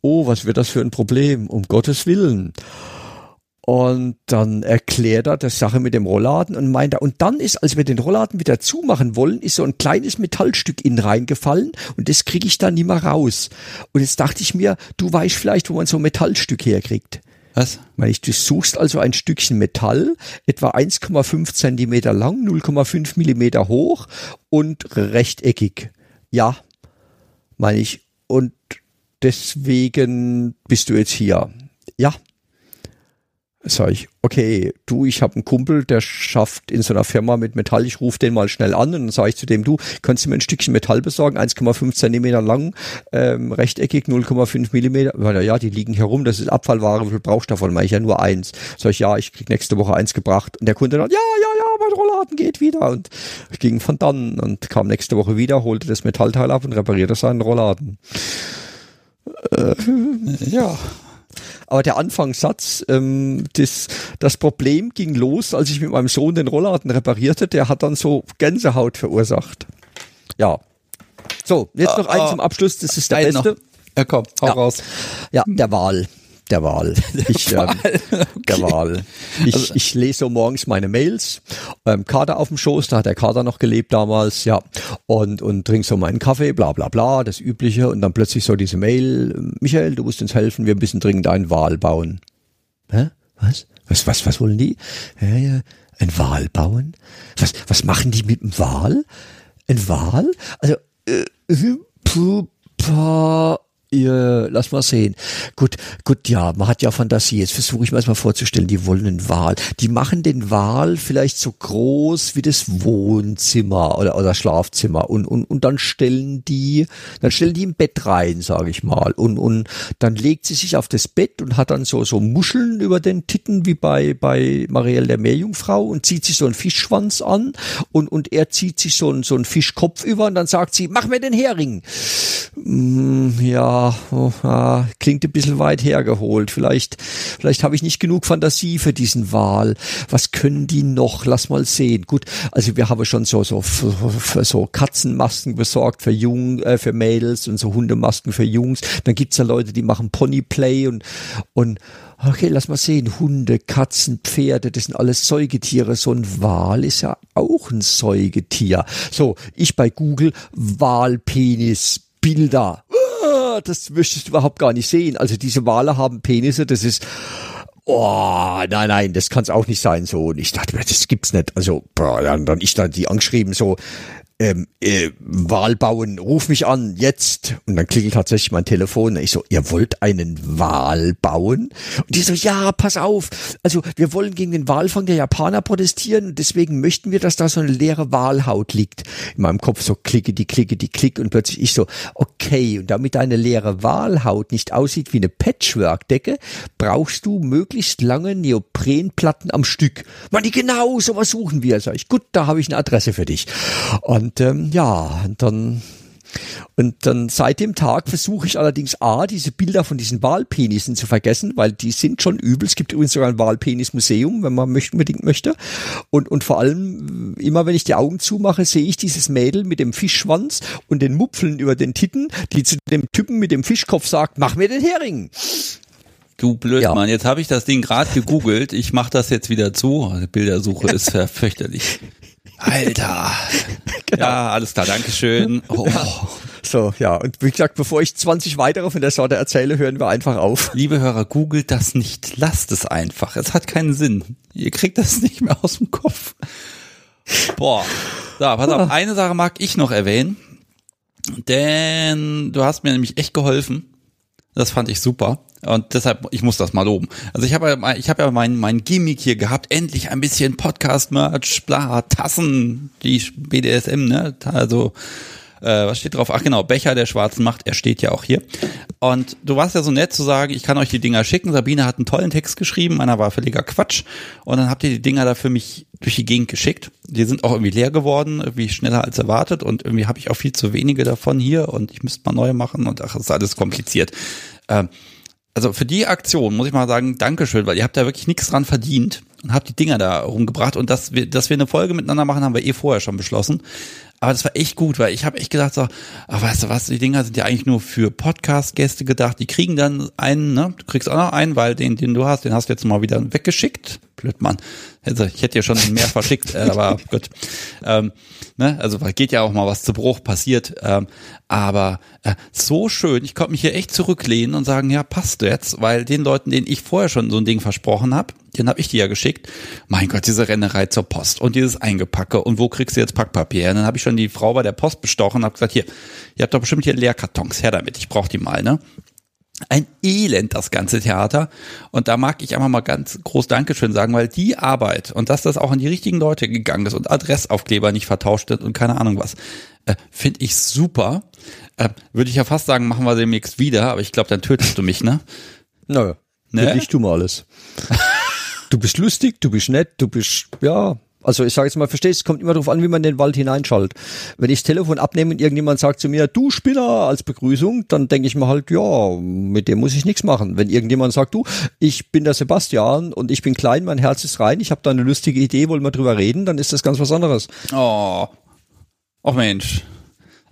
[SPEAKER 2] oh, was wird das für ein Problem? Um Gottes Willen. Und dann erklärt er das Sache mit dem Rollladen und meint er, und dann ist, als wir den Rollladen wieder zumachen wollen, ist so ein kleines Metallstück in reingefallen und das kriege ich dann nicht mehr raus. Und jetzt dachte ich mir, du weißt vielleicht, wo man so ein Metallstück herkriegt.
[SPEAKER 1] Was?
[SPEAKER 2] Du suchst also ein Stückchen Metall, etwa 1,5 Zentimeter lang, 0,5 Millimeter hoch und rechteckig. Ja, meine ich. Und deswegen bist du jetzt hier. Ja, Sag ich, okay, du, ich habe einen Kumpel, der schafft in so einer Firma mit Metall, ich rufe den mal schnell an und dann sage ich zu dem, du, kannst du mir ein Stückchen Metall besorgen, 1,5 Zentimeter lang, ähm, rechteckig, 0,5 Millimeter. Weil, ja, die liegen herum, das ist Abfallware, wie viel brauchst du davon? Mach ich ja nur eins. Sag ich, ja, ich krieg nächste Woche eins gebracht. Und der Kunde dann, ja, ja, ja, mein Rollladen geht wieder. Und ich ging von dann und kam nächste Woche wieder, holte das Metallteil ab und reparierte seinen Rollladen. Äh, ja, aber der Anfangssatz, ähm, das, das Problem ging los, als ich mit meinem Sohn den Rollladen reparierte. Der hat dann so Gänsehaut verursacht. Ja. So, jetzt noch uh, eins zum Abschluss. Das ist der beste. Noch.
[SPEAKER 1] Ja, komm, hau
[SPEAKER 2] ja.
[SPEAKER 1] raus.
[SPEAKER 2] Ja, der Wahl. Der Wahl. Ich,
[SPEAKER 1] Wahl.
[SPEAKER 2] Ähm,
[SPEAKER 1] Okay.
[SPEAKER 2] Der Wahl. Ich,
[SPEAKER 1] Also-
[SPEAKER 2] ich lese so morgens meine Mails, ähm, Kater auf dem Schoß, da hat der Kater noch gelebt damals, ja, und, und trink so meinen Kaffee, bla bla bla, das Übliche, und dann plötzlich so diese Mail, Michael, du musst uns helfen, wir müssen dringend einen Wal bauen. Hä? Was? Was, was, was wollen die? Ja, ja. Ein Wal bauen? Was, was machen die mit dem Wal? Ein Wal? Also, äh, äh, puh, ja, lass mal sehen. Gut, gut, ja, man hat ja Fantasie. Jetzt versuche ich mir erst mal vorzustellen, die wollen einen Wal. Die machen den Wal vielleicht so groß wie das Wohnzimmer oder, oder Schlafzimmer und, und, und dann stellen die, dann stellen die im Bett rein, sage ich mal. Und, und dann legt sie sich auf das Bett und hat dann so, so Muscheln über den Titten wie bei, bei Marielle der Meerjungfrau und zieht sich so einen Fischschwanz an und, und er zieht sich so einen, so einen Fischkopf über und dann sagt sie, mach mir den Hering. Mm, ja, oh, ah, klingt ein bisschen weit hergeholt. Vielleicht, vielleicht habe ich nicht genug Fantasie für diesen Wal. Was können die noch? Lass mal sehen. Gut, also wir haben schon so so für, so Katzenmasken besorgt für Jung, äh, für Mädels und so Hundemasken für Jungs. Dann gibt's ja Leute, die machen Ponyplay und und Okay, lass mal sehen. Hunde, Katzen, Pferde, das sind alles Säugetiere. So ein Wal ist ja auch ein Säugetier. So, ich bei Google Walpenis Bilder. Das möchtest du überhaupt gar nicht sehen. Also diese Wale haben Penisse, das ist Oh, nein, nein, das kann es auch nicht sein. So, und ich dachte mir, das gibt's nicht. Also, boah, dann, dann ich dann die angeschrieben, so, ähm, äh, Wahl bauen, ruf mich an, jetzt. Und dann klingelt tatsächlich mein Telefon. Ich so, ihr wollt einen Wal bauen? Und die so, ja, pass auf. Also, wir wollen gegen den Walfang der Japaner protestieren und deswegen möchten wir, dass da so eine leere Walhaut liegt. In meinem Kopf so klicke, die klicke, die klick und plötzlich ich so, okay, und damit deine leere Walhaut nicht aussieht wie eine Patchwork-Decke, brauchst du möglichst lange Neoprenplatten am Stück. Man, die genau, sowas suchen wir. Sag ich, gut, da habe ich eine Adresse für dich. Und ähm, ja, und dann und dann seit dem Tag versuche ich allerdings A, diese Bilder von diesen Walpenissen zu vergessen, weil die sind schon übel. Es gibt übrigens sogar ein Walpenismuseum, wenn man möchte, unbedingt möchte. Und, und vor allem, immer wenn ich die Augen zumache, sehe ich dieses Mädel mit dem Fischschwanz und den Mupfeln über den Titten, die zu dem Typen mit dem Fischkopf sagt, mach mir den Hering.
[SPEAKER 1] Du
[SPEAKER 2] Ja.
[SPEAKER 1] Blödmann, jetzt habe ich das Ding gerade gegoogelt. Ich mache das jetzt wieder zu. Die Bildersuche ist ja fürchterlich. Alter. Ja, alles klar, Dankeschön. Oh.
[SPEAKER 2] So, ja. Und wie gesagt, bevor ich 20 weitere von der Sorte erzähle, hören wir einfach auf.
[SPEAKER 1] Liebe Hörer, googelt das nicht. Lasst es einfach. Es hat keinen Sinn. Ihr kriegt das nicht mehr aus dem Kopf. Boah. So, pass auf. Eine Sache mag ich noch erwähnen. Denn du hast mir nämlich echt geholfen. Das fand ich super. Und deshalb, ich muss das mal loben. Also ich habe ja, ich habe ja mein, mein Gimmick hier gehabt. Endlich ein bisschen Podcast-Merch, bla, Tassen, die BDSM, ne? Also, äh, was steht drauf? Ach genau, Becher der schwarzen Macht, er steht ja auch hier. Und du warst ja so nett zu sagen, ich kann euch die Dinger schicken. Sabine hat einen tollen Text geschrieben, einer war völliger Quatsch. Und dann habt ihr die Dinger da für mich durch die Gegend geschickt. Die sind auch irgendwie leer geworden, irgendwie schneller als erwartet. Und irgendwie habe ich auch viel zu wenige davon hier und ich müsste mal neue machen und ach, ist alles kompliziert. Ähm, also für die Aktion muss ich mal sagen, Dankeschön, weil ihr habt da wirklich nichts dran verdient und habt die Dinger da rumgebracht und dass wir, dass wir eine Folge miteinander machen, haben wir eh vorher schon beschlossen. Aber das war echt gut, weil ich habe echt gedacht so, ach, weißt du was, die Dinger sind ja eigentlich nur für Podcast-Gäste gedacht. Die kriegen dann einen, ne? Du kriegst auch noch einen, weil den, den du hast, den hast du jetzt mal wieder weggeschickt. Blöd, Mann. Ich hätte ja schon mehr verschickt, äh, aber gut. Ähm, ne? Also geht ja auch mal was zu Bruch passiert. Ähm, aber äh, so schön, ich konnte mich hier echt zurücklehnen und sagen, ja, passt jetzt, weil den Leuten, denen ich vorher schon so ein Ding versprochen habe, den habe ich dir ja geschickt. Mein Gott, diese Rennerei zur Post und dieses Eingepacke und wo kriegst du jetzt Packpapier? Und dann habe ich schon die Frau bei der Post bestochen und habe gesagt, hier, ihr habt doch bestimmt hier Leerkartons, her damit, ich brauche die mal, ne? Ein Elend, das ganze Theater. Und da mag ich einfach mal ganz groß Dankeschön sagen, weil die Arbeit und dass das auch an die richtigen Leute gegangen ist und Adressaufkleber nicht vertauscht wird und keine Ahnung was, äh, finde ich super. Äh, Würde ich ja fast sagen, machen wir demnächst wieder, aber ich glaube, dann tötest du mich, ne?
[SPEAKER 2] Naja,
[SPEAKER 1] Ne?
[SPEAKER 2] ich tu mal alles. du bist lustig, du bist nett, du bist, ja, also ich sage jetzt mal, verstehst, es kommt immer darauf an, wie man den Wald hineinschaltet. Wenn ich das Telefon abnehme und irgendjemand sagt zu mir, du Spinner als Begrüßung, dann denke ich mir halt, ja, mit dem muss ich nichts machen. Wenn irgendjemand sagt, du, ich bin der Sebastian und ich bin klein, mein Herz ist rein, ich habe da eine lustige Idee, wollen wir drüber reden, dann ist das ganz was anderes.
[SPEAKER 1] Oh. Ach Mensch.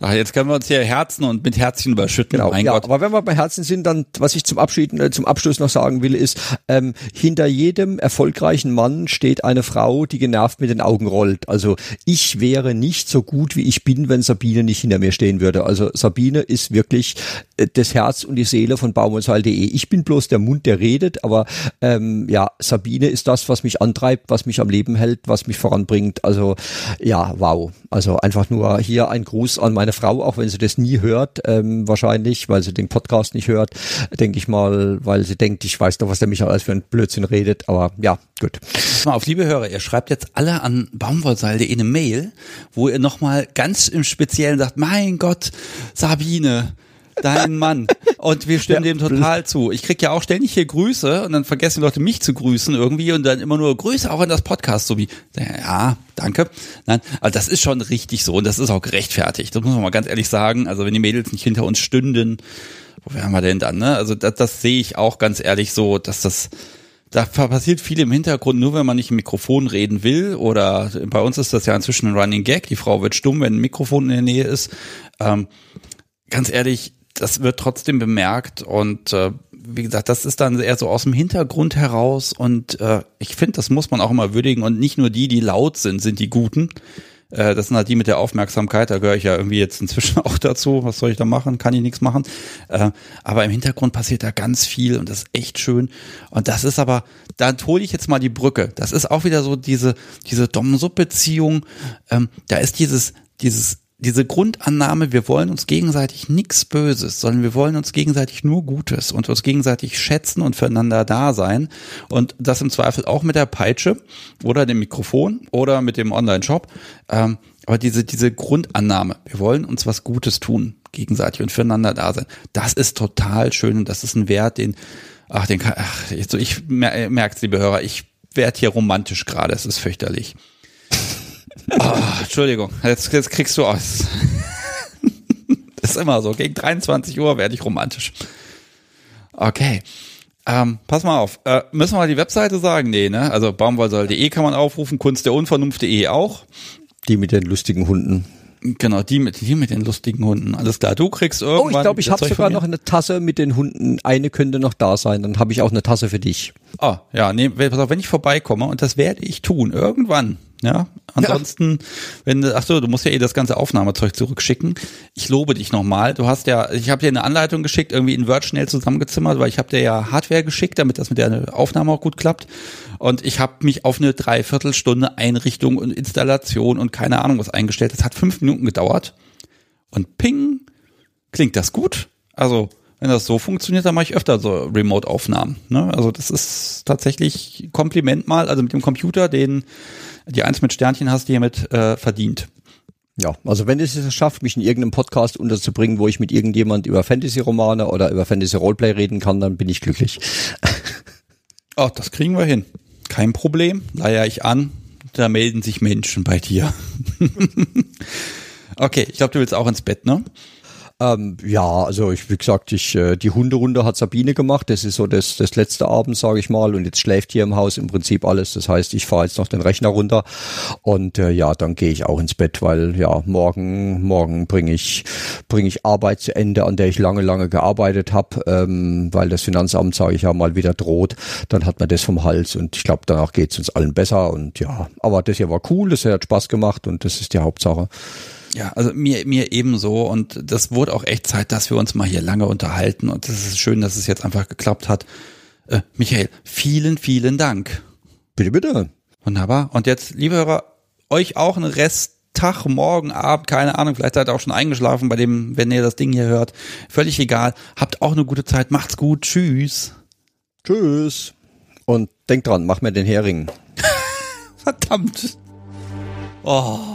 [SPEAKER 1] Ach, jetzt können wir uns hier Herzen und mit Herzchen überschütten.
[SPEAKER 2] Genau,
[SPEAKER 1] mein
[SPEAKER 2] ja,
[SPEAKER 1] Gott.
[SPEAKER 2] aber wenn wir bei Herzen sind, dann, was ich zum Abschied, äh, zum Abschluss noch sagen will, ist, ähm, hinter jedem erfolgreichen Mann steht eine Frau, die genervt mit den Augen rollt. Also ich wäre nicht so gut, wie ich bin, wenn Sabine nicht hinter mir stehen würde. Also Sabine ist wirklich äh, das Herz und die Seele von baumundseil.de. Ich bin bloß der Mund, der redet, aber ähm, ja, Sabine ist das, was mich antreibt, was mich am Leben hält, was mich voranbringt. Also ja, wow. Also einfach nur hier ein Gruß an meine Frau, auch wenn sie das nie hört, ähm, wahrscheinlich, weil sie den Podcast nicht hört, denke ich mal, weil sie denkt, ich weiß doch, was der Michael alles für ein Blödsinn redet. Aber ja, gut.
[SPEAKER 1] Mal auf, liebe Hörer, ihr schreibt jetzt alle an baumwollseil.de eine Mail, wo ihr nochmal ganz im Speziellen sagt, mein Gott, Sabine, dein Mann. Und wir stimmen dem total zu. Ich krieg ja auch ständig hier Grüße und dann vergessen die Leute mich zu grüßen irgendwie und dann immer nur Grüße auch in das Podcast, so wie, ja, danke. Nein, aber das ist schon richtig so und das ist auch gerechtfertigt. Das muss man mal ganz ehrlich sagen. Also wenn die Mädels nicht hinter uns stünden, wo wären wir denn dann, ne? Also das, das sehe ich auch ganz ehrlich so, dass das, da passiert viel im Hintergrund, nur wenn man nicht im Mikrofon reden will. Oder bei uns ist das ja inzwischen ein Running Gag. Die Frau wird stumm, wenn ein Mikrofon in der Nähe ist. Ähm, ganz ehrlich, das wird trotzdem bemerkt und äh, wie gesagt, das ist dann eher so aus dem Hintergrund heraus und äh, ich finde, das muss man auch immer würdigen und nicht nur die, die laut sind, sind die Guten. Äh, das sind halt die mit der Aufmerksamkeit, da gehöre ich ja irgendwie jetzt inzwischen auch dazu. Was soll ich da machen? Kann ich nichts machen. Äh, aber im Hintergrund passiert da ganz viel und das ist echt schön. Und das ist aber, da hole ich jetzt mal die Brücke. Das ist auch wieder so diese, diese Dom-Sub-Beziehung. Ähm, da ist dieses, dieses diese Grundannahme, wir wollen uns gegenseitig nichts Böses, sondern wir wollen uns gegenseitig nur Gutes und uns gegenseitig schätzen und füreinander da sein. Und das im Zweifel auch mit der Peitsche oder dem Mikrofon oder mit dem Online-Shop. Ähm, aber diese, diese Grundannahme, wir wollen uns was Gutes tun, gegenseitig und füreinander da sein, das ist total schön und das ist ein Wert, den, ach, den kann, ach, ich, merke liebe Hörer, ich werde hier romantisch gerade, es ist fürchterlich. Oh, Entschuldigung, jetzt, jetzt kriegst du aus. das ist immer so. Gegen 23 Uhr werde ich romantisch. Okay. Ähm, pass mal auf. Äh, müssen wir die Webseite sagen? Nee, ne? Also baumwollsoll.de kann man aufrufen, kunst der Unvernunft.de auch.
[SPEAKER 2] Die mit den lustigen Hunden.
[SPEAKER 1] Genau, die mit, die mit den lustigen Hunden. Alles klar, du kriegst irgendwann...
[SPEAKER 2] Oh, ich glaube, ich habe sogar noch eine Tasse mit den Hunden. Eine könnte noch da sein. Dann habe ich auch eine Tasse für dich.
[SPEAKER 1] Ah, ja, nee, pass auf, wenn ich vorbeikomme, und das werde ich tun, irgendwann, ja. Ansonsten, ja. wenn du, ach so, du musst ja eh das ganze Aufnahmezeug zurückschicken. Ich lobe dich nochmal. Du hast ja, ich habe dir eine Anleitung geschickt, irgendwie in Word schnell zusammengezimmert, weil ich habe dir ja Hardware geschickt, damit das mit der Aufnahme auch gut klappt. Und ich habe mich auf eine Dreiviertelstunde Einrichtung und Installation und keine Ahnung was eingestellt. Das hat fünf Minuten gedauert. Und ping, klingt das gut? Also, wenn das so funktioniert, dann mache ich öfter so Remote-Aufnahmen. Ne? Also das ist tatsächlich Kompliment mal. Also mit dem Computer, den die Eins mit Sternchen hast, die hiermit äh, verdient.
[SPEAKER 2] Ja, also wenn es es schafft, mich in irgendeinem Podcast unterzubringen, wo ich mit irgendjemand über Fantasy-Romane oder über Fantasy-Roleplay reden kann, dann bin ich glücklich.
[SPEAKER 1] Ach, das kriegen wir hin. Kein Problem. Leier ich an. Da melden sich Menschen bei dir. okay, ich glaube, du willst auch ins Bett, ne?
[SPEAKER 2] Ähm, ja, also ich, wie gesagt, ich, äh, die Hunderunde hat Sabine gemacht. Das ist so das, das letzte Abend, sage ich mal. Und jetzt schläft hier im Haus im Prinzip alles. Das heißt, ich fahre jetzt noch den Rechner runter und äh, ja, dann gehe ich auch ins Bett, weil ja morgen morgen bringe ich bringe ich Arbeit zu Ende, an der ich lange lange gearbeitet habe, ähm, weil das Finanzamt, sage ich ja mal, wieder droht. Dann hat man das vom Hals und ich glaube, danach geht es uns allen besser. Und ja, aber das hier war cool, das hat Spaß gemacht und das ist die Hauptsache.
[SPEAKER 1] Ja, also mir, mir ebenso und das wurde auch echt Zeit, dass wir uns mal hier lange unterhalten und es ist schön, dass es jetzt einfach geklappt hat. Äh, Michael, vielen, vielen Dank.
[SPEAKER 2] Bitte, bitte.
[SPEAKER 1] Wunderbar. Und jetzt, liebe Hörer, euch auch einen Resttag, morgen Abend, keine Ahnung, vielleicht seid ihr auch schon eingeschlafen bei dem, wenn ihr das Ding hier hört. Völlig egal. Habt auch eine gute Zeit. Macht's gut. Tschüss.
[SPEAKER 2] Tschüss. Und denkt dran, mach mir den Hering.
[SPEAKER 1] Verdammt. Oh.